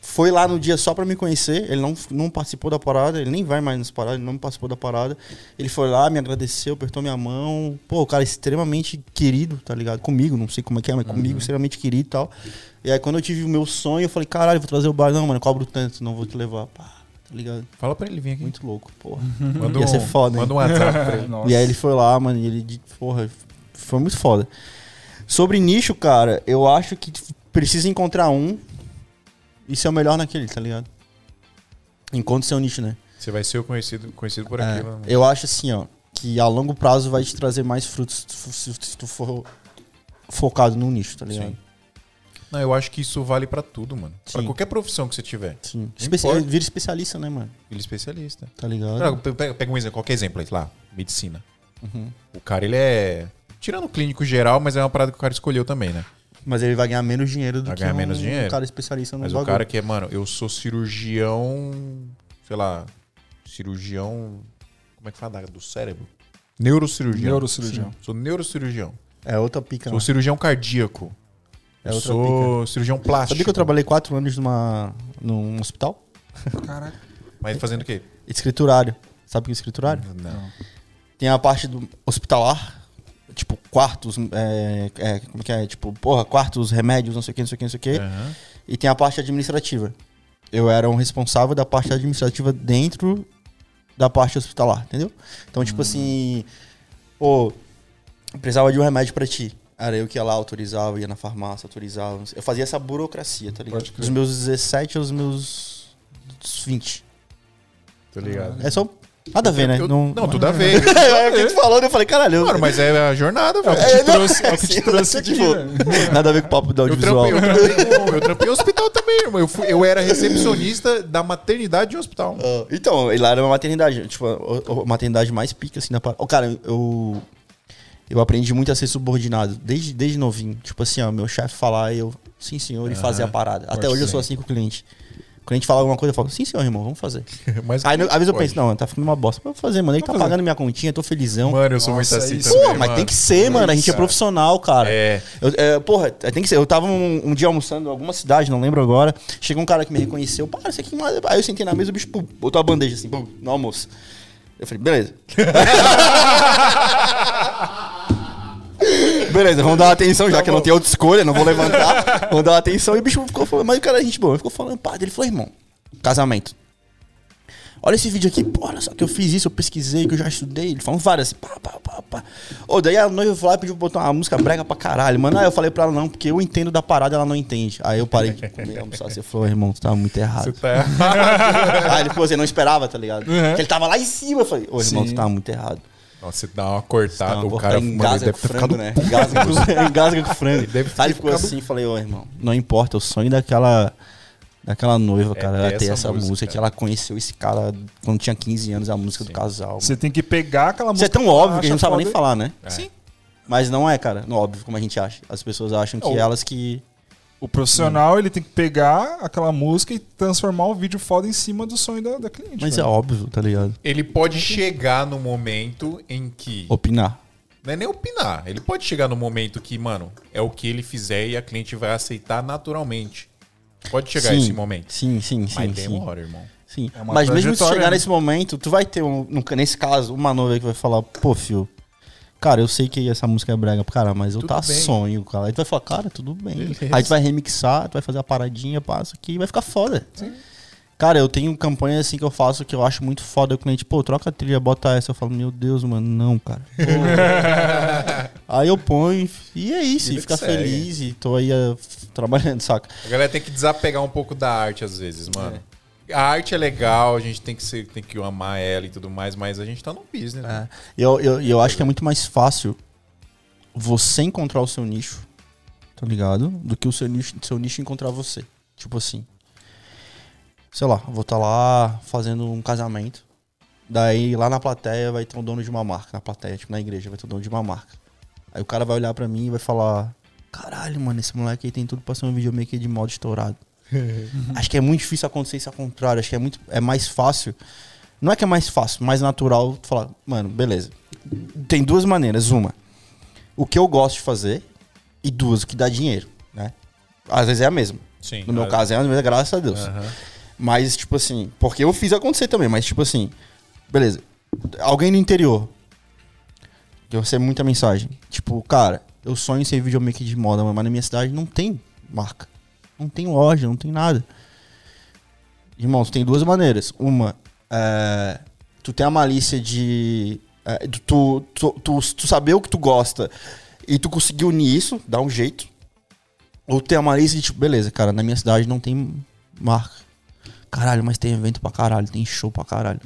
foi lá no dia só pra me conhecer, ele não, não participou da parada, ele nem vai mais nessa parada, ele não participou da parada. Ele foi lá, me agradeceu, apertou minha mão, pô, o cara é extremamente querido, tá ligado? Comigo, não sei como é que é, mas comigo, extremamente querido e tal. E aí quando eu tive o meu sonho, eu falei, caralho, vou trazer o bar, não, mano, cobro tanto, não vou te levar, pá, tá ligado? Fala pra ele vir aqui. Muito louco, porra. Manda Ia um, ser foda, hein? Manda um WhatsApp pra ele. Nossa. E aí ele foi lá, mano, e ele, porra, foi muito foda. Sobre nicho, cara, eu acho que precisa encontrar um e ser o melhor naquele, tá ligado? Encontre seu nicho, né? Você vai ser o conhecido, conhecido por É, aquilo. né? eu acho assim, ó, que a longo prazo vai te trazer mais frutos se tu- for focado no nicho, tá ligado? Sim. Não, eu acho que isso vale pra tudo, mano. Pra Sim. qualquer profissão que você tiver. Sim. Não Espe- importa. vira especialista, né, mano? É especialista. Tá ligado? Não, pe- pega, pega um exemplo, qualquer exemplo aí, lá. Medicina. Uhum. O cara, ele é. Tirando o clínico geral, mas é uma parada que o cara escolheu também, né? Mas ele vai ganhar menos dinheiro do Vai que ganhar um, menos dinheiro. cara especialista no Mas o bagulho. cara que é, mano, eu sou cirurgião. Sei lá. Cirurgião. Como é que fala? Do cérebro? Neurocirurgião. Neurocirurgião. Sou neurocirurgião. É outra pica, Sou né? cirurgião cardíaco. É eu outra sou cirurgião plástico. Sabia que eu trabalhei quatro anos numa, num hospital? Caraca. Mas fazendo o quê? Escriturário. Sabe o que é escriturário? Não. Tem a parte do hospitalar, tipo, quartos, é, é, como que é? Tipo, porra, quartos, remédios, não sei o que, não sei o que, não sei o que. Aham. E tem a parte administrativa. Eu era um responsável da parte administrativa dentro da parte hospitalar, entendeu? Então, tipo assim, pô, precisava de um remédio pra ti. Era eu que ia lá, autorizava, ia na farmácia, autorizava. Eu fazia essa burocracia, tá ligado? Dos meus 17 aos meus 20. Tô ligado. É só. Nada a ver, né? Eu- não, não, tudo a ver. é o que tu falou, eu falei, caralho. Mano, mas é a jornada, velho. É, não, trouxe- é o que te trouxe aqui, tipo, né? Nada a ver com o papo do Eu audiovisual. trampei, eu, trampei, no- eu trampei em hospital também, irmão. Eu, fui- eu era recepcionista da maternidade de um hospital. Ah, então, lá era uma maternidade, tipo, a, a maternidade mais pica, assim, na parada. Ô, cara, eu. Eu aprendi muito a ser subordinado, desde, desde novinho. Tipo assim, ó, meu chefe falar e eu, sim senhor, e fazer a parada. Até hoje eu sou assim com o cliente. Quando a gente fala alguma coisa, eu falo, sim senhor, irmão, vamos fazer. Mas Aí, às vezes eu pode. penso, não, tá ficando uma bosta. Mas vou fazer, mano. Ele tá Vamos fazer. pagando minha continha, tô felizão. Mano, eu sou Nossa, muito assim isso. também, Pô, mas mano. tem que ser, mano. A gente é profissional, cara. É. Eu, é, porra, tem que ser. Eu tava um, um dia almoçando em alguma cidade, não lembro agora. Chegou um cara que me reconheceu. Para, isso aqui. mano. Aí eu sentei na mesa, o bicho pum, botou a bandeja assim, pum, no almoço. Eu falei, beleza. beleza, vamos dar uma atenção, já que eu não tenho outra escolha, não vou levantar. Vamos dar uma atenção. E o bicho ficou falando, mas o cara é gente boa. Ele ficou falando, pá, ele falou, irmão, casamento. Olha esse vídeo aqui, pô, olha só que eu fiz isso, eu pesquisei, que eu já estudei. Ele falou várias, assim, pá, pá, pá, pá. Ô, daí a noiva foi lá e pediu pra botar uma música brega pra caralho. Mano, aí eu falei pra ela não, porque eu entendo da parada, ela não entende. Aí eu parei de comer, almoçar, assim, falou, irmão, tu tá muito errado. Você tá errado. Aí ele falou assim, não esperava, tá ligado? Uhum. Porque ele tava lá em cima, eu falei, ô, irmão, Sim. tu tá muito errado. Nossa, você dá uma cortada, Não, o cara mano, ele engasga deve com frango, ficado né? Engasga com, engasga com frango. deve ter Aí ele ficou ficado- assim, falei, ô, irmão, não importa, o sonho daquela... Daquela noiva, cara, ter ela ter essa música, música, que ela conheceu esse cara quando tinha 15 anos, a música do casal. Você tem que pegar aquela Isso é música. tão óbvio que a gente não sabe nem falar, né? Sim. Mas não é, cara. Não óbvio como a gente acha. As pessoas acham que Não. elas que. O profissional, ele tem que pegar aquela música e transformar o vídeo foda em cima do sonho da, da cliente. Mas é velho. óbvio, tá ligado? Ele pode chegar no momento em que. Opinar. Não é nem opinar. Ele pode chegar no momento que, mano, é o que ele fizer e a cliente vai aceitar naturalmente. Pode chegar sim, esse momento. Sim, sim, sim. Mas sim. demora, irmão. sim. É uma Mas mesmo se chegar né? nesse momento, tu vai ter, um, nesse caso, uma noiva que vai falar, pô, fio. Cara, eu sei que essa música é brega, cara, mas eu tá bem. sonho, cara. Aí tu vai falar, cara, tudo bem. Beleza. Aí tu vai remixar, tu vai fazer a paradinha, passa aqui vai ficar foda. Cara, eu tenho campanha assim que eu faço que eu acho muito foda. O cliente, pô, troca a trilha, bota essa. Eu falo, meu Deus, mano, não, cara. Aí eu ponho e é isso, e fica feliz e tô aí eh, trabalhando, saca? A galera tem que desapegar um pouco da arte às vezes, mano. A arte é legal, a gente tem que, ser, tem que amar ela e tudo mais, mas a gente tá no business. né? E Eu, eu, eu acho que é muito mais fácil você encontrar o seu nicho, tá ligado? Do que o seu nicho, seu nicho encontrar você. Tipo assim. Sei lá, vou estar lá fazendo um casamento. Daí lá na plateia vai ter um dono de uma marca. Na plateia, tipo na igreja, vai ter um dono de uma marca. Aí o cara vai olhar pra mim e vai falar: Caralho, mano, esse moleque aí tem tudo pra ser um videomaker de modo estourado. acho que é muito difícil acontecer isso ao contrário. Acho que é muito. É mais fácil. Não é que é mais fácil, mais natural tu falar, mano, beleza. Tem duas maneiras. Uma, o que eu gosto de fazer, e duas, o que dá dinheiro, né? Às vezes é a mesma. Sim. No meu caso é a mesma, graças a Deus. aham. Mas, tipo assim, porque eu fiz acontecer também, mas, tipo assim, beleza. Alguém no interior. Que eu recebo muita mensagem. Tipo, cara, eu sonho em ser videomaker de moda, mas na minha cidade não tem marca. Não tem loja, não tem nada. Irmão, tu tem duas maneiras. Uma, é, tu tem a malícia de. é, tu, tu, tu, tu saber o que tu gosta e tu conseguir unir isso, dá um jeito. Ou tem a malícia de, tipo, beleza, cara, na minha cidade não tem marca. Caralho, mas tem evento pra caralho, tem show pra caralho.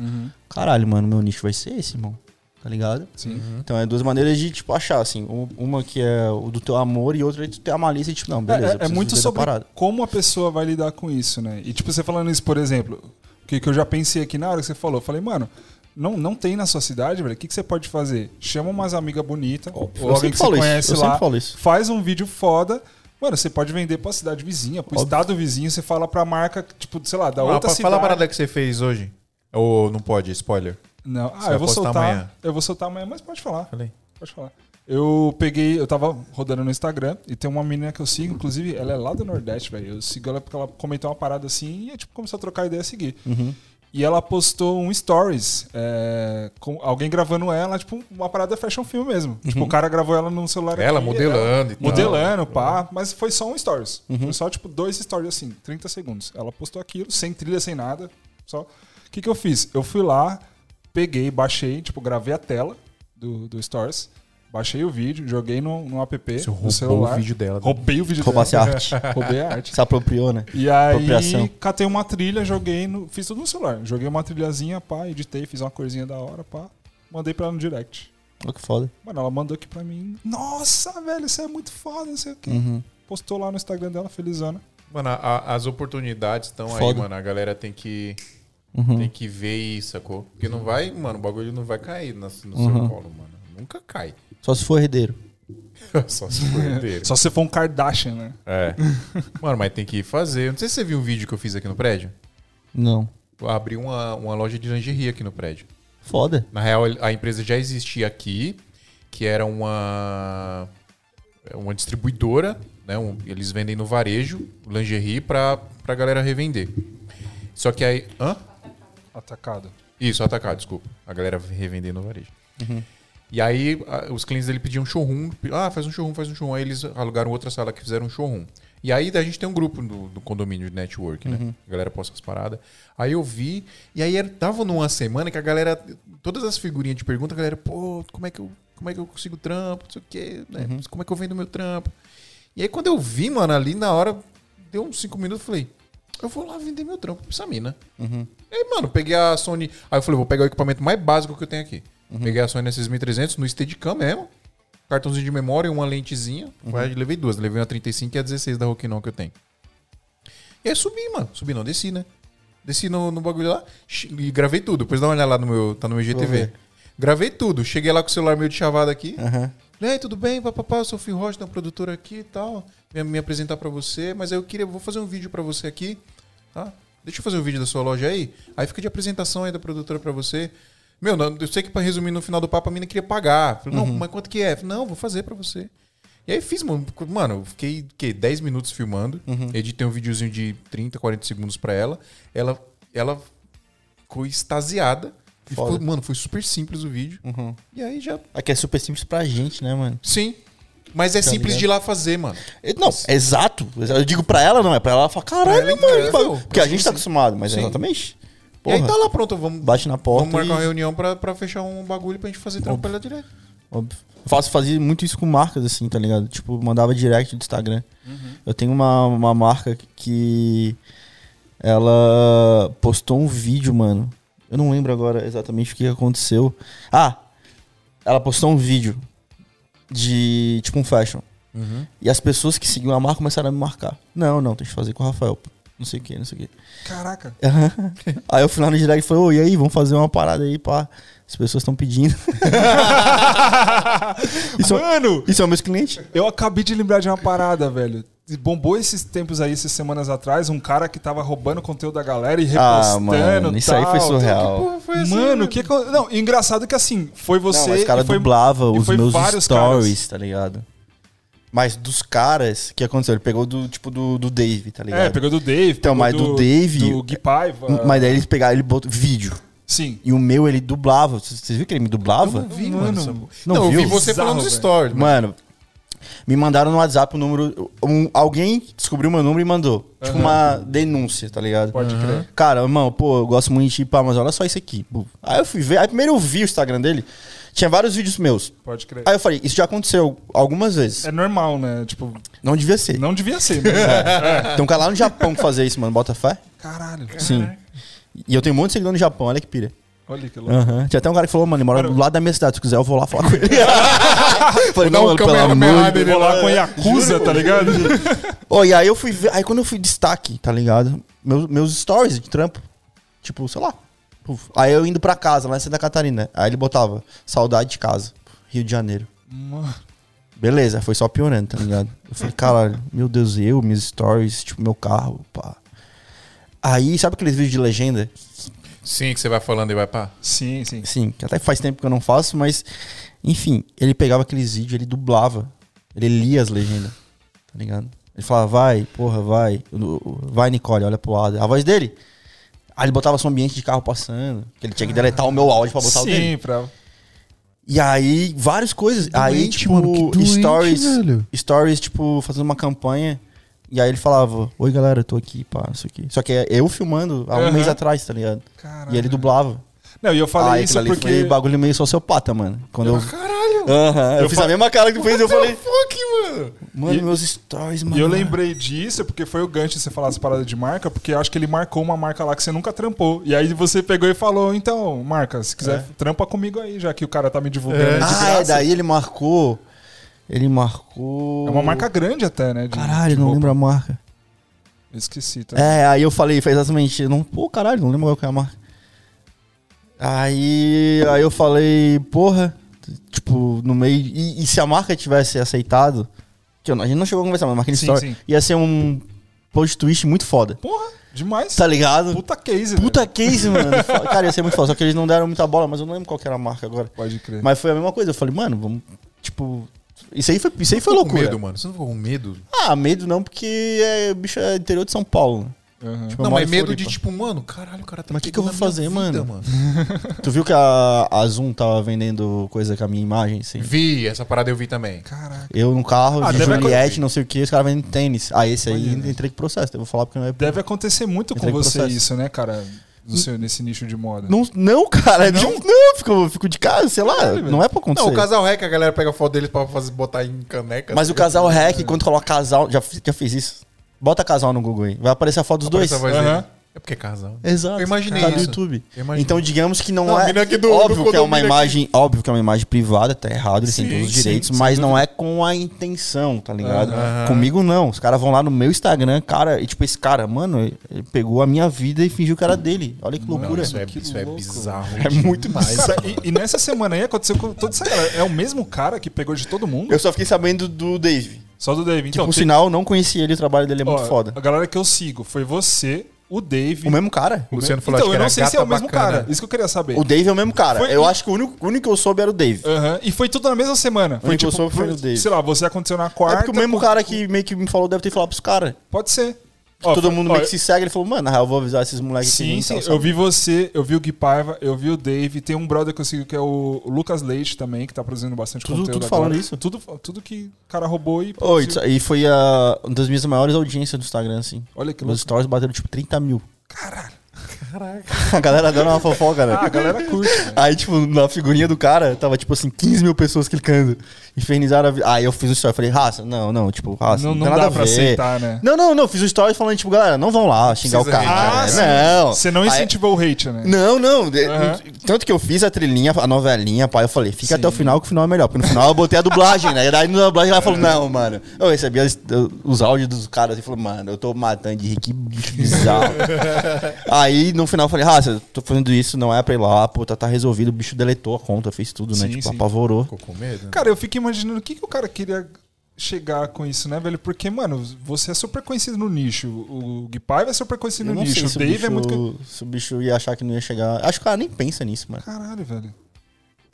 Caralho, mano, meu nicho vai ser esse, irmão. Tá ligado? Sim. Então é duas maneiras de, tipo, achar, assim. Um- Uma que é o do teu amor e outra é tu ter a malícia e, tipo, não, beleza. É- é, é muito sobre como a pessoa vai lidar com isso, né? E tipo, você falando isso, por exemplo, o que, que eu já pensei aqui na hora que você falou, eu falei, mano, não, não tem na sua cidade, velho, o que, que você pode fazer? Chama umas amigas bonitas, ou Eu alguém sempre que você isso, conhece eu lá, sempre falo isso. faz um vídeo foda. Mano, você pode vender pra cidade vizinha, pro Óbvio. estado vizinho, você fala pra marca, tipo, sei lá, da Ah, outra pa- cidade. Fala a parada que você fez hoje. Ou não pode, spoiler. Não, Você ah, eu vou soltar. amanhã. Eu vou soltar amanhã, mas pode falar. Falei. Pode falar. Eu peguei, eu tava rodando no Instagram e tem uma menina que eu sigo, inclusive, ela é lá do Nordeste, velho. Eu sigo ela porque ela comentou uma parada assim e eu, tipo, começou a trocar ideia a seguir. Uhum. E ela postou um stories é, com alguém gravando ela, tipo, uma parada fashion film mesmo. Tipo, o cara gravou ela no celular Ela aqui, modelando e tal. Modelando, pá. Mas foi só um stories. Foi só, tipo, dois stories assim, 30 segundos. Ela postou aquilo, sem trilha, sem nada. Só. O que, que eu fiz? Eu fui lá, peguei, baixei, tipo, gravei a tela do, do stories. Baixei o vídeo, joguei no, no app, Você no roubou celular. o vídeo dela. Roubei o vídeo Roubasse dela. a arte. Roubei a arte. Se apropriou, né? E aí, catei uma trilha, joguei no. Fiz tudo no celular. Joguei uma trilhazinha, pá, editei, fiz uma coisinha da hora, pá. Mandei pra ela no direct. Olha que foda. Mano, ela mandou aqui pra mim. Nossa, velho, isso é muito foda, não sei o quê. Uhum. Postou lá no Instagram dela, felizona. Mano, a- as oportunidades estão aí, mano. A galera tem que, Uhum. tem que ver isso, sacou? Porque não vai, mano, o bagulho não vai cair no, no Uhum. seu colo, mano. Nunca cai. Só se for herdeiro. Só se for herdeiro. Só se for um Kardashian, né? É. Mano, mas tem que fazer. Não sei se você viu um vídeo que eu fiz aqui no prédio. Não. Eu abri uma, uma loja de lingerie aqui no prédio. Foda. Na real, a empresa já existia aqui, que era uma uma distribuidora, né? Um- eles vendem no varejo lingerie pra, pra galera revender. Só que aí. Hã? Atacado. Isso, atacar, desculpa. A galera revender no varejo. E aí, a- os clientes dele pediam showroom. Ah, faz um showroom, faz um showroom. Aí eles alugaram outra sala que fizeram um showroom. E aí a gente tem um grupo do, do condomínio de network, né? A galera posta as paradas. Aí eu vi, e aí era- tava numa semana que a galera. Todas as figurinhas de pergunta, a galera, pô, como é que eu, como é que eu consigo trampo? Não sei o quê, né? Como é que eu vendo meu trampo? E aí quando eu vi, mano, ali na hora, deu uns cinco minutos, eu falei, eu vou lá vender meu trampo pra essa mina. E aí, mano, peguei a Sony. Aí eu falei, vou pegar o equipamento mais básico que eu tenho aqui. Peguei a Sony S6300 no Steadicam mesmo. Cartãozinho de memória, uma lentezinha. Aí levei duas. Levei uma 35 e a 16 da Rokinon que eu tenho. E aí subi, mano. Subi não, desci, né? Desci no, no bagulho lá e gravei tudo. Depois dá uma olhada lá no meu, tá no meu GTV. Gravei tudo. Cheguei lá com o celular meio de chavado aqui. Aham. Ei, tudo bem, papapá, eu sou o Phil Rocha, tem uma produtora aqui e tal. Me apresentar pra você, mas eu queria, vou fazer um vídeo pra você aqui, tá? Deixa eu fazer um vídeo da sua loja aí. Aí fica de apresentação aí da produtora pra você. Meu, eu sei que pra resumir no final do papo a mina queria pagar. Falei, não, mas quanto que é? Falei, não, vou fazer pra você. E aí fiz, mano. Mano, fiquei que 10 minutos filmando. Editei um videozinho de 30, 40 segundos pra ela. Ela, ela ficou extasiada. Ficou, mano, foi super simples o vídeo. Uhum. E aí já Aqui é super simples pra gente, né, mano? Sim. Mas é Tá simples ligado? de ir lá fazer, mano. É, Não, exato. Eu digo pra ela, não. É pra ela ela fala, caralho, ela é mano. Porque a gente tá acostumado, mas Sim. exatamente. E aí Porra, tá lá, pronto, vamos, Bate na porta vamos marcar e- uma reunião pra, pra fechar um bagulho pra gente fazer trampo pra ela direto. Óbvio. Eu faço, fazia muito isso com marcas, assim, tá ligado? Tipo, mandava direct do Instagram. Eu tenho uma, uma marca que ela postou um vídeo, mano. Eu não lembro agora exatamente o que aconteceu. Ah! Ela postou um vídeo de, tipo, um fashion. E as pessoas que seguiam a marca começaram a me marcar. Não, não, tem que fazer com o Rafael. Não sei o que, não sei o que. Caraca. aí eu fui lá no direct e falei, ô, e aí, vamos fazer uma parada aí, pá. As pessoas estão pedindo. Isso, é- Mano, isso é o meu cliente? eu acabei de lembrar de uma parada, velho. Bombou esses tempos aí, essas semanas atrás, um cara que tava roubando conteúdo da galera e Ah, repostando. mano, isso aí tal. foi surreal. Porra, foi essa, Mano, que que eu- Não, engraçado que assim, foi você. Não, mas o cara e foi- dublava e os foi meus vários stories, tá ligado? Mas dos caras, o que aconteceu? Ele pegou do, tipo, do, do Dave, tá ligado? É, pegou do Dave. Então, mas do Dave- Do Gui Paiva. Mas daí eles pegaram, ele botou vídeo. Sim. E o meu, ele dublava. Vocês viram que ele me dublava? Eu não vi, Mano, não Não, eu viu? vi você falando nos velho. stories. mano. Mano, me mandaram no WhatsApp o número. um- alguém descobriu meu número e mandou. Tipo uma denúncia, tá ligado? Pode crer. Cara, irmão, pô, eu gosto muito de ti, pá, mas olha só isso aqui. Aí eu fui ver. Aí primeiro eu vi o Instagram dele. Tinha vários vídeos meus. Pode crer. Aí eu falei, isso já aconteceu algumas vezes. É normal, né? Tipo, Não devia ser. não devia ser, né? Tem um cara lá no Japão que fazia isso, mano. Bota fé? Caralho. Sim. E eu tenho um monte de seguidor no Japão, olha que pira. Olha que louco. Aham. Tinha até um cara que falou, mano, ele mora Cara, do lado da minha cidade. Se quiser, eu vou lá falar com ele. Falei, um mano, pelo amor de Vou lá com Yakuza, tá ligado? Ô, e aí eu fui ver. Aí quando eu fui destaque, tá ligado? Meus, meus stories de trampo. Tipo, sei lá. Puf. Aí eu indo pra casa, lá em Santa Catarina. Aí ele botava saudade de casa. Rio de Janeiro. Mano. Beleza, foi só piorando, tá ligado? Eu falei, caralho, meu Deus, eu, minhas stories, tipo, meu carro, pá. Aí, sabe aqueles vídeos de legenda? Sim, que você vai falando e vai pá. Sim, sim. Sim, que até faz tempo que eu não faço, mas. Enfim, ele pegava aqueles vídeos, ele dublava. Ele lia as legendas, tá ligado? Ele falava, vai, porra, vai. Vai, Nicole, olha pro lado. A voz dele. Aí ele botava som ambiente de carro passando. Que ele tinha que deletar o meu áudio pra botar o dele. Sim, pra. E aí, várias coisas. aí, Doente, tipo, mano, que doente, stories. velho. Stories, tipo, fazendo uma campanha. E aí ele falava, oi galera, eu tô aqui, pá, isso aqui. Só que é eu filmando há um Aham. mês atrás, tá ligado? Caralho. E ele dublava. Não, e eu falei Ah, isso aquilo ali porque. foi bagulho meio sociopata, mano. Quando eu. Caralho! Aham, eu, fiz a mesma cara que tu fez eu falei. Fuck, mano! Mano, E- meus stories, mano. E eu lembrei disso porque foi o gancho de você falar essa parada de marca, porque eu acho que ele marcou uma marca lá que você nunca trampou. E aí você pegou e falou: então, marca, se quiser, trampa comigo aí, já que o cara tá me divulgando. É. de Ah, graça. é, daí ele marcou. Ele marcou. É uma marca grande até, né? de- Caralho, de não lembro a marca. Eu Esqueci, tá? É, aí eu falei, foi exatamente. Não, pô, caralho, não lembro qual que é a marca. Aí, aí eu falei, porra, tipo, no meio. E, e se a marca tivesse aceitado, que eu a gente não chegou a conversar, mas a marca Sim, story, sim. ia ser um post twist muito foda. Porra, demais. Tá ligado? Puta case, Puta case, mano. Cara, ia ser muito foda. Só que eles não deram muita bola, mas eu não lembro qual que era a marca agora. velho. Pode crer. Mas foi a mesma coisa. Eu falei, mano, vamos. Tipo. Isso aí foi, isso aí foi Ficou com loucura. medo, mano. Você não ficou com medo? Ah, medo não, porque é, o bicho é interior de São Paulo. Aham. Tipo, não, mas medo Floripa. de tipo, mano, caralho, o cara tá Mas que que eu vou fazer, vida, mano? Tu viu que a, a Zoom tava vendendo coisa com a minha imagem, assim? Vi, essa parada eu vi também. Caraca. Eu no carro, Ah, Juliette, não sei o que, os caras vendendo tênis. Ah, esse aí Olha, entrei com processo. Eu vou falar porque não é. Deve acontecer muito com Entrei com você processo. isso, né, cara? No seu, nesse nicho de moda. Não, não, cara. Não, não eu fico, fico de casa, sei lá. Caralho, não é pra acontecer. Não, o casal rec, a galera pega foto deles pra fazer, botar em caneca. Mas o casal hack, quando coloca casal. Já, já fiz isso? Bota casal no Google aí. Vai aparecer a foto dos dois. Aparece a voz Aham. É porque é casal. Exato. Eu imaginei tá no isso. YouTube. Eu imaginei. Então, digamos que não, Não, é. aqui do- óbvio do que é uma imagem. Óbvio que é uma imagem privada, tá errado, eles têm Sim, todos os sim, direitos, sem mas não é com a intenção, tá ligado? Comigo não. Os caras vão lá no meu Instagram, cara, e tipo, esse cara, mano, ele pegou a minha vida e fingiu que era dele. Olha que Não, loucura. isso é, Que isso é bizarro. É muito. Cara, e, e nessa semana aí aconteceu com toda essa galera. É o mesmo cara que pegou de todo mundo? Eu só fiquei sabendo do Dave. Só do Dave. Que Então, por tem- sinal, eu não conhecia ele, o trabalho dele é muito ó, foda. A galera que eu sigo foi você, o Dave. O mesmo cara? O Luciano falou então, acho que eu não era sei se é o mesmo bacana. cara. Isso que eu queria saber. O Dave é o mesmo cara. Foi- Eu acho que o único, o único que eu soube era o Dave. Aham, E foi tudo na mesma semana. Foi único que eu tipo, soube foi foi- o Dave. sei lá, você aconteceu na É quarta. porque o mesmo com- cara que meio que me falou deve ter falado pros caras. Pode ser. Ó, Todo mundo ó, meio que se segue, ele falou, mano, na real, eu vou avisar esses moleques Sim, aqui. sim. Eu vi você, eu vi o Gui Paiva, eu vi o Dave. Tem um brother que eu sigo que é o Lucas Leite também, que tá produzindo bastante Tudo- conteúdo tudo falando agora. isso? Tudo, tudo que o cara roubou e. Oi, e foi a, uma das minhas maiores audiências do Instagram, assim. Olha que Meus louco. stories bateram tipo 30 mil. Caralho. A galera dando uma fofoca, né? Ah, a galera curte. né? Aí, tipo, na figurinha do cara, tava, tipo assim, 15 mil pessoas clicando. Infernizaram a vida. Aí eu fiz o story, falei, raça, não, não, tipo, raça, Não, não, não dá pra aceitar, né? Não, não, não, fiz o story falando, tipo, galera, não vão lá xingar o Precisa cara. Ah, né? Não. Você não Aí- incentivou o hate, né? Não, não. Aham. Tanto que eu fiz a trilhinha, a novelinha, pai. Eu falei, fica Sim. até o final que o final é melhor. Porque no final eu botei a dublagem, né? E daí na dublagem ela falou, não, mano. Eu recebi as- os áudios dos caras e falou, mano, eu tô matando de rir, que bicho bizarro. Aí no final eu falei, raça, eu tô fazendo isso, não é pra ir lá, pô, tá, tá resolvido. O bicho deletou a conta, fez tudo, né? Sim, Tipo, sim. apavorou. Ficou com medo? Cara, eu fico imaginando o que, que o cara queria chegar com isso, né, velho? Porque, mano, você é super conhecido no nicho. O Gui Paiva é super conhecido Eu no não nicho. sei O Dave bicho, é muito. se o bicho ia achar que não ia chegar. Acho que o cara nem pensa nisso, mano. Caralho, velho.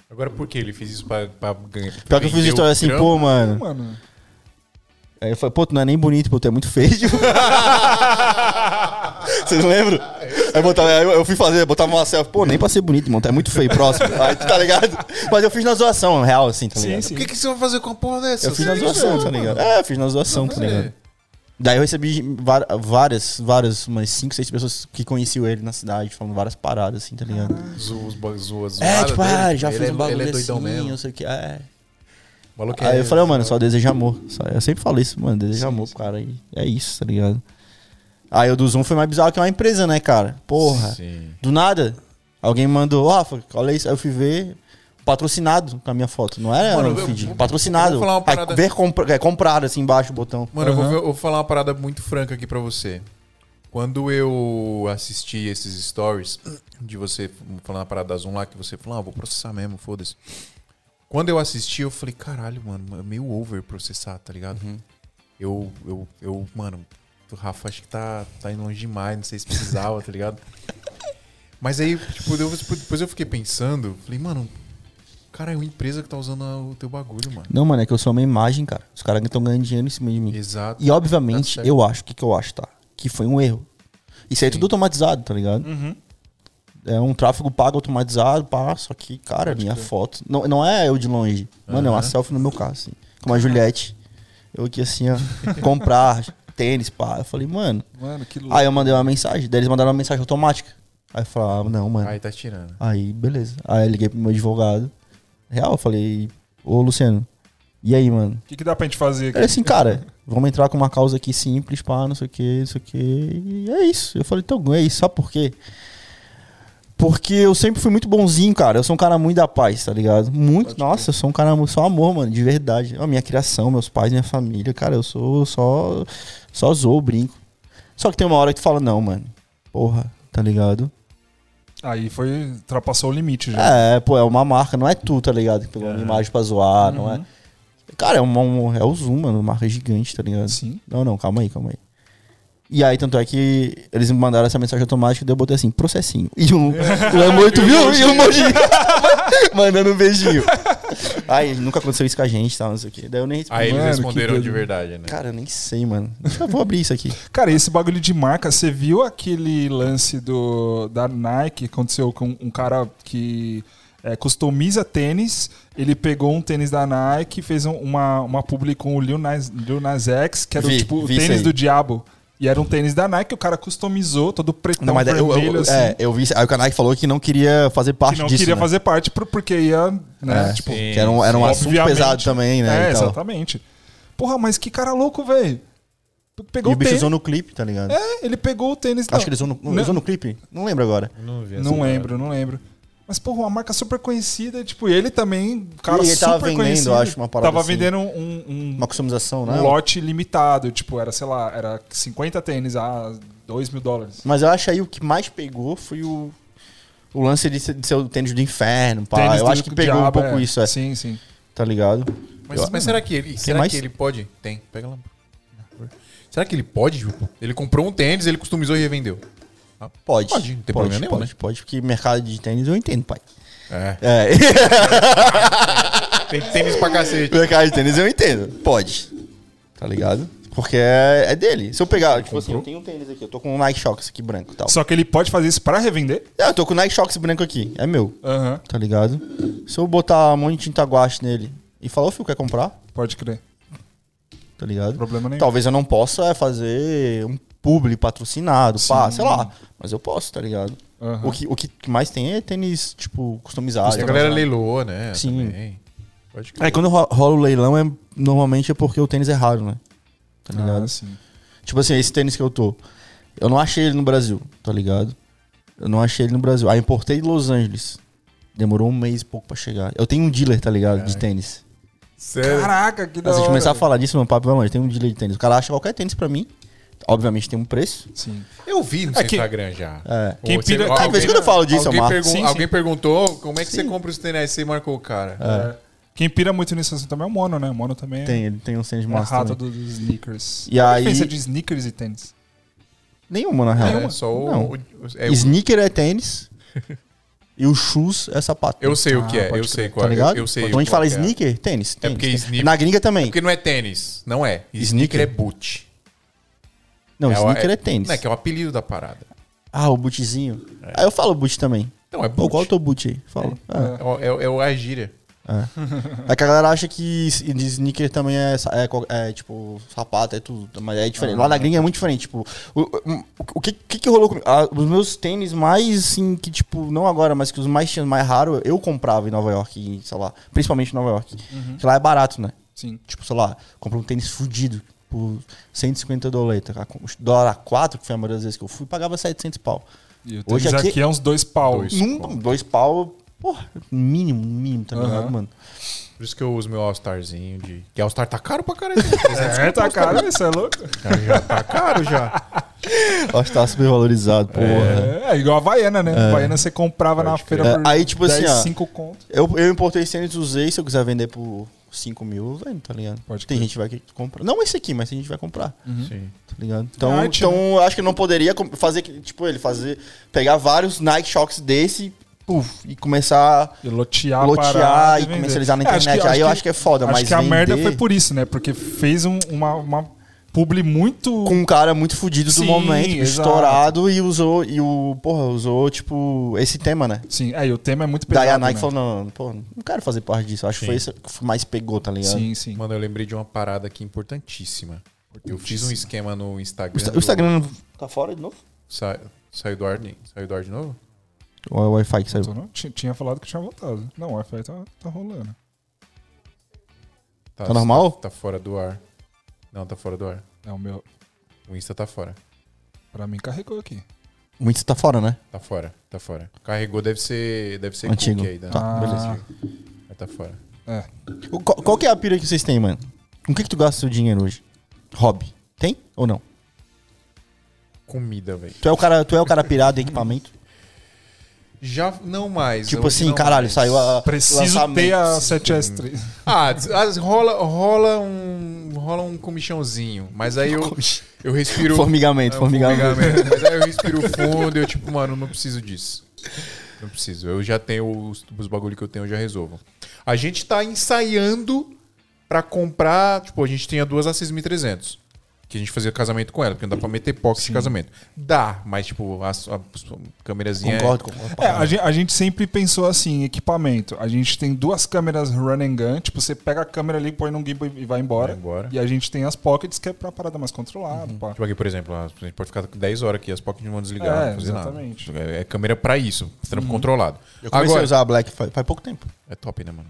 Agora por que ele fez isso pra, pra ganhar? Pior que eu fiz história assim, pô, mano. Mano. Aí eu falei, pô, tu não é nem bonito, pô, tu é muito feio. Vocês lembram? Aí, botava, aí eu, eu fui fazer, botava uma selfie, pô, nem pra ser bonito, irmão, é muito feio, próximo. Aí, tu tá ligado? Mas eu fiz na zoação, real, assim, tá Sim, ligado? sim. O que, que você vai fazer com a porra dessa? Eu fiz na Sim, zoação, tá mano. ligado? É, eu fiz na zoação, tá ligado? É. Daí eu recebi várias, várias, umas 5, 6 pessoas que conheciam ele na cidade, falando várias paradas, assim, tá ligado? Zoas, zoas, É, tipo, ah, já ele fez é, um bagulho Ele é doidão assim, mesmo. não sei o que, é. Maluco Aí é- eu falei, ó, mano, só desejo amor. Só- eu sempre falo isso, mano, desejo amor pro cara. E é isso, tá ligado? Aí o do Zoom foi mais bizarro que uma empresa, né, cara? Porra. Sim. Do nada, alguém mandou, ó, Rafa, olha isso. Aí eu fui ver, patrocinado com a minha foto. Não era Mano, no eu- feed. eu- patrocinado. eu vou falar uma Aí parada- ver compra, é, comprado assim embaixo o botão. Mano, eu, vou, ver- eu vou falar uma parada muito franca aqui pra você. Quando eu assisti esses stories de você falando a parada da Zoom lá, que você falou, ah, vou processar mesmo, foda-se. Quando eu assisti, eu falei, caralho, mano, é meio over processar, tá ligado? Eu, eu, eu, mano, o Rafa acho que tá, tá indo longe demais, não sei se precisava, tá ligado? Mas aí, tipo, eu- depois eu fiquei pensando, falei, mano, cara, é uma empresa que tá usando o teu bagulho, mano. Não, mano, é que eu sou uma imagem, cara. Os caras estão ganhando dinheiro em cima de mim. Exato. E obviamente, Tá eu acho, o que, que eu acho, tá? Que foi um erro. Isso aí é tudo automatizado, tá ligado? Uhum. É um tráfego pago automatizado, pá, só que, cara, minha foto. Não, não é eu de longe. Mano, é uma selfie no meu carro, assim. Com a Juliette. Eu aqui assim, ó. comprar tênis, pá. Eu falei, mano. Mano, que louco. Aí eu mandei uma mensagem. Daí eles mandaram uma mensagem automática. Aí eu falava, não, mano. Aí tá tirando. Aí, beleza. Aí eu liguei pro meu advogado. Real, eu falei, ô Luciano, e aí, mano? O que, que dá pra gente fazer Ele aqui? assim, cara, vamos entrar com uma causa aqui simples, pá, não sei o que, não sei o que. E é isso. Eu falei, então, é isso, sabe por quê? Porque eu sempre fui muito bonzinho, cara. Eu sou um cara muito da paz, tá ligado? Muito. Nossa, eu sou um cara. Só amor, mano, de verdade. A minha criação, meus pais, minha família, cara, eu sou só. Só zoo, brinco. Só que tem uma hora que tu fala, não, mano. Porra, tá ligado? Aí foi. Ultrapassou o limite já. É, pô, é uma marca, não é tu, tá ligado? Que pegou uma imagem pra zoar, não é. Cara, é, uma, um- é o Zoom, mano, uma marca gigante, tá ligado? Sim. Não, não, calma aí, calma aí. E aí, tanto é que eles me mandaram essa mensagem automática e daí eu botei assim, processinho. E um, o amor, tu viu? E o emoji mandando um beijinho. Aí, nunca aconteceu isso com a gente, tal, não sei o quê. Daí eu nem respondi. Aí eles Mano, responderam de verdade, né? Cara, eu nem sei, mano. Eu vou abrir isso aqui. Cara, esse bagulho de marca, você viu aquele lance do, da Nike que aconteceu com um cara que é, customiza tênis. Ele pegou um tênis da Nike, fez um- uma, uma publi com o Lil Nas, Lil Nas X, que era o Vi, tipo o vi isso tênis do diabo. E era um tênis da Nike, o cara customizou, todo pretão Não, mas eu, vermelho, eu, assim. é, eu vi. Aí o Kanai falou que não queria fazer parte que não disso. queria né? fazer parte por- porque ia, né, É, tipo, sim. Que era um, era um assunto obviamente. pesado também, né? É, e tal. exatamente. Porra, mas que cara louco, velho. Pegou E o bicho tênis. usou no clipe, tá ligado? É, ele pegou o tênis. Acho que ele usou no, Não. usou no clipe? Não lembro agora. Não vi Não lembro, não lembro. Mas, porra, uma marca super conhecida, tipo, ele também, cara E ele tava super vendendo, conhecido. acho, uma parada Tava assim. vendendo um, um, Uma customização, um né? lote limitado, tipo, era, sei lá, era 50 tênis a 2 mil dólares. Mas eu acho aí o que mais pegou foi o, o lance de ser, de ser o tênis do inferno, pá. Tênis eu acho que pegou um diabo, pouco é. isso, é, Sim, sim. tá ligado? Mas, Eu- mas será que ele. Será mais? que ele pode? Tem, pega lá. Será que ele pode, tipo, Ele comprou um tênis, ele customizou e revendeu. Pode. Pode, não tem pode, problema nenhum, pode, né? pode, porque mercado de tênis eu entendo, pai. É. É, Tem tênis pra cacete. mercado de tênis eu entendo. Pode. Tá ligado? Porque é, é dele. Se eu pegar, tipo assim, eu tenho um tênis aqui, eu tô com um Nike Shox aqui branco e tal. Só que ele pode fazer isso pra revender? É, eu tô com o Nike Shox branco aqui, é meu. Aham, Tá ligado? Se eu botar um monte de tinta guache nele e falar, ô filho, quer comprar? pode crer. Tá ligado? Problema nenhum. Talvez eu não possa é, fazer um publi patrocinado, pá, sei lá. Mas eu posso, tá ligado? Aham. O, que, o que mais tem é tênis, tipo, customizado. A galera leiloou, né? Sim. Também. Pode crer. Aí quando ro- rola o leilão, é, normalmente é porque o tênis é raro, né? Tá ligado? Ah, sim. Tipo assim, esse tênis que eu tô. Eu não achei ele no Brasil, tá ligado? Eu não achei ele no Brasil. Aí importei de Los Angeles. Demorou um mês e pouco pra chegar. Eu tenho um dealer, tá ligado? De tênis. Sério? Caraca, que da Se a gente começar a falar disso, meu papo vai longe. Tem um dealer de tênis. O cara acha qualquer tênis pra mim. Obviamente tem um preço. Sim. Eu vi no É seu Instagram já. É. Quem Ou você- pira- alguém- Ah, de vez em quando eu falo disso, alguém, pergun- Sim, sim. alguém perguntou como é que você compra os tênis. Você marcou o cara. É. Quem pira muito nisso assim também é o Mono, né? O Mono também é- Tem, ele tem um tênis é a massa rata também. dos sneakers. E Qual a aí- diferença de sneakers e tênis? Nenhuma, na real. É, só o. Não. o- é o- Sneaker é tênis. e o shoes é sapato. eu sei o que Ah, é, eu sei qual Tá ligado? Eu, eu sei Quando a gente qual fala que é. sneaker, tênis. tênis. porque tênis. sneaker- Na gringa também. Porque não é tênis. Não é. Sneaker, Sneaker? é boot. Não, o- sneaker é, tênis. Não, é que é o apelido da parada. Ah, o bootzinho. Aí eu falo boot também. Não, é Pô, boot. qual é o teu boot aí? Fala. É. É, o- é, o- é o a gíria. É que a galera acha que sneaker também é, é, é, tipo sapato, é tudo. Mas é diferente. Lá na gringa é muito diferente. Tipo, o, o, o que, que que rolou comigo? Ah, os meus tênis mais, assim, que tipo, não agora, mas que os mais tinham mais raro, eu comprava em Nova York, sei lá, principalmente em Nova York. Que lá é barato, né? Sim. Tipo, sei lá, comprei um tênis fudido por 150 doleta. Dólar a 4, que foi a maioria das vezes que eu fui, pagava 700 pau. E o Hoje aqui- aqui é uns dois pau. Dois. Num, dois pau, porra, mínimo, mínimo, tá ligado, Aham. mano? Por isso que eu uso meu All-Starzinho de. Que All-Star tá caro pra caralho. É, tá caro, isso é louco. já tá caro já. Tá super valorizado, porra. É, é igual a Havaiana, né? A Havaiana você comprava na Pode feira crer. por É, aí, tipo 10, assim, ó. 5 conto. Eu, eu importei esse tênis, usei, se eu quiser vender por 5 mil, eu vendo, tá ligado? Pode tem crer. gente que vai que comprar. Não esse aqui, mas tem gente que vai comprar, Sim. tá ligado? Então, arte, então eu acho que eu não poderia fazer, que- tipo, ele fazer, pegar vários Nike Shocks desse, puf, e começar E lotear, a lotear parar e comercializar na É, acho internet. que- Aí eu que- acho que é foda, Acho mas que a merda foi por isso, né? Porque fez um- uma, uma publi muito... com um cara muito fudido Sim, do momento, exato. estourado, e usou, e o, porra, usou, tipo, esse tema, né? Sim, é, e o tema é muito pesado, Daí a Nike né? falou, não, não, pô, não quero fazer parte disso. Acho que foi isso que mais pegou, tá ligado? Sim, sim. Mano, eu lembrei de uma parada aqui importantíssima. Eu fiz um esquema no O Instagram. Insta- do- O Instagram tá fora de novo? Sa- saiu do ar, saiu do ar de novo? Ou é o Wi-Fi que saiu? Não? Ti- Tinha falado que tinha voltado. Não, o Wi-Fi tá, tá rolando. Tá normal? Tá fora do ar. Não, tá fora do ar. É o meu. O Insta tá fora. Pra mim carregou aqui. O Insta tá fora, né? Tá fora, tá fora. Carregou deve ser, deve ser Antigo. cookie aí, né? Tá, Ah. beleza. Mas tá fora. É. O- Qual, qual que é a pira que vocês têm, mano? Com o que, que tu gasta seu dinheiro hoje? Hobby. Tem ou não? Comida, velho. Tu é o cara, tu é o cara pirado em equipamento? Já não mais. tipo assim, não caralho, mais. saiu a. Preciso lançamento. ter a 7S3. Ah, as- rola, rola um. Rola um comichãozinho. Mas aí eu, eu respiro. Formigamento, É, um formigamento. formigamento. Mas aí eu respiro fundo e eu, tipo, mano, não preciso disso. Não preciso. Eu já tenho os, os bagulho que eu tenho, eu já resolvo. A gente tá ensaiando pra comprar. Tipo, a gente tinha duas A6300. Que a gente fazia casamento com ela, porque não dá pra meter pocket de casamento. Dá, mas, tipo, a, a, a câmerazinha. é- Concordo, concordo. É, a gente, a gente sempre pensou assim, equipamento. A gente tem duas câmeras run and gun, tipo, você pega a câmera ali, põe num gimbal e vai embora. Vai embora. E a gente tem as pockets, que é pra parada mais controlada. pá. Tipo aqui, por exemplo, a gente pode ficar 10 horas aqui, as pockets não vão desligar, É, não vão fazer exatamente. nada. É, é câmera pra isso, trampo controlado. Eu comecei Agora, a usar a Black faz, faz pouco tempo. é top, né, mano?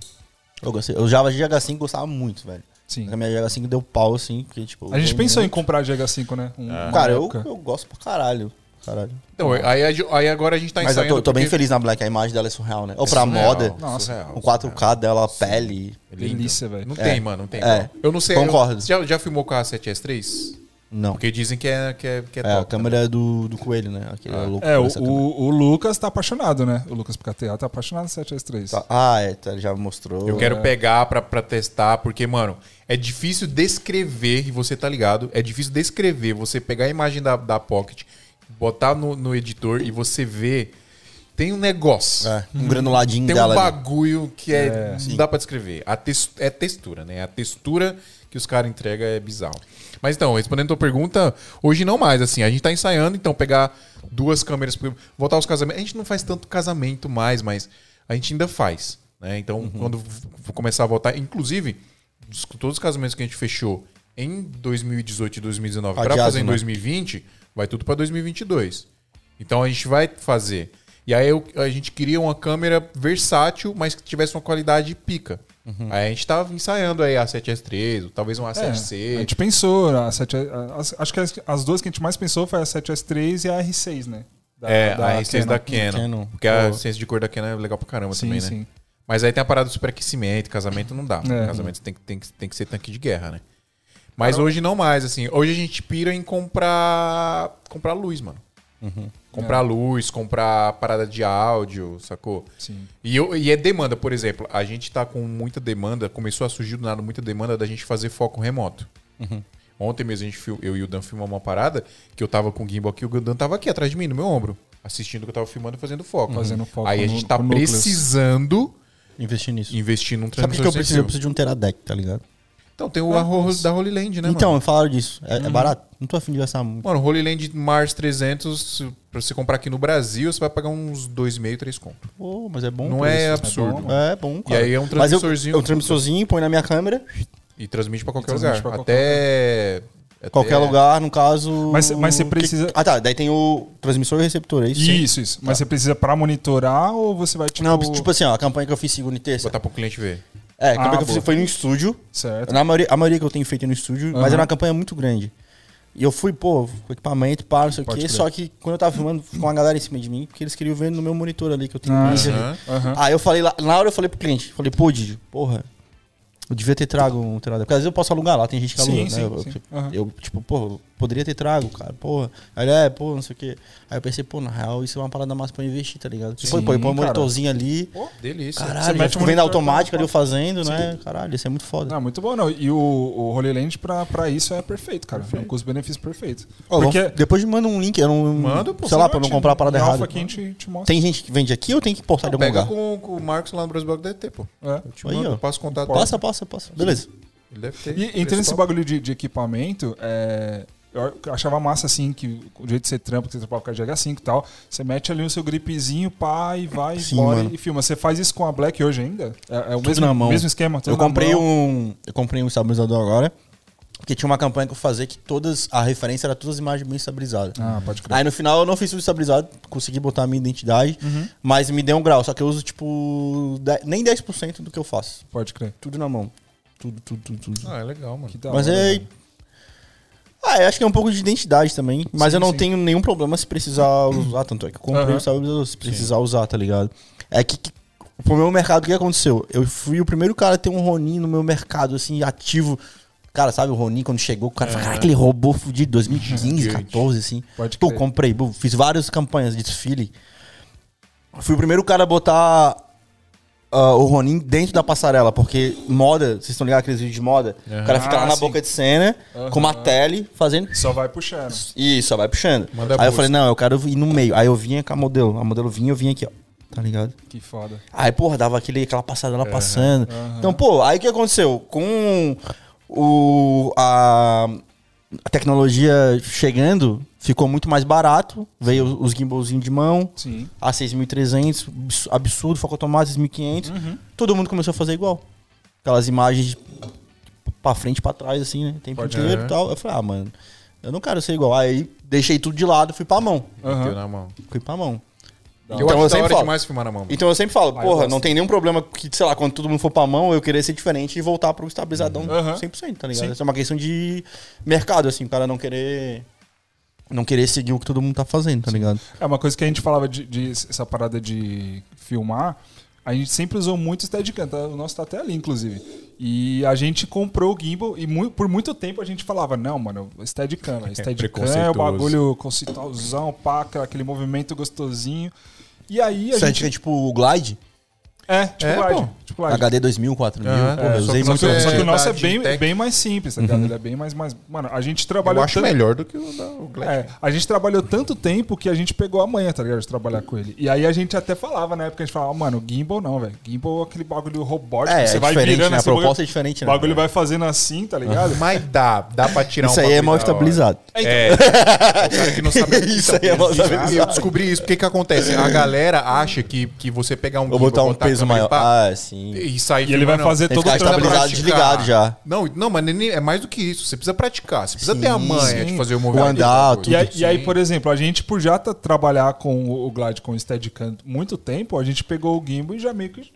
Eu gostei. Eu usava GH5 e gostava muito, velho. Sim. A minha GH5 deu pau, assim, porque, tipo... A gente pensou em muito. comprar a GH5, né? Um- uma Cara, eu, eu gosto pra caralho. Caralho. Então, aí, aí agora a gente tá Mas eu tô, tô bem porque- feliz na Black, a imagem dela é surreal, né? Ou pra surreal, moda, Nossa, surreal, o 4K surreal. dela, a pele... É. Delícia, velho. Não É. tem, mano, não tem. É. Eu não sei. Concordo. eu- já, já filmou com a 7S3? Não. Porque dizem que é, que é, que é É, a top. câmera é do, do coelho, né? Aquele Ah. louco É, o, o, o Lucas tá apaixonado, né? O Lucas PKTA tá apaixonado no 7S3. Tá- Ah, é, tá, ele já mostrou. Eu quero É. pegar pra, pra testar, porque, mano, é difícil descrever, e você tá ligado, é difícil descrever, você pegar a imagem da, da Pocket, botar no, no editor e você ver. Tem um negócio. É, um granuladinho Tem um dela ali. bagulho que é, É, não dá pra descrever. A tex- é textura, né? A textura que os caras entregam é bizarro. Mas então, respondendo a tua pergunta, hoje não mais, assim, a gente tá ensaiando, então pegar duas câmeras, voltar aos casamentos. A gente não faz tanto casamento mais, mas a gente ainda faz, né? Então, Uhum. quando for começar a voltar, inclusive, todos os casamentos que a gente fechou em 2018 e 2019 para fazer em né? 2020, vai tudo para 2022. Então a gente vai fazer. E aí eu- a gente queria uma câmera versátil, mas que tivesse uma qualidade pica. Uhum. Aí a gente tava ensaiando aí a 7S3, ou talvez uma É, A7C. a gente pensou, a 7, a- acho que as, as duas que a gente mais pensou foi a 7S3 e a R6, né? Da- é, da a R6 da Canon. Canon. Porque a ciência de cor da Canon é legal pra caramba Sim, também, né? sim. Mas aí tem a parada do superaquecimento, casamento não dá. É. Casamento tem, que- tem, que- tem que ser tanque de guerra, né? Mas hoje não mais, assim. Hoje a gente pira em comprar comprar luz, mano. Comprar luz, comprar parada de áudio, sacou? Sim. E, eu- e é demanda, por exemplo. A gente tá com muita demanda, começou a surgir do nada muita demanda da gente fazer foco remoto. Ontem mesmo a gente, eu e o Dan filmamos uma parada que eu tava com o gimbal aqui, o Dan tava aqui atrás de mim, no meu ombro, assistindo o que eu tava filmando e fazendo foco. Fazendo foco Aí a gente tá precisando Investir nisso. investir num Sabe o que transmissor eu preciso? Eu preciso de um Teradec, tá ligado? Então tem o a Ro- da Holy Land, né, então, mano? falaram disso. É, é barato? Não tô afim de gastar muito. Mano, Holy Land Mars 300, se- pra você comprar aqui no Brasil, você vai pagar uns 2,5, 3 conto. Pô, mas é bom. Não é preço. absurdo. bom, É bom, cara. aí é um Mas eu- transmissorzinho- É um transmissorzinho, põe na minha câmera, E transmite pra qualquer transmite lugar. pra qualquer até, até- qualquer lugar, no caso... Mas- mas você que- precisa- Ah, tá. Daí tem o transmissor e receptor, é isso? Isso, isso. Mas você precisa pra monitorar ou você vai, tipo... Não, tipo assim, ó, a campanha que eu fiz segunda e terça. Botar pro cliente ver. É, a campanha Ah, que eu fiz foi no estúdio. Certo. Na maioria, a maioria que eu tenho feito é no estúdio, mas Aham. era uma campanha muito grande. E eu fui, pô, com equipamento, pá, não sei o quê. Só que quando eu tava filmando, ficou uma galera em cima de mim, porque eles queriam ver no meu monitor ali, que eu tenho Ah, um. Aí eu falei lá, na hora eu falei pro cliente, falei, pô, Didi, porra, eu devia ter trago um terador. Porque às vezes eu posso alugar lá, tem gente que Sim, aluga, sim, né? Eu, sim. eu- Aham. eu, tipo, pô, poderia ter trago, cara, porra. Aí ele, é, pô, não sei o quê. Aí eu pensei, pô, na real, isso é uma parada mais pra eu investir, tá ligado? Tipo, Sim, pô, eu põe um monitorzinho ali. Delícia. Caralho, Você mete o vendo monitor, automático tá- ali eu fazendo, né? Caralho, isso é muito foda. Não, muito bom, não. E o, o Holy Land pra, pra isso é perfeito, cara. É um custo-benefício perfeito. Ó, Porque vamos- depois me manda um link, eu não. Manda, pô, sei lá, pra não comprar a parada errada. aqui a gente te mostra. Tem gente que vende aqui ou tem que importar de algum Pega lugar? com, com o Marcos lá no deve ter, pô. É. Eu te Aí, mando, ó. passo contato. Passa, passa, passa. Beleza. Ele deve ter. E entrando nesse bagulho de, de equipamento, é, eu achava massa assim que o jeito de ser trampo, que você trampava com a GH5 e tal, você mete ali o seu gripezinho, pá, e vai Sim, embora mano. e filma. Você faz isso com a Black hoje ainda? É, é o Tudo mesmo, na mão. mesmo esquema? tudo Eu na comprei mão. um. Eu comprei um estabilizador agora. Porque tinha uma campanha que eu fazia que todas, a referência era todas as imagens bem estabilizadas. Ah, pode crer. Aí no final eu não fiz tudo estabilizado, consegui botar a minha identidade, mas me deu um grau. Só que eu uso, tipo, de- nem 10% do que eu faço. Pode crer. Tudo na mão. Tudo, tudo, tudo, tudo. Ah, é legal, mano. Que da mas hora, é. velho. Ah, eu acho que é um pouco de identidade também. Mas Sim, eu não sim. tenho nenhum problema se precisar usar. Tanto é que eu comprei o stabilizador, se precisar usar, tá ligado? É que, que pro meu mercado, o que aconteceu? Eu fui o primeiro cara a ter um Ronin no meu mercado, assim, ativo. Cara, sabe o Ronin quando chegou? O cara falou, cara, aquele robô fudido, 2015, Gigante. 14, assim. Pode Pô, comprei, fiz várias campanhas de desfile. Fui o primeiro cara a botar ah, o Ronin dentro da passarela, porque moda, vocês estão ligados aqueles vídeos de moda? O cara fica lá Ah, na sim. boca de cena, com uma tele, fazendo. Só vai puxando. Isso, só vai puxando. Manda aí eu busca. falei, não, eu quero ir no meio. Aí eu vinha com a modelo. A modelo vinha, eu vinha aqui, ó. Tá ligado? Que foda. Aí, porra, dava aquele, aquela passada lá passando. Então, pô, aí o que aconteceu? Com o, a, a tecnologia chegando, ficou muito mais barato. Veio os gimbalzinhos de mão, Sim. a 6.300, abs- absurdo, foco automático 6.500. Uhum. Todo mundo começou a fazer igual. Aquelas imagens pra frente e pra trás, assim, né? Tempo Pode- inteiro e tal. Eu falei, ah, mano, eu não quero ser igual. Aí deixei tudo de lado, fui pra mão. Mão. Fui pra mão. Eu Então acho eu sempre falo. demais filmar na mão. Então eu sempre falo, Ah, porra, não tem nenhum problema que, sei lá, quando todo mundo for pra mão, eu querer ser diferente e voltar pro estabilizadão Aham. 100%, tá ligado? Sim. Isso é uma questão de mercado, assim, o cara não querer. Não querer seguir o que todo mundo tá fazendo, tá ligado? É uma coisa que a gente falava de, de essa parada de filmar. A gente sempre usou muito Steadicam, tá? o nosso tá até ali, inclusive. E a gente comprou o gimbal e mu- por muito tempo a gente falava, não, mano, Steadicam, velho. Steadicam é o preconceituoso. bagulho conceitualzão, paca, aquele movimento gostosinho. E aí a Isso gente... é tipo o Glide, É, tipo É, glide. pô. Tipo glide. HD 2000, 4000, Aham. pô, É, eu só usei que Só muito. que, você- só que o nosso é bem, tech. bem mais simples, tá ligado? Ele é bem mais, mais. Mano, a gente Eu trabalhou. acho tanto- melhor do que o da o Glad. É, a gente trabalhou tanto tempo que a gente pegou a manhã, tá ligado? De trabalhar com ele. E aí a gente até falava na época, a gente falava, mano, gimbal não, velho. Gimbal é aquele bagulho robótico. É, você é vai virando né? A bagulho- proposta é diferente, O né? bagulho vai fazendo assim, tá ligado? Mas dá, dá pra tirar Isso um aí é bagulho mal estabilizado. É. o cara que não sabe o que Isso aí é mal estabilizado. Eu descobri isso. O que que acontece? A galera acha que, que você pegar um Vou gimbal, botar um a peso e maior. Ah, sim. e sair E ele vai fazer todo o trabalho. estabilizado, desligado já. Não, não, mas nem- é mais do que isso. Você precisa praticar. Você precisa ter a Sim, manha sim. de fazer o O movimento. andar, da coisa. E aí, e aí, Sim. por exemplo, a gente, por já tá- trabalhar com o Glide, com o Steadicam muito tempo, a gente pegou o gimbal e já meio que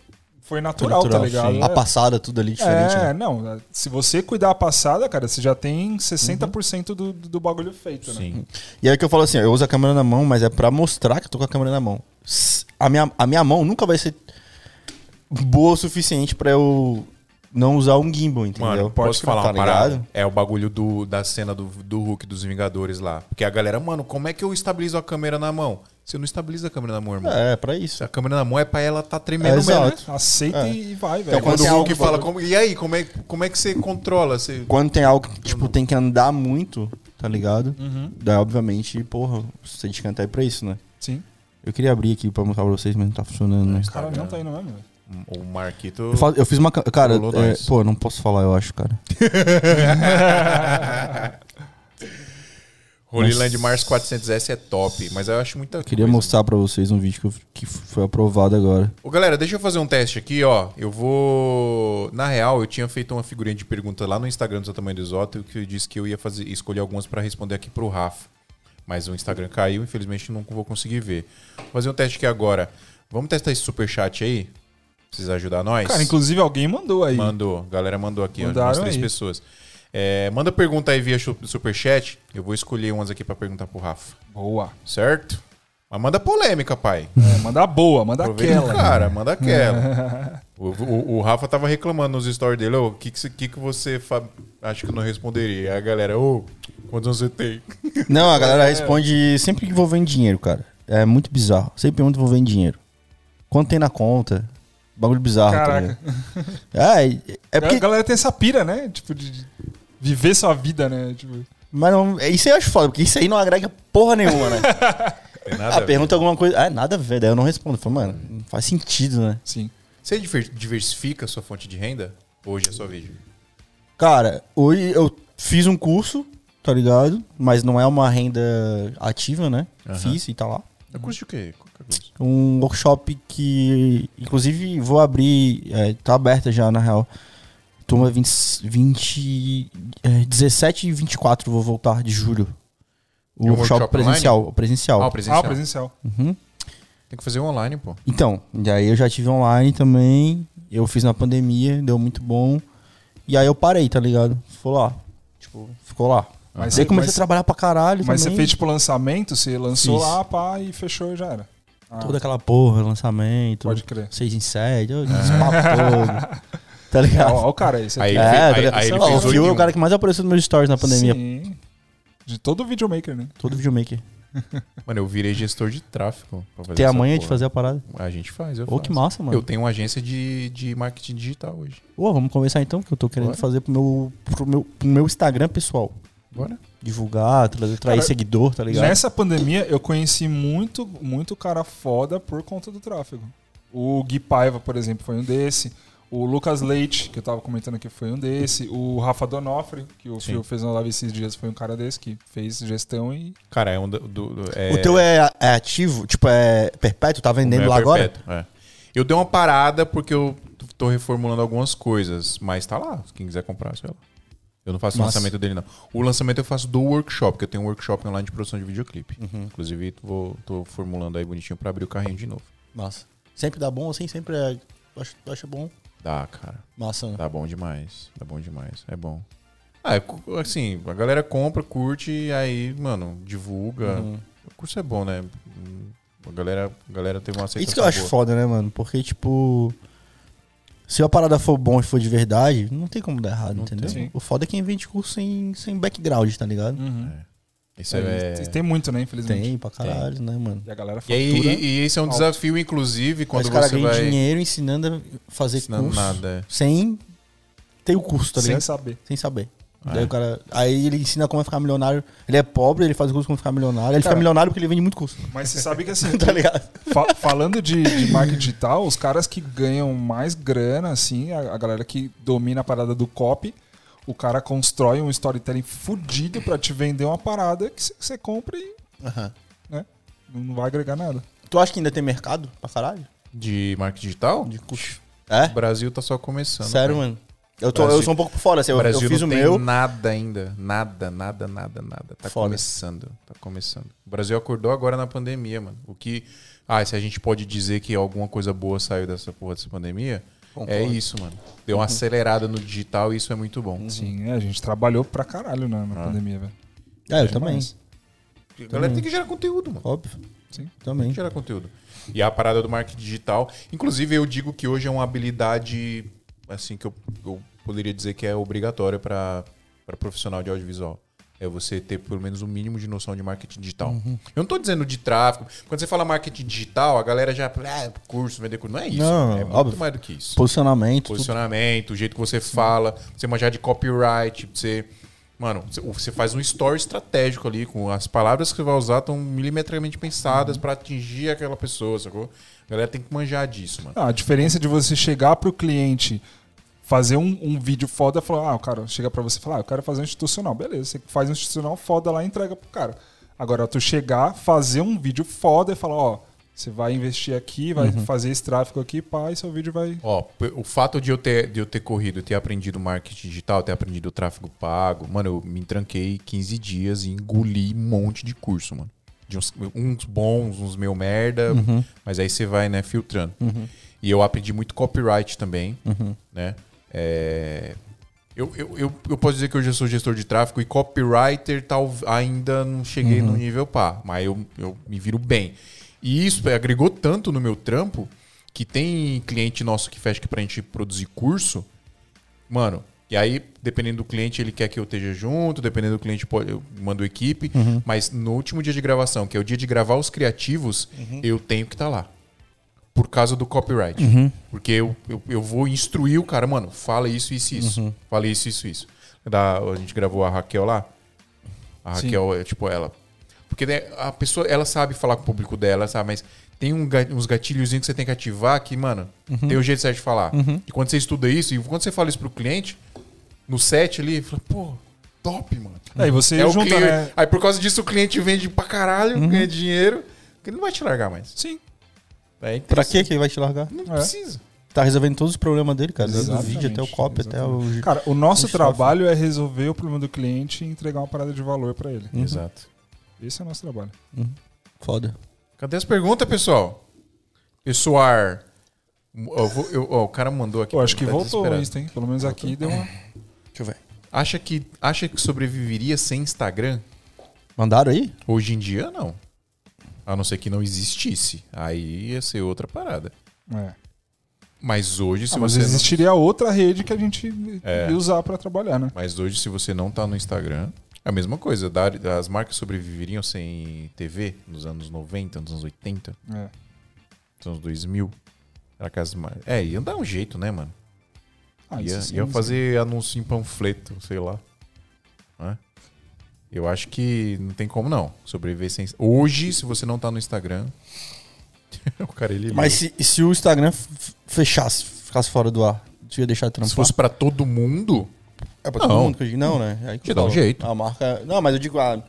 foi natural, tá ligado? A passada, tudo ali diferente. É, né? não. Se você cuidar a passada, cara, você já tem 60% do, do bagulho feito, né? Sim. E aí que eu falo assim, eu uso a câmera na mão, mas é pra mostrar que eu tô com a câmera na mão. A minha, a minha mão nunca vai ser boa o suficiente pra eu não usar um gimbal, entendeu? Mano, posso Tá falar uma parada? ligado? É o bagulho do, da cena do, do Hulk dos Vingadores lá. Porque a galera, mano, como é que eu estabilizo a câmera na mão? Você não estabiliza a câmera na mão, irmão. É, pra isso. A câmera na mão é pra ela tá tremendo É, mesmo. exato. Aceita É. e vai, Então, velho. É quando o Hulk algo- fala, como- e aí, como é, como é que você controla? Você... Quando tem algo que, tipo, tem que andar muito, tá ligado? Uhum. Daí, obviamente, porra, você tem que cantar aí pra isso, né? Sim. Eu queria abrir aqui pra mostrar pra vocês, mas não tá funcionando, né? Cara, não tá indo mesmo, velho. O Marquito. Eu, fa- eu fiz uma. ca- Cara, é, pô, não posso falar, eu acho, cara. Holy Mas- Land Mars 400S é top, mas eu acho muita Eu queria coisa. mostrar pra vocês um vídeo que, eu- que foi aprovado agora. Ô, galera, deixa eu fazer um teste aqui, ó. Eu vou. Na real, eu tinha feito uma figurinha de pergunta lá no Instagram do Seu Tamanho do Exótico que eu disse que eu ia fazer, escolher algumas pra responder aqui pro Rafa. Mas o Instagram caiu, infelizmente não vou conseguir ver. Vou fazer um teste aqui agora. Vamos testar esse superchat aí? Precisa ajudar nós? Cara, inclusive alguém mandou aí. Mandou. A galera mandou aqui, Mandaram umas três aí. pessoas. É, manda pergunta aí via superchat. Eu vou escolher umas aqui pra perguntar pro Rafa. Boa. Certo? Mas manda polêmica, pai. É, manda boa, manda Aproveita aquela. cara, manda aquela. o, o- o Rafa tava reclamando nos stories dele, ô, o que, que, você- que, que você fa... acha que eu não responderia? Aí a galera, ô, quantos anos você tem? Não, a galera responde sempre envolvendo dinheiro, cara. É muito bizarro. Sempre pergunta envolvendo dinheiro. Quanto tem na conta? Bagulho bizarro. tá Caraca. ligado? é, é A porque. galera tem essa pira, né? Tipo, de viver sua vida, né? Tipo, Mas não, é isso aí eu acho foda, porque isso aí não agrega porra nenhuma, né? Ah, a ver. pergunta alguma coisa. Ah, nada a ver, daí eu não respondo. Eu falo, mano, não faz sentido, né? sim. Você diver- diversifica a sua fonte de renda? Hoje é só vídeo. Cara, hoje eu fiz um curso, tá ligado? Mas não é uma renda ativa, né? Aham. Fiz e tá lá. É curso de quê? Um workshop que, inclusive, vou abrir, é, tá aberta já, na real. Turma 20, 20 é, 17 e 24 eu vou voltar de julho. O o workshop, workshop presencial. O presencial. Ah, o Ah, presencial. o presencial. Uhum. Tem que fazer online, pô. Então, e aí eu já tive online também. Eu fiz na pandemia, deu muito bom. E aí eu parei, tá ligado? Ficou lá. Tipo, ficou lá. Mas, Aí você, comecei mas, a trabalhar pra caralho mas você também. fez tipo lançamento, você lançou Fiz. lá, pá, e fechou e já era. Ah, Toda aquela porra, lançamento. Pode crer. 6 em 7, esse papo todo. Tá ligado? Olha o cara aí. Esse Aí É, tá aí- aí ele Ó, fez o em é o cara que mais apareceu nos meus stories na pandemia. Sim. De todo videomaker, né? Todo videomaker. Mano, eu virei gestor de tráfego. Tem a manha de porra. fazer a parada. A gente faz, eu Ô, que faço. massa, mano. Eu tenho uma agência de, de marketing digital hoje. Ô, vamos conversar então, que eu tô querendo Bora. fazer pro meu, pro, meu, pro meu Instagram pessoal. Bora? Divulgar, trazer, trair Cara, seguidor, tá ligado? Nessa pandemia, eu conheci muito, muito cara foda por conta do tráfego. O Gui Paiva, por exemplo, foi um desse. O Lucas Leite, que eu tava comentando aqui, foi um desse. O Rafa Donofre, que o. Fio fez uma live esses dias, foi um cara desse que fez gestão e. Cara, é um do. do- do- é, O teu é, é ativo, tipo, é perpétuo, tá vendendo é lá agora? perpétuo, é. Eu dei uma parada porque eu tô reformulando algumas coisas, mas tá lá. Quem quiser comprar, sei lá. Eu não faço o lançamento dele, não. O lançamento eu faço do workshop, que eu tenho um workshop online de produção de videoclipe. Uhum. Inclusive, vou, tô formulando aí bonitinho pra abrir o carrinho de novo. Massa. Sempre dá bom, assim, sempre é. Acho, acho bom. Dá, cara. Massa, né? Dá bom demais. Dá bom demais. É bom. Ah, é assim, a galera compra, curte e aí, mano, divulga. Uhum. O curso é bom, né? A galera, a galera teve uma aceitação Isso que eu acho boa. foda, né, mano? Porque, tipo. Se a parada for bom e for de verdade, não tem como dar errado, Não entendeu? tem. O foda é quem vende curso sem, sem background, tá ligado? Isso é... Tem muito, né, infelizmente. Tem pra caralho, né, mano? E a galera E, fatura. aí, e, e esse é um alto. desafio, inclusive, quando Mas o cara você ganha vai... dinheiro ensinando a fazer ensinando curso nada. é. sem ter o curso, tá sem ligado? saber. Sem saber. Daí é. o cara, aí ele ensina como ficar milionário. Ele é pobre, ele faz o curso como ficar milionário. Ele fica Cara, milionário porque ele vende muito curso. Mas você sabe que assim, tá ligado? Fa- falando de, de marketing digital, os caras que ganham mais grana, assim, a, a galera que domina a parada do copy, o cara constrói um storytelling fudido pra te vender uma parada que você compra e né, não vai agregar nada. Tu acha que ainda tem mercado pra caralho? De marketing digital? De curso. O É? Brasil tá só começando. Sério, cara. mano. Eu, tô, Brasil- eu sou um pouco por fora, assim, eu, eu Brasil fiz não o tem meu. nada ainda. Nada, nada, nada, nada. Tá Foda. começando. Tá começando. O Brasil acordou agora na pandemia, mano. O que. Ah, se a gente pode dizer que alguma coisa boa saiu dessa porra dessa pandemia, Concordo. é isso, mano. Deu uma acelerada no digital e isso é muito bom. Sim, é, a gente trabalhou pra caralho na, na Ah. pandemia, velho. É, eu Demais. também. A galera tem que gerar conteúdo, mano. Óbvio. Sim. Tem Também. que gerar conteúdo. E a parada do marketing digital. Inclusive, eu digo que hoje é uma habilidade, assim, que eu, eu poderia dizer que é obrigatória para profissional de audiovisual. É você ter pelo menos o mínimo de noção de marketing digital. Uhum. Eu não tô dizendo de tráfego. Quando você fala marketing digital, a galera já. Ah, curso, vender curso. Não é isso. Não, é muito óbvio. mais do que isso. Posicionamento. tudo. Posicionamento, o jeito que você fala, você manjar de copyright, você. Mano, você- faz um story estratégico ali, com as palavras que você vai usar estão milimetricamente pensadas pra atingir aquela pessoa, sacou? A galera tem que manjar disso, mano. Ah, a diferença de você chegar pro cliente, fazer um, um vídeo foda e falar, ah, o cara chega pra você e falar, ah, eu quero fazer um institucional. Beleza, você faz um institucional foda lá e entrega pro cara. Agora, tu chegar, fazer um vídeo foda e falar, ó, você vai investir aqui, vai fazer esse tráfego aqui, pá, e seu vídeo vai. Ó, o fato de eu ter, de eu ter corrido, ter aprendido marketing digital, ter aprendido o tráfego pago, mano, eu me tranquei 15 dias e engoli um monte de curso, mano. De uns, uns bons, uns meio merda, mas aí você vai, né, filtrando. E eu aprendi muito copyright também, né? É, Eu, eu, eu, eu posso dizer que hoje eu sou gestor de tráfego e copywriter tal, ainda não cheguei no nível pá, mas eu, eu me viro bem. E isso agregou tanto no meu trampo que tem cliente nosso que fecha aqui pra gente produzir curso, mano. E aí, dependendo do cliente, ele quer que eu esteja junto, dependendo do cliente, eu mando equipe. Mas no último dia de gravação, que é o dia de gravar os criativos, eu tenho que estar lá. Por causa do copyright. Porque eu, eu, eu vou instruir o cara, mano, fala isso, isso, isso. Fala isso, isso, isso. Da, a gente gravou a Raquel lá. A. Raquel é tipo ela. Porque né, a pessoa, ela sabe falar com o público dela, sabe? Mas tem um, uns gatilhozinhos que você tem que ativar que, mano, tem o jeito certo de falar. E quando você estuda isso, e quando você fala isso pro cliente, no set ali, fala, pô, top, mano. Aí você É o junta, cliente. né? Aí por causa disso o cliente vende pra caralho, ganha dinheiro, que ele não vai te largar mais. Sim. É Pra que ele vai te largar? Não É. precisa. tá resolvendo todos os problemas dele, cara. Desde o Exatamente, vídeo até o copy, até o. Cara, o nosso o trabalho é resolver o problema do cliente e entregar uma parada de valor pra ele. Uhum. Exato. Esse é o nosso trabalho. Foda. Cadê as perguntas, pessoal? Pessoal. Eu vou- eu- ó, o cara mandou aqui. Pô, acho que tá voltou o. Insta, hein? Pelo menos aqui deu uma. Acha que, acha que sobreviveria sem Instagram? Mandaram aí? Hoje em dia, não. A não ser que não existisse. Aí ia ser outra parada. É. Mas hoje, se Ah, mas você. não- existiria outra rede que a gente É. ia usar pra trabalhar, né? Mas hoje, se você não tá no Instagram, é a mesma coisa. As marcas sobreviveriam sem TV nos anos 90, nos anos 80, É. nos anos 2000. Será que as mar... É, ia dar um jeito, né, mano? Ah, ia, sim, ia sim. fazer anúncio em panfleto, sei lá. Hã? Eu acho que não tem como não sobreviver sem. Hoje, se você não tá no Instagram. o cara ele. Mas se, se o Instagram fechasse, ficasse fora do ar, tu ia deixar de trampar? se fosse pra todo mundo. É pra Não. todo mundo que eu digo, não, né? Aí que dar um jeito. A marca. Não, mas eu digo, a,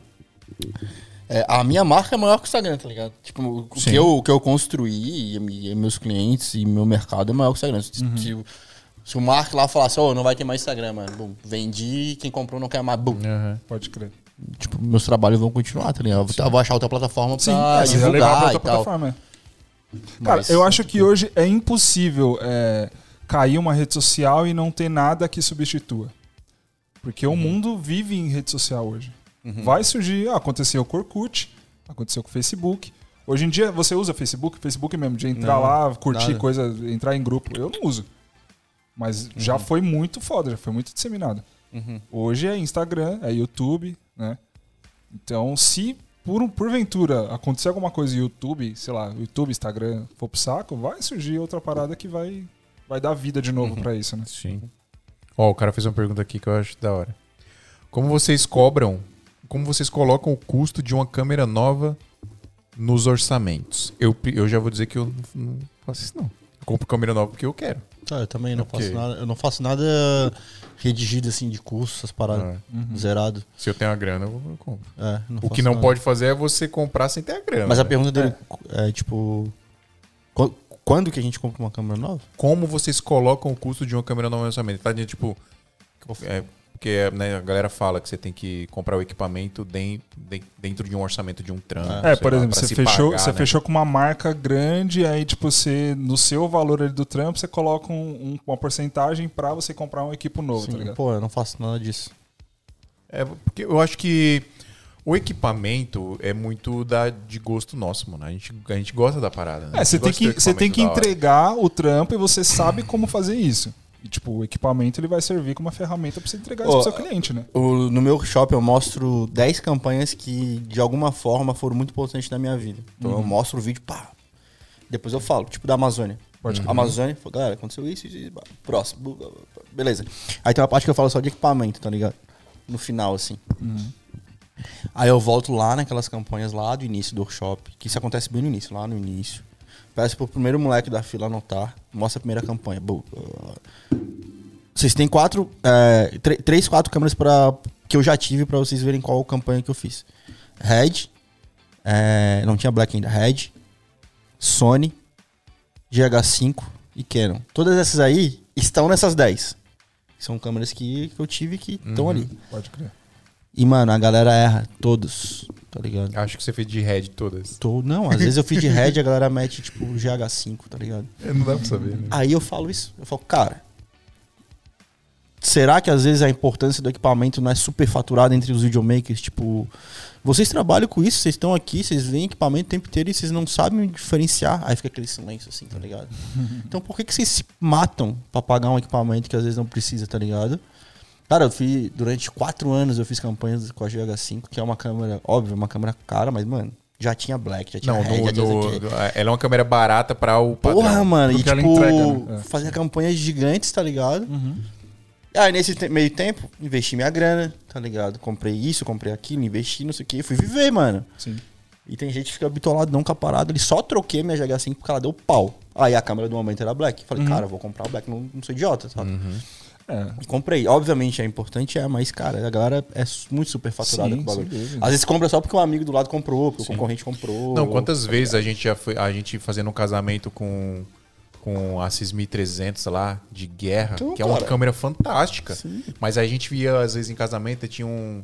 é, a minha marca é maior que o Instagram, tá ligado? Tipo, o Sim. que, eu, o que eu construí, e, meus clientes e meu mercado é maior que o Instagram. Uhum. se se o Mark lá falasse, ô, não vai ter mais Instagram, mano. Bum, vendi, quem comprou não quer mais. Bum. Aham. Pode crer. Tipo, meus trabalhos vão continuar, tá ligado? Eu vou- achar outra plataforma pra é, levar pra divulgar outra e tal. plataforma. é. Cara, Mas- eu acho que hoje é impossível é, cair uma rede social e não ter nada que substitua. Porque Uhum. o mundo vive em rede social hoje. Vai surgir, ah, aconteceu com o Orkut, aconteceu com o Facebook. Hoje em dia, você usa Facebook? Facebook mesmo, de entrar Não, lá, curtir nada. coisa, entrar em grupo. Eu não uso. Mas já foi muito foda, já foi muito disseminado. Uhum. Hoje é Instagram, é YouTube, né? Então, se por um, porventura acontecer alguma coisa no YouTube, sei lá, YouTube, Instagram, for pro saco, vai surgir outra parada que vai, vai dar vida de novo pra isso, né? Sim. Ó, o cara fez uma pergunta aqui que eu acho da hora. Como vocês cobram, como vocês colocam o custo de uma câmera nova nos orçamentos? Eu, eu já vou dizer que eu não, não faço isso, não. Eu compro câmera nova porque eu quero. Tá, eu também não Ok. faço nada. Eu não faço nada redigido assim de curso, essas paradas. Ah, Zerado. se eu tenho a grana, eu, eu compro. É, não O faço que não nada. pode fazer é você comprar sem ter a grana. Mas a né? pergunta dele é, tipo. qu- Quando que a gente compra uma câmera nova? Como vocês colocam o custo de uma câmera nova no orçamento? Tá tipo. É, porque né, a galera fala que você tem que comprar o equipamento den- den- dentro de um orçamento de um trampo. É, por lá, exemplo, você se fechou, pagar, você né? fechou com uma marca grande, aí, tipo, você, no seu valor ali do trampo, você coloca um- um- uma porcentagem pra você comprar um equipo novo, tá Sim, ligado? pô, eu não faço nada disso. É, porque eu acho que o equipamento é muito da, de gosto nosso, mano. A gente, a gente gosta da parada, né? É, você tem que, você tem que entregar o trampo e você sabe como fazer isso. E, tipo, o equipamento ele vai servir como uma ferramenta pra você entregar isso Ó, pro seu cliente, né? O- no meu workshop eu mostro 10 campanhas que de alguma forma foram muito importantes na minha vida. Então eu mostro o vídeo, pá. Depois eu falo, tipo da Amazônia. Pode crer. Amazônia, falo, galera, aconteceu isso, isso, isso, próximo. Beleza. Aí tem uma parte que eu falo só de equipamento, tá ligado? No final, assim. Aí eu volto lá naquelas campanhas lá do início do workshop, que isso acontece bem no início, lá no início. Peço pro primeiro moleque da fila anotar, mostra a primeira campanha. Bu- Vocês têm quatro, é, trê- três, quatro câmeras pra, que eu já tive pra vocês verem qual campanha que eu fiz. Red, é, não tinha Black ainda, Red, Sony, GH5 e Canon. Todas essas aí estão nessas 10. São câmeras que, que eu tive que estão ali. Pode crer. E, mano, a galera erra todos, tá ligado? Acho que você fez de head todas. Tô, não, às vezes eu fiz de Red e a galera mete, tipo, GH5, tá ligado? Não dá pra saber, né? Aí eu falo isso. Eu falo, cara, será que às vezes a importância do equipamento não é superfaturada entre os videomakers? Tipo, vocês trabalham com isso, vocês estão aqui, vocês veem equipamento o tempo inteiro e vocês não sabem diferenciar. Aí fica aquele silêncio assim, tá ligado? Então por que, que vocês se matam pra pagar um equipamento que às vezes não precisa, tá ligado? Cara, eu fiz, durante quatro anos eu fiz campanhas com a GH5, que é uma câmera, óbvio, uma câmera cara, mas, mano, já tinha black, já tinha Não, red, já tinha no- isso aqui. ela é uma câmera barata pra o padrão. Porra, mano, e tipo, entrega, né? É. fazer campanhas gigantes, tá ligado? Aí nesse te- meio tempo, investi minha grana, tá ligado? Comprei isso, comprei aquilo, investi, não sei o que, fui viver, mano. Sim. E tem gente que fica bitolado, não com a parada, ele só troquei minha GH5 porque ela deu pau. Aí a câmera do momento era black. Falei, cara, eu vou comprar o black, não, não sou idiota, sabe? É. Comprei. Obviamente é importante, é, mas, cara, a galera é muito superfaturada Sim, com o bagulho. dúvida. Às vezes compra só porque um amigo do lado comprou, porque o concorrente comprou. Não, quantas vezes a gente já foi. A gente fazendo um casamento com, com a 6300 lá, de guerra, Então, que é uma cara. câmera fantástica. Mas a gente via, às vezes, em casamento, tinha um,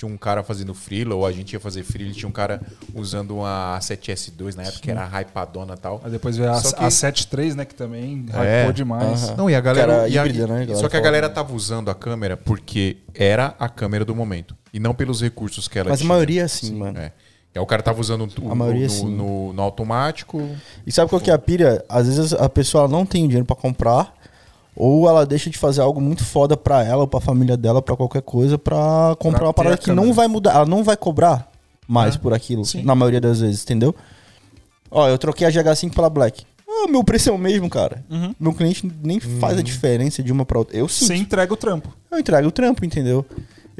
tinha um cara fazendo freela, ou a gente ia fazer freela, e tinha um cara usando uma A7S2 na época, que era hypadona e tal. Aí depois veio a, que- a 7.3, né? Que também É. hypou demais. Aham. Não, e a galera. E a- híbrida, né, a galera Só que a galera tava usando a câmera porque era a câmera do momento. E não pelos recursos que ela Mas a tinha. maioria é assim, mano. É. Aí o cara tava usando o- A maioria no, sim. no, no automático. E sabe qual que é a pilha? Às vezes a pessoa não tem o dinheiro pra comprar, ou ela deixa de fazer algo muito foda pra ela ou pra família dela, pra qualquer coisa, pra comprar Pra uma parada que não vai mudar. Ela não vai cobrar mais por aquilo, Sim. na maioria das vezes, entendeu? Ó, eu troquei a GH5 pela Black. Ah, meu preço é o mesmo, cara. Meu cliente nem faz a diferença de uma pra outra. Eu sinto. Você entrega o trampo. Eu entrego o trampo, entendeu?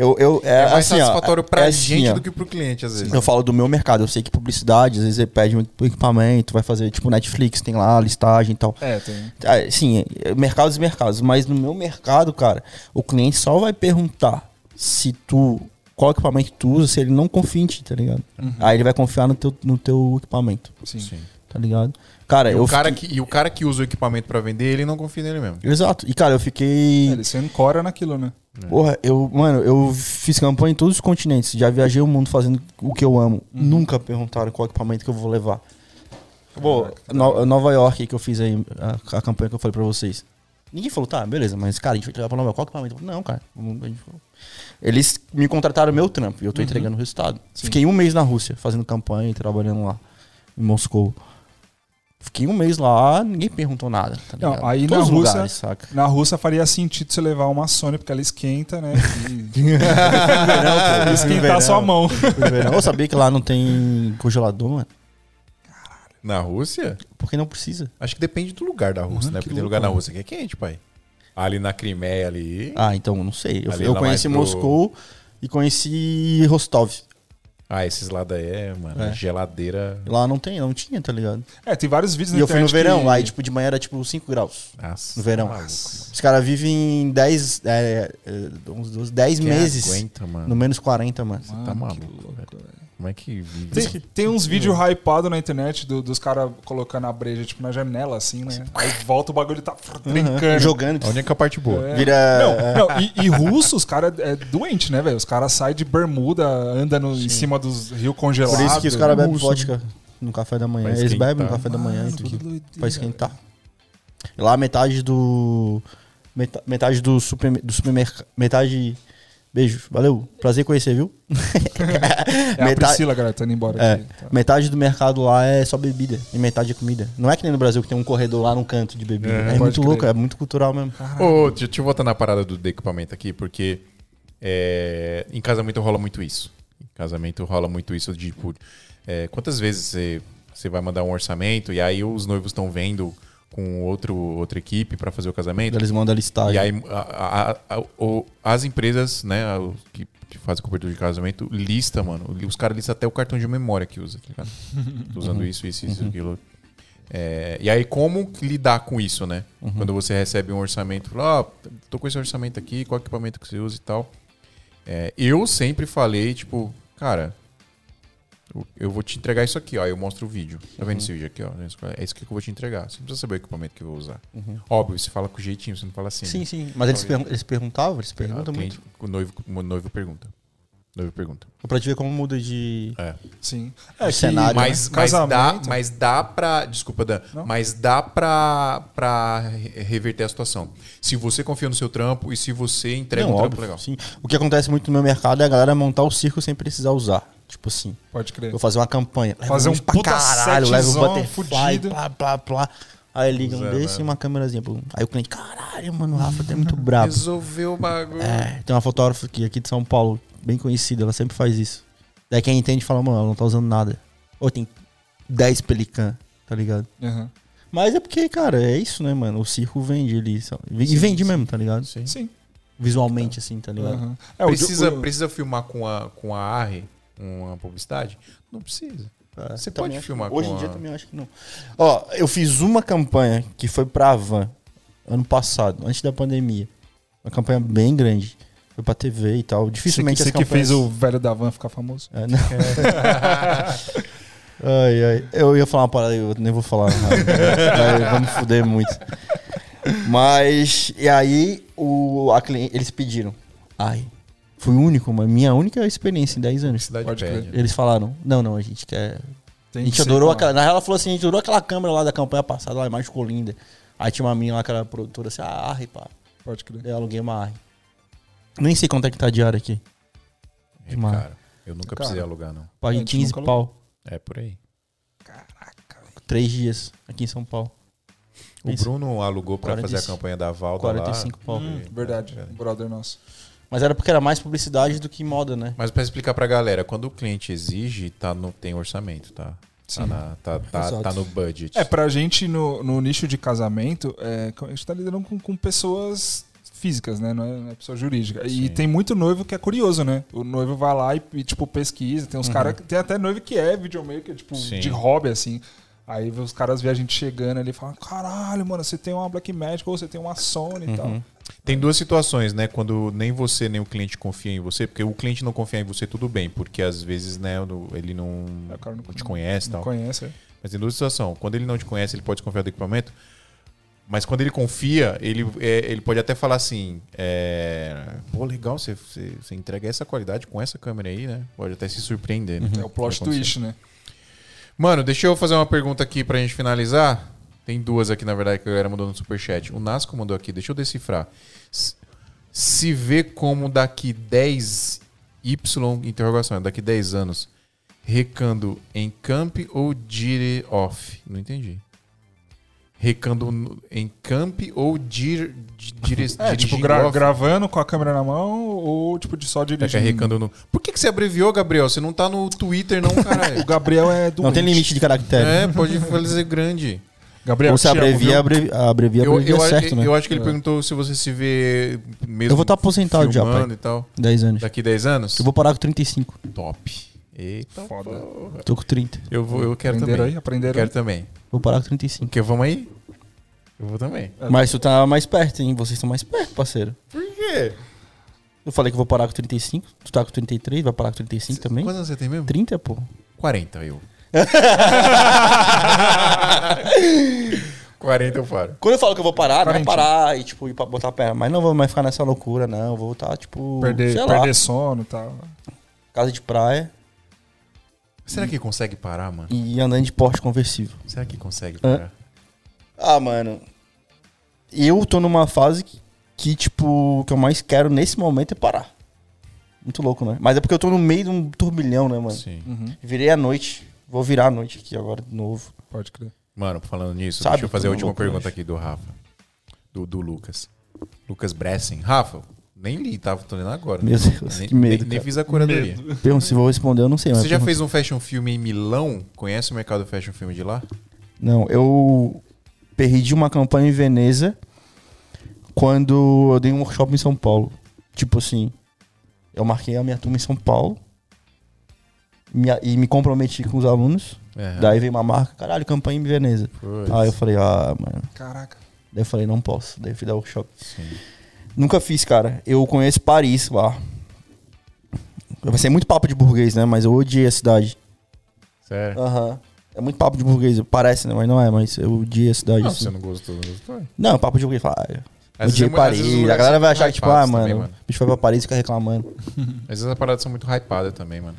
Eu, eu, é, É, mais assim, satisfatório pra é assim, gente ó. do que pro cliente, às vezes. Eu falo do meu mercado. Eu sei que publicidade, às vezes ele pede muito equipamento, vai fazer tipo Netflix, tem lá a listagem e tal. É, tem. Ah, Sim, é, mercados e mercados. Mas no meu mercado, cara, o cliente só vai perguntar se tu. Qual equipamento tu usa, se ele não confia em ti, tá ligado? Aí ele vai confiar no teu, no teu equipamento, Sim. Sim. tá ligado? Cara, E, eu o cara fiquei- que, e o cara que usa o equipamento pra vender, ele não confia nele mesmo. Exato. E, cara, eu fiquei. É, Ele se ancora naquilo, né? Porra, eu, mano, eu fiz campanha em todos os continentes. Já viajei o mundo fazendo o que eu amo. Nunca perguntaram qual equipamento que eu vou levar. Pô, No- Nova York que eu fiz aí, a, a campanha que eu falei pra vocês. Ninguém falou, tá, beleza, mas cara, a gente vai levar pra Nova York, qual equipamento? Eu falei, Não, cara. Eles me contrataram meu trampo e eu tô entregando o resultado. Fiquei um mês na Rússia fazendo campanha e trabalhando lá, em Moscou. Fiquei um mês lá, ninguém perguntou nada. Tá Não, ligado? aí Todos na Rússia- lugares, saca? Na Rússia faria sentido você levar uma Sony, porque ela esquenta, né? E esquentar sua mão. Eu sabia que lá não tem congelador, mano. Na Rússia? Porque não precisa. Acho que depende do lugar da Rússia, Uhum, né? que Porque tem lugar na. Rússia que é quente, pai. Ali na Crimeia, ali. Ah, então não sei. Eu, Ali eu conheci pro- Moscou e conheci Rostov. Ah, esses lá daí é, mano, É. geladeira. Lá não tem, não tinha, tá ligado? É, tem vários vídeos E eu fui no verão, que- aí tipo de manhã era tipo 5 graus. Nossa, No verão. maluco, Os caras vivem em 10, é, é, uns 12, 10 Quem meses aguenta, mano? no menos 40, mano. Mano, tá que maluco, velho. Como é que vive? Tem, tem uns vídeos hypados na internet do- dos caras colocando a breja, tipo, na janela, assim, né? Aí volta o bagulho tá trincando. Jogando. A única parte boa. É. Vira. Não, não, e, e russo, os caras é doente, né, velho? Os caras saem de bermuda, andam no- em cima dos rios congelados. Por isso que os caras bebem vodka no café da manhã. Eles bebem no café da manhã e Mano, que tudo. Pra esquentar. Lá metade do. meta- Metade do, super, do supermercado. Metade. Beijo, valeu. Prazer conhecer, viu? É a metade, Priscila, galera, tá indo embora é, aqui. tá. metade do mercado lá é só bebida e metade é comida. Não é que nem no Brasil que tem um corredor lá no canto de bebida. É, É, muito crer. louco, é muito cultural mesmo. Ô, deixa, eu voltar na parada do, do equipamento aqui, porque é, em casamento rola muito isso. Em casamento rola muito isso de, tipo, é, quantas vezes você, você vai mandar um orçamento e aí os noivos estão vendo com outro, outra equipe pra fazer o casamento? Eles mandam a listagem. E aí a- a- a- as empresas, né, que, que fazem cobertura de casamento, lista, mano. Os caras listam até o cartão de memória que usa, tá ligado? Tô usando isso, isso, isso, aquilo. É, e aí, como lidar com isso, né? Quando você recebe um orçamento, fala, ó, tô com esse orçamento aqui, qual equipamento que você usa e tal. É, eu sempre falei, tipo, cara, eu- vou te entregar isso aqui, ó. Eu mostro o vídeo. Tá vendo esse vídeo aqui, ó? É isso aqui que eu vou te entregar. Você não precisa saber o equipamento que eu vou usar. Óbvio, você fala com jeitinho, você não fala assim. Sim, né? sim. Mas eles, pergun- eles perguntavam, eles Ah, perguntam o muito. O noivo, o noivo pergunta. O noivo pergunta. Pra te ver como muda de. É. Sim. É que cenário, Mas, mas, dá, mas dá pra. Desculpa, Dan. Não? Mas dá pra, pra re- reverter a situação. Se você confia no seu trampo e se você entrega Não, um trampo óbvio, legal. Sim. O que acontece muito no meu mercado é a galera montar o circo sem precisar usar. Tipo assim, Pode crer. vou fazer uma campanha. Fazer um pra puta caralho, leva o butterfly, fudido. plá, plá, plá. Aí liga um desse velho. e uma câmerazinha. Aí o cliente, caralho, mano, o Rafa tá muito brabo. Resolveu o bagulho. É, tem uma fotógrafa aqui, aqui de São Paulo, bem conhecida, ela sempre faz isso. Daí quem entende fala, mano, ela não tá usando nada. Ou tem 10 pelican, tá ligado? Aham. Mas é porque, cara, é isso, né, mano? O circo vende ali. só- E vende mesmo, tá ligado? Sim. Sim. Visualmente, assim, tá ligado? Aham. É, Precisa, o- precisa filmar com a, com a ARRI uma publicidade? Não precisa. É, Você pode acho- filmar Hoje em dia a- também acho que não. Ó, eu fiz uma campanha que foi pra Van ano passado, antes da pandemia. Uma campanha bem grande. Foi pra TV e tal. Você, Dificilmente você que campanhas... fez o velho da van ficar famoso. É, não. Ai, ai. Eu ia falar uma parada, eu nem vou falar. Me fuder muito. Mas, e aí, o, a cliente, eles pediram. Ai, fui o único, mas minha única experiência em 10 anos. Cidade Pode pede. Eles falaram, não, não, a gente quer... Tem a que gente ser adorou aquela... Na real, ela falou assim, a gente adorou aquela câmera lá da campanha passada, lá, a imagem ficou linda. Aí tinha uma minha lá, que era produtora, assim, ah, arre, pá. Pode crer. Eu aluguei uma arre. Nem sei quanto é que tá a diária aqui. É, Demais. cara, eu nunca Cara. precisei alugar, não. Paguei A gente 15 nunca pau. É por aí. Três dias aqui em São Paulo. O. Bruno alugou pra fazer a 45 campanha da Valda 45 lá. pau. Hum, verdade. É. Brother nosso. Mas era porque era mais publicidade do que moda, né? Mas pra explicar pra galera, quando o cliente exige, tá no, tem orçamento, tá? Tá, na- tá, tá, tá no budget. É, pra gente no, no nicho de casamento, é, a gente tá lidando com, com pessoas físicas, né? Não é, não é pessoa jurídica. Sim. E tem muito noivo que é curioso, né? O noivo vai lá e, e, tipo, pesquisa. Tem uns caras. Tem até noivo que é videomaker, tipo, Sim. de hobby, assim. Aí os caras vê a gente chegando ali e falam: caralho, mano, você tem uma Blackmagic ou você tem uma Sony e tal. Tem duas situações, né? Quando nem você nem o cliente confia em você, porque o cliente não confia em você, tudo bem, porque às vezes, né, ele não, É, não te conhece e Não tal. conhece. é. Mas tem duas situações. Quando ele não te conhece, ele pode desconfiar do equipamento. Mas quando ele confia, ele, é, ele pode até falar assim: é, Pô, legal, você, você, você entrega essa qualidade com essa câmera aí, né? Pode até se surpreender. né? É o plot twist, né? Mano, deixa eu fazer uma pergunta aqui pra gente finalizar. Tem duas aqui, na verdade, que a galera mandou no superchat. O Nasco mandou aqui, deixa eu decifrar. Se vê como daqui 10 Y, interrogação, daqui 10 anos, recando em camp ou dire off? Não entendi. Recando em camp ou dir, di- dire, É, tipo, gra- off? gravando com a câmera na mão ou, tipo, de só É que é dirigindo. recando no... Por que, que você abreviou, Gabriel? Você não tá no Twitter, não, caralho. O Gabriel é do. Não tem limite de caractere. é, pode fazer grande. Gabriel, Ou se abrevia, abrevia, abrevia, Eu, abrevia eu, certo, né? eu acho que ele É. perguntou se você se vê mesmo Eu vou estar aposentado já, pai. e tal. 10 anos. Daqui 10 anos? Eu vou parar com 35. Top. Eita, Foda. porra. Tô com 30. Eu, vou, eu quero Aprenderam também. aí? Aprenderam Quero também. Vou parar com 35. Porque vamos aí? Eu vou também. Mas tu tá mais perto, hein? Vocês estão mais perto, parceiro. Por quê? Eu falei que eu vou parar com 35. Tu tá com 33, vai parar com 35 também? Quantos anos você tem mesmo? 30, pô. 40, eu. 40 eu paro. Quando eu falo que eu vou parar, não é parar e, tipo, ir pra botar a perna. Mas não vou mais ficar nessa loucura, não. Vou estar, tipo, Perder, perder sono e tal. casa de praia Será que consegue parar, mano? e andando de porte conversível. Será que consegue parar? Ah, mano. Eu tô numa fase que, que, tipo, o que eu mais quero nesse momento é parar. Muito louco, né? Mas é porque eu tô no meio de um turbilhão, né, mano? Sim. Uhum, Virei a noite. Vou virar a noite aqui agora de novo. pode crer. Mano, falando nisso, Sabe deixa eu fazer a última louco, pergunta aqui do Rafa. Do, do Lucas. Lucas Bressen. Rafa, nem li, tava tô lendo agora. Meu Deus, nem, que medo, nem, nem fiz a curadoria. Pergunta se vou responder, eu não sei. Você já pergunta. fez um fashion film em Milão? Conhece o mercado fashion film de lá? Não, eu perdi uma campanha em Veneza quando eu dei um workshop em São Paulo. Tipo assim, eu marquei a minha turma em São Paulo me- e me comprometi com os alunos. É. Daí veio uma marca, caralho, campanha em Veneza. Putz, Aí eu falei, ah, mano. Caraca. Daí eu falei, não posso. Daí eu fui dar workshop. sim. Nunca fiz, cara. Eu conheço Paris lá. Vai ser muito papo de burguês, né? Mas eu odiei a cidade. Sério? Aham. É muito papo de burguês. Parece, né? Mas não é. Mas eu odiei a cidade. Não, assim. você não gostou, não gostou. Não, papo de burguês. Fala, ah, eu odiei é- vezes Paris. A galera vai muito achar que, tipo, ah, mano, também, o bicho foi pra Paris e fica reclamando. Às vezes as paradas são muito hypadas também, mano.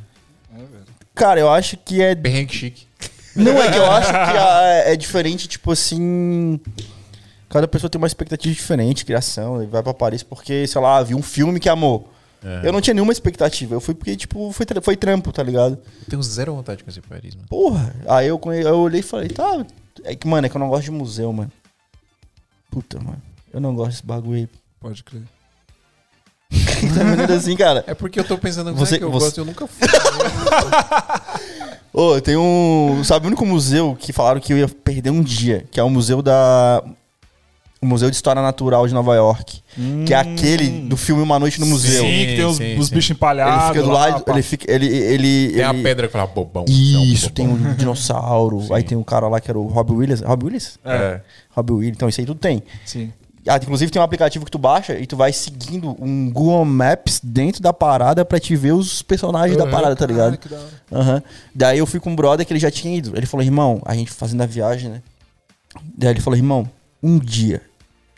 É. Cara, eu acho que é. Perrengue chique. Não, é que eu acho que a- é diferente, tipo assim. Cada pessoa tem uma expectativa diferente, criação, e vai pra Paris porque, sei lá, viu um filme que amou. É. Eu não tinha nenhuma expectativa. Eu fui porque, tipo, foi, foi trampo, tá ligado? Tenho zero vontade de conhecer Paris, mano. Porra. Aí eu, eu olhei e falei, tá. É que, mano, é que eu não gosto de museu, mano. Puta, mano. Eu não gosto desse bagulho aí. Pode crer. Tá vendo assim, cara? É porque eu tô pensando, Você- você, que eu você- gosto, eu nunca fui. Ô, tem um. Sabe o único museu que falaram que eu ia perder um dia? Que é o Museu da. O Museu de História Natural de Nova York. Que é aquele do filme Uma Noite no Museu. Sim, que tem os, sim, os sim. bichos empalhados. Ele fica do lá, lado. pá. Ele fica. Ele. ele, Tem a ele- pedra que fala bobão. é Isso, tem um dinossauro. Sim. Aí tem um cara lá que era o Robbie Williams. Robbie Williams? É, É. Robbie Williams. Então isso aí tudo tem. sim. Ah, inclusive tem um aplicativo que tu baixa e tu vai seguindo um Google Maps dentro da parada pra te ver os personagens da parada, tá ligado? Aham. Daí eu fui com um brother que ele já tinha ido. Ele falou, irmão, a gente fazendo a viagem, né? Daí ele falou, irmão, um dia,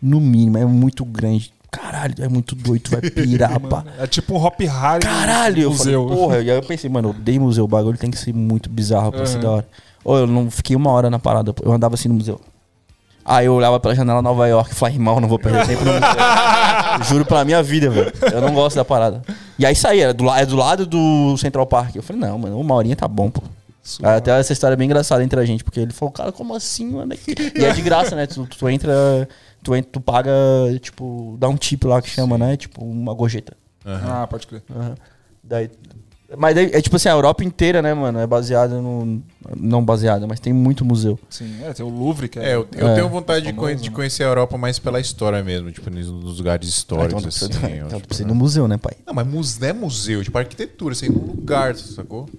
no mínimo, é muito grande. Caralho, é muito doido, vai pirar, pá. É tipo um Hop Harry Caralho, eu falei, museu. porra. E aí eu pensei, mano, eu odeio museu, o bagulho tem que ser muito bizarro pra ser Aham. da hora. Ou eu não fiquei uma hora na parada, eu andava assim no museu. Aí eu olhava pela janela Nova York e falei, irmão, não vou perder tempo no museu. Juro pela minha vida, velho. Eu não gosto da parada. E aí saí, era do, é do lado do Central Park. Eu falei, não, mano, uma horinha tá bom, pô. Suave. Até essa história é bem engraçada entre a gente, porque ele falou, cara, como assim, mano? E é de graça, né? Tu, tu entra, tu entra, tu paga, tipo, dá um tip lá que chama, né? Tipo, uma gorjeta. Ah, pode crer. Aham. Daí, mas daí, é tipo assim, a Europa inteira, né, mano? É baseada no. Não baseada, mas tem muito museu. Sim, é, tem o Louvre, que é. É, eu, eu É. tenho vontade de, Famoso, conhe- de né? conhecer a Europa mais pela história mesmo, tipo, nos, nos lugares históricos, então, tu assim. precisa, eu, então tipo, precisa ir no museu, né, pai? Não, mas muse- não é museu, tipo arquitetura, você ir num lugar, sacou?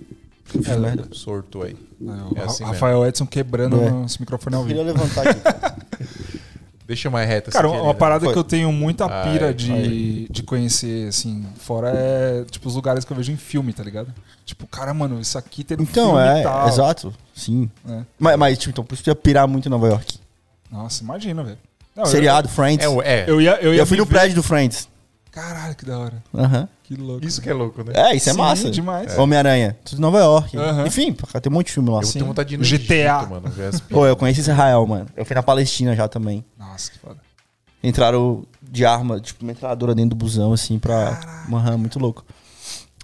É merda. Sorto aí. É, o É assim Rafael Edson quebrando É. esse microfone ao Eu vivo. queria levantar aqui. Deixa mais reta Cara, uma querida. parada Foi. que eu tenho muita pira Ai, de, de conhecer, assim, fora é, tipo, os lugares que eu vejo em filme, tá ligado? Tipo, cara, mano, isso aqui tem no Então, filme é, tal. exato. Sim. É. Mas, mas, tipo, então, por isso tu ia pirar muito em Nova York. Nossa, imagina, velho. Não, eu- Seriado, Friends. É, é. Eu, ia, eu ia Eu fui no prédio do Friends. Caralho, que da hora. Aham. Que louco. Isso que é louco, né? É, isso é Sim, massa. demais. Homem-Aranha. Tudo em Nova York. Aham. Enfim, tem um monte de filme lá. Eu Sim. tenho vontade de ir no GTA. Egito, mano. Pô, eu conheci Israel, mano. Eu fui na Palestina já também. Nossa, que foda. Entraram de arma, tipo, uma metralhadora dentro do busão, assim, pra. Aham, muito louco.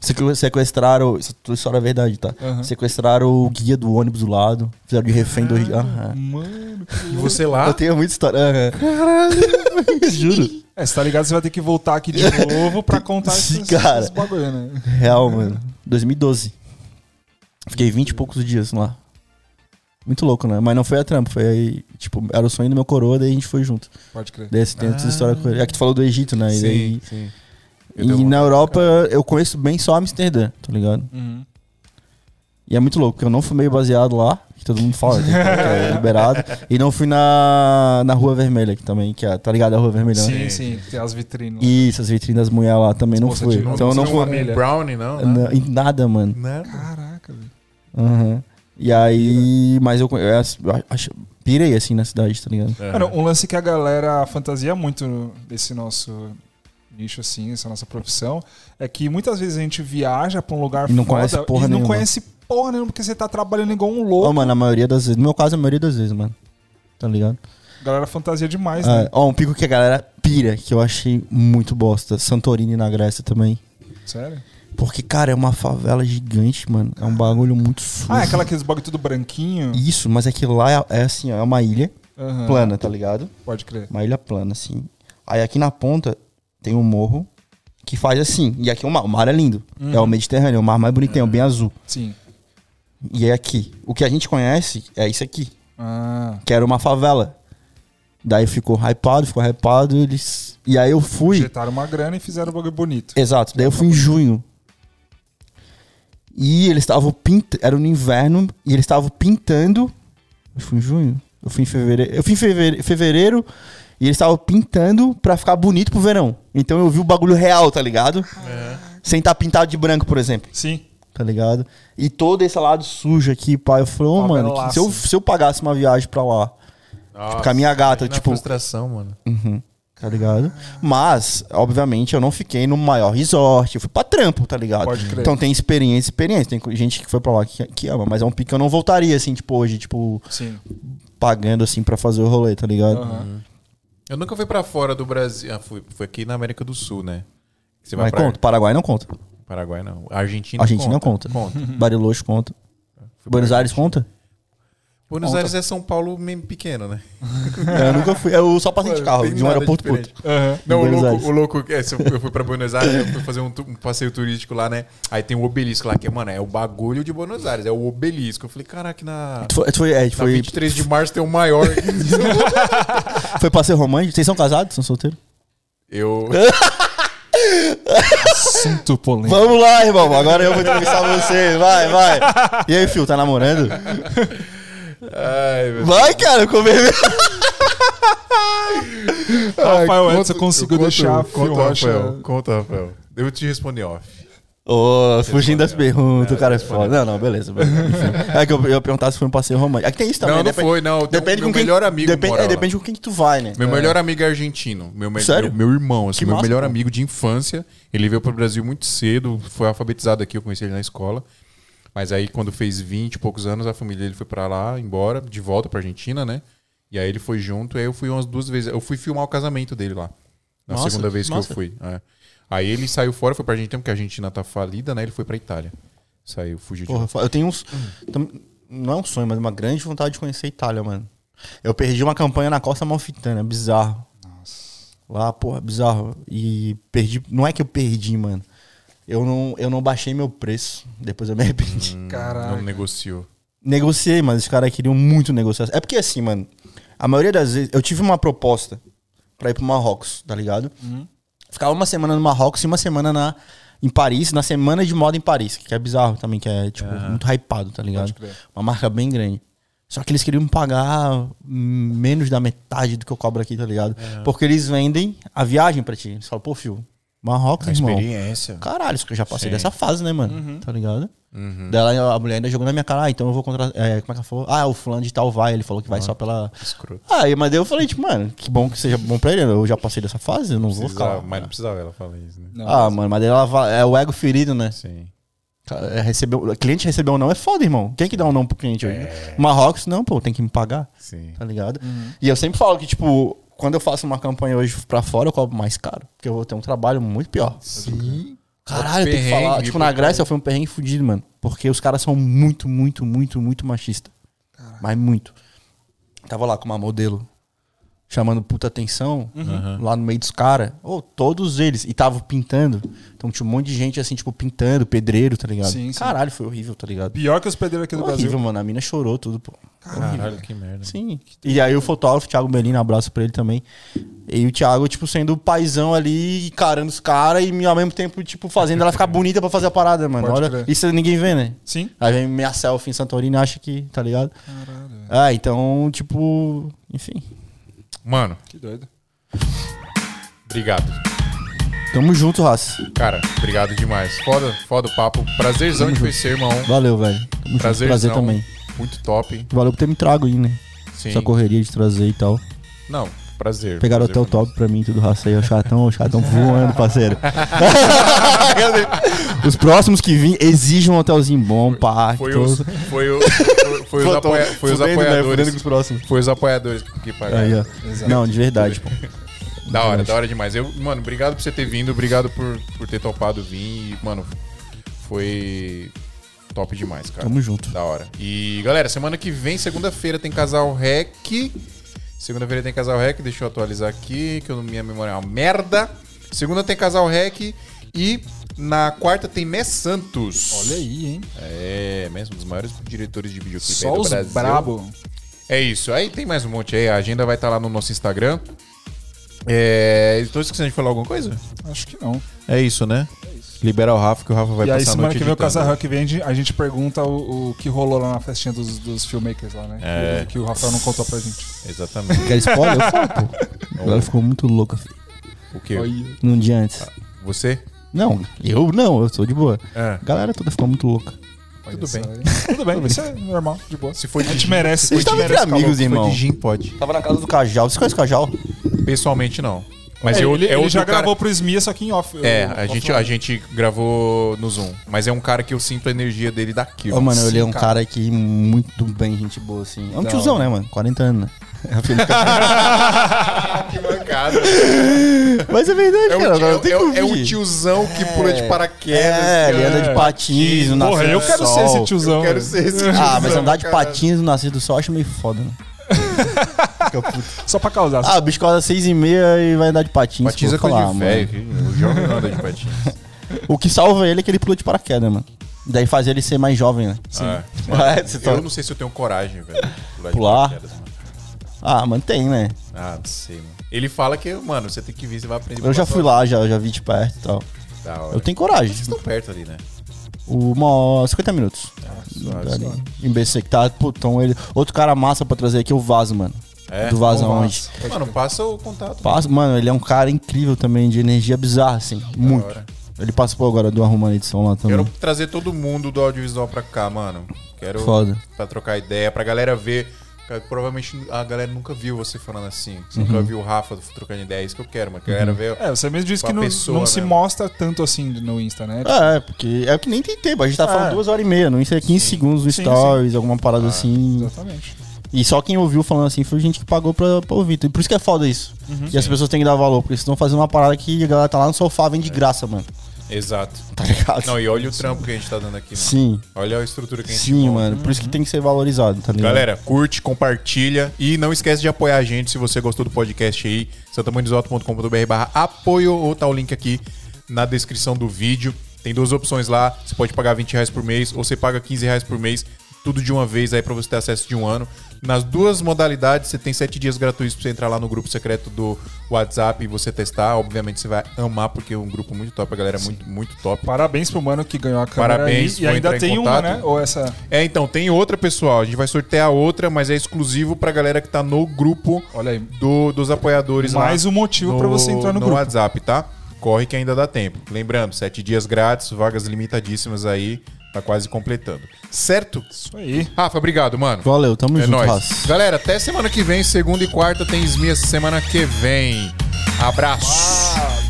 Sequ- Sequestraram. Isso tua história é verdade, tá? Aham. Sequestraram o guia do ônibus do lado. Fizeram de refém dois. Aham. Mano, que E você lá? Eu tenho muita história. Aham. Caralho! Juro. É, você tá ligado? Você vai ter que voltar aqui de novo pra contar Sim, esses, cara. esses bagulho, né? Real, mano. 2012. Fiquei 20 e poucos dias lá. Muito louco, né? Mas não foi a trampo, foi aí, tipo, era o sonho do meu coroa, daí a gente foi junto. Pode crer. Daí você tem outra história com ele. É que tu falou do Egito, né? E, daí- sim. Eu e na Europa eu conheço bem só Amsterdã, tá ligado? Uhum. E é muito louco, porque eu não fumei baseado lá, que todo mundo fala, que é liberado. E não fui na, na Rua Vermelha, que também, que é, tá ligado a Rua Vermelha, né? Sim, sim, tem as vitrines. lá. Isso, as vitrines das mulheres lá também As não fui. Então eu não fui. família. Brownie, não? né? Em nada, mano. Nada. Caraca, velho. Aham. E aí, mas eu, eu acho- eu acho, pirei assim na cidade, tá ligado? Aham. Mano, um lance que a galera fantasia muito desse nosso nicho, assim, essa nossa profissão, é que muitas vezes a gente viaja pra um lugar E não foda conhece porra e não nenhuma. conhece porra nenhuma, porque você tá trabalhando igual um louco. mano, a maioria das vezes. No meu caso, a maioria das vezes, mano. Tá ligado? Galera fantasia demais, É, né? ó, um pico que a galera pira, que eu achei muito bosta. Santorini na Grécia também. Sério? Porque, cara, é uma favela gigante, mano. É um bagulho muito sujo. Ah, é aquela aqueles bagulho tudo branquinho. Isso, mas aquilo lá é, é assim, ó, é uma ilha Aham. plana, tá ligado? Pode crer. Uma ilha plana, assim. Aí aqui na ponta tem um morro que faz assim. E aqui é o mar. O mar é lindo. Uhum. É o Mediterrâneo, é o mar mais bonitão, bem azul. Sim. E é aqui. O que a gente conhece é isso aqui. Ah, que era uma favela. Daí ficou hypado, ficou hypado, eles. E aí eu fui. injetaram uma grana e fizeram um bagulho bonito. Exato, daí eu fui em junho. E eles estavam pintando. Era no inverno e eles estavam pintando. Eu fui em junho? Eu fui em fevereiro. Eu fui em fevereiro, fevereiro e eles estavam pintando pra ficar bonito pro verão. Então eu vi o bagulho real, tá ligado? Sem estar pintado de branco, por exemplo. Sim. Tá ligado? E todo esse lado sujo aqui, pai. Eu falei, ô, mano, que- se, eu, se eu pagasse uma viagem pra lá, Nossa, com a minha gata, tipo- frustração, mano. Uhum, tá ligado? Mas, obviamente, eu não fiquei no maior resort. Eu fui pra trampo, tá ligado? Pode crer. Então tem experiência, experiência. Tem gente que foi pra lá que, que ama, mas é um pique que eu não voltaria, assim, tipo, hoje, tipo, Sim. pagando, assim, pra fazer o rolê, tá ligado? Aham. Eu nunca fui pra fora do Brasil. Ah, fui, fui aqui na América do Sul, né? Você vai Mas pra conta, Paraguai não conta. Paraguai, não. Argentina, Argentina conta. Conta. Bariloche conta. Fui Buenos Aires conta? Buenos Conta. Aires é São Paulo mesmo pequeno, né? eu nunca fui. Eu só passei de carro, Tem de um aeroporto pro outro. Aham. Não, o louco, o louco é, se eu fui pra Buenos Aires, eu fui fazer um, um passeio turístico lá, né? Aí tem o obelisco lá, que, mano, é o bagulho de Buenos Aires, é o obelisco. Eu falei, caraca, na, Tu foi, tu foi, é, tu na foi, 23 de março tem o maior. foi passeio romântico? Vocês são casados? São solteiros? eu. Assunto polêmico. Vamos lá, irmão. Agora eu vou entrevistar você. Vai, vai. E aí, Fio, tá namorando? Ai, meu Vai, cara, comer. Rafael Ai, conta- conseguiu conta- deixar a conta, Rafael. Conta, Rafael. Eu te respondi off. Ô, fugindo das perguntas, É, o cara é foda. Não, não, beleza. beleza. Enfim. É que eu eu ia perguntar se foi um passeio romântico. Aqui tem isso também. Não, não depende- foi, não. Depende meu com quem, melhor amigo Depende, é, depende com quem que tu vai, né? Meu melhor amigo é argentino. Meu, me- Sério? meu, meu irmão, assim, Que meu massa, melhor pô. amigo de infância. Ele veio pro Brasil muito cedo, foi alfabetizado aqui, eu conheci ele na escola. Mas aí, quando fez 20 e poucos anos, a família dele foi pra lá, embora, de volta pra Argentina, né? E aí ele foi junto, e aí eu fui umas duas vezes. Eu fui filmar o casamento dele lá. Na Nossa, segunda vez que eu fui. é. Aí ele saiu fora, foi pra Argentina, porque a Argentina tá falida, né? Ele foi pra Itália. Saiu, fugiu de Porra, eu tenho uns. Não é um sonho, mas uma grande vontade de conhecer a Itália, mano. Eu perdi uma campanha na Costa Malfitana, bizarro. Lá, porra, bizarro. E perdi. Não é que eu perdi, mano. Eu não, eu não baixei meu preço. Depois eu me arrependi. Hum, Caraca. Não negociou. Negociei, mas os caras queriam muito negociar. É porque assim, mano. A maioria das vezes. Eu tive uma proposta pra ir pro Marrocos, tá ligado? Ficava uma semana no Marrocos e uma semana na, em Paris, na semana de moda em Paris, que é bizarro também, que é, tipo, muito hypado, tá ligado? Uma marca bem grande. Só que eles queriam me pagar menos da metade do que eu cobro aqui, tá ligado? Porque eles vendem a viagem pra ti. Eles falam, pô, fio, Marrocos, A irmão. experiência. Caralho, isso que eu já passei Sim. dessa fase, né, mano? Tá ligado? Uhum. Daí ela- a mulher ainda jogou na minha cara, ah, então eu vou contratar. É, como é que ela falou? Ah, o fulano de tal vai. Ele falou que vai só pela. Escroto. Ah, e- mas daí eu falei, tipo, mano, que bom que seja bom pra ele. Eu já passei dessa fase, eu não vou ficar. Lá. mas não precisava ela falar isso, né? Não, Ah, mano, mas daí ela va- é o ego ferido, né? Sim. É, recebeu, cliente recebeu um não é foda, irmão. Quem que dá um não pro cliente hoje? É. Marrocos, não, pô, tem que me pagar, Sim. tá ligado? Uhum. E eu sempre falo que, tipo, quando eu faço uma campanha hoje pra fora, eu cobro mais caro. Porque eu vou ter um trabalho muito pior. Sim. Caralho, eu tenho que falar. Tipo, na porque- Grécia foi um perrengue fudido, mano. Porque os caras são muito, muito, muito, muito machistas. Mas muito. Tava lá com uma modelo chamando puta atenção lá no meio dos caras. Ô, todos eles. E tava pintando. Então tinha um monte de gente assim, tipo, pintando, pedreiro, tá ligado? Sim, sim. Caralho, foi horrível, tá ligado? Pior que os pedreiros aqui do horrível, Brasil. mano. A mina chorou tudo, pô. Caralho, que merda. Sim. E aí o fotógrafo, Thiago Melina, abraço pra ele também. E o Thiago, tipo, sendo o paizão ali, encarando os caras e ao mesmo tempo, tipo, fazendo ela ficar bonita pra fazer a parada, mano. Pode Olha, crer. isso ninguém vê, né? Sim. Aí vem minha selfie em Santorini e acha que, tá ligado? Caralho, Ah, então, tipo, enfim. Mano, que doido. obrigado. Tamo junto, raça. Cara, obrigado demais. Foda, foda o papo. Prazerzão de conhecer, irmão. Valeu, velho. Tamo junto. Prazerzão. Prazer também. Muito top. Valeu por ter me trago aí, né? Sim. Essa correria de trazer e tal. Não, prazer. Pegaram prazer até o top pra mim, tudo raça aí. O chatão, o chatão voando, parceiro. Os próximos que vêm exigem um hotelzinho bom, pá. Foi os, foi, o, foi, os, apoia- foi os né? Apoiadores. com os próximos. Foi os apoiadores que, que pagaram. Aí. Não, de verdade, pô. Da hora, da hora demais. Eu, mano, obrigado por você ter vindo, obrigado por, por ter topado vir. E, mano, foi top demais, cara. Tamo junto. Da hora. E, galera, semana que vem, segunda-feira, tem Casal Rec. Segunda-feira tem Casal Rec, deixa eu atualizar aqui, que eu, minha memória é uma merda. Segunda tem Casal Rec. E na quarta tem Mess Santos. Olha aí, hein? É, mesmo, um dos maiores diretores de videoclipe aí Só do os Brasil. brabo. É isso. Aí tem mais um monte aí. A agenda vai estar lá no nosso Instagram. É... Estou esquecendo de falar alguma coisa? Acho que não. É isso, né? Libera o Rafa, que o Rafa vai e aí, passar a semana noite que vem, o. Casa Rock vem, a gente- a pergunta o, o que rolou lá na festinha dos, dos filmmakers lá, né? É. Que, que o Rafael não contou pra gente. Exatamente. Quer spoiler? Eu falo, pô. Agora ficou muito louca, filho. o quê? Num dia antes. Você? Não, eu não, eu sou de boa. É. A galera toda ficou muito louca. Tudo bem. Tudo bem, isso é normal, de boa. Se for A gente gin- merece. se for a gente de- tava merece amigos, se for irmão. de gin, pode. Tava na casa do Cajal. Você conhece o Cajal? Pessoalmente, não. Mas É, eu, ele, é ele já cara- gravou pro Smia, só que em off. É, a gente, a gente gravou no Zoom. Mas é um cara que eu sinto a energia dele daqui. Ô, mano, ele é um cara que muito bem, gente boa, assim. É um tiozão, né, mano? 40 anos, né? que mancada. Mas é verdade, É o, cara. tio- não tem é como é o tiozão que pula de paraquedas. É, ele anda de patins no Porra, nascer eu do quero sol. ser esse tiozão. Eu quero ser esse Ah, mas tiozão, andar de cara. patins no nascer do sol eu acho meio foda, né? Fica puto. Só pra causar. Ah, o bicho às seis e meia e vai andar de patins. Patins pô, é coisa falar, de mano. velho. O jovem não anda de patins. O que salva ele é que ele pula de paraquedas, mano. Daí faz ele ser mais jovem, né? Ah, É, você tá- Eu não sei se eu tenho coragem, velho. de Pular? Ah, mano, tem, né? Ah, não sei, mano. Ele fala que, mano, você tem que vir, você vai aprender. Eu já fui lá, já, já vi de perto e tal. Da hora. Eu tenho coragem. Vocês estão perto ali, né? Uma hora, 50 minutos. suave, Dali. suave. Em BC que tá, putão, ele. Outro cara massa pra trazer aqui é o Vaso, mano. É? do Vazão Vamos lá. onde. Pode Mano, passa o contato. Passa- Mano, ele é um cara incrível também, de energia bizarra, assim. Muito. hora. Ele participou agora do Arrumando Edição lá também. Quero trazer todo mundo do audiovisual pra cá, mano. Quero Foda. pra trocar ideia, pra galera ver. Cara, Provavelmente a galera nunca viu você falando assim. Você Uhum. nunca viu o Rafa trocando ideia. É isso que eu quero, mano. Que a galera vê. É, você mesmo disse que não, pessoa não se mesmo. mostra tanto assim no Insta, né? É, porque é que nem tem tempo. A gente tá falando É. duas horas e meia, não isso é 15 segundos no Sim, Stories, alguma parada assim. Exatamente. E só quem ouviu falando assim foi gente que pagou pra, pra ouvir. E por isso que é foda isso. e as pessoas têm que dar valor, porque vocês estão fazendo uma parada que a galera tá lá no sofá, vem de graça, mano. Exato. Tá ligado? Não, e olha o trampo que a gente tá dando aqui, mano. Sim, Olha a estrutura que a gente sim, mano. Por isso que tem que ser valorizado, tá ligado? Galera, curte, compartilha e não esquece de apoiar a gente se você gostou do podcast aí, santamandesoto.com.br barra apoio ou tá o link aqui na descrição do vídeo. Tem duas opções lá, você pode pagar 20 reais por mês ou você paga 15 reais por mês, tudo de uma vez aí pra você ter acesso de um ano. Nas duas modalidades, você tem sete dias gratuitos pra você entrar lá no grupo secreto do WhatsApp e você testar. Obviamente você vai amar, porque é um grupo muito top, a galera é muito, muito top. Parabéns pro mano que ganhou a câmera Parabéns. E vou ainda tem uma, né? Ou essa. É, então, tem outra, pessoal. A gente vai sortear outra, mas é exclusivo pra galera que tá no grupo Olha aí. do- dos apoiadores lá. Mais um motivo pra você entrar no grupo. WhatsApp, tá? Corre que ainda dá tempo. Lembrando, sete dias grátis, vagas limitadíssimas aí. Tá quase completando. Certo? Isso aí. Rafa, obrigado, mano. Valeu, tamo É junto, nóis. Galera, até semana que vem, segunda e quarta tem Esmias semana que vem. Abraço.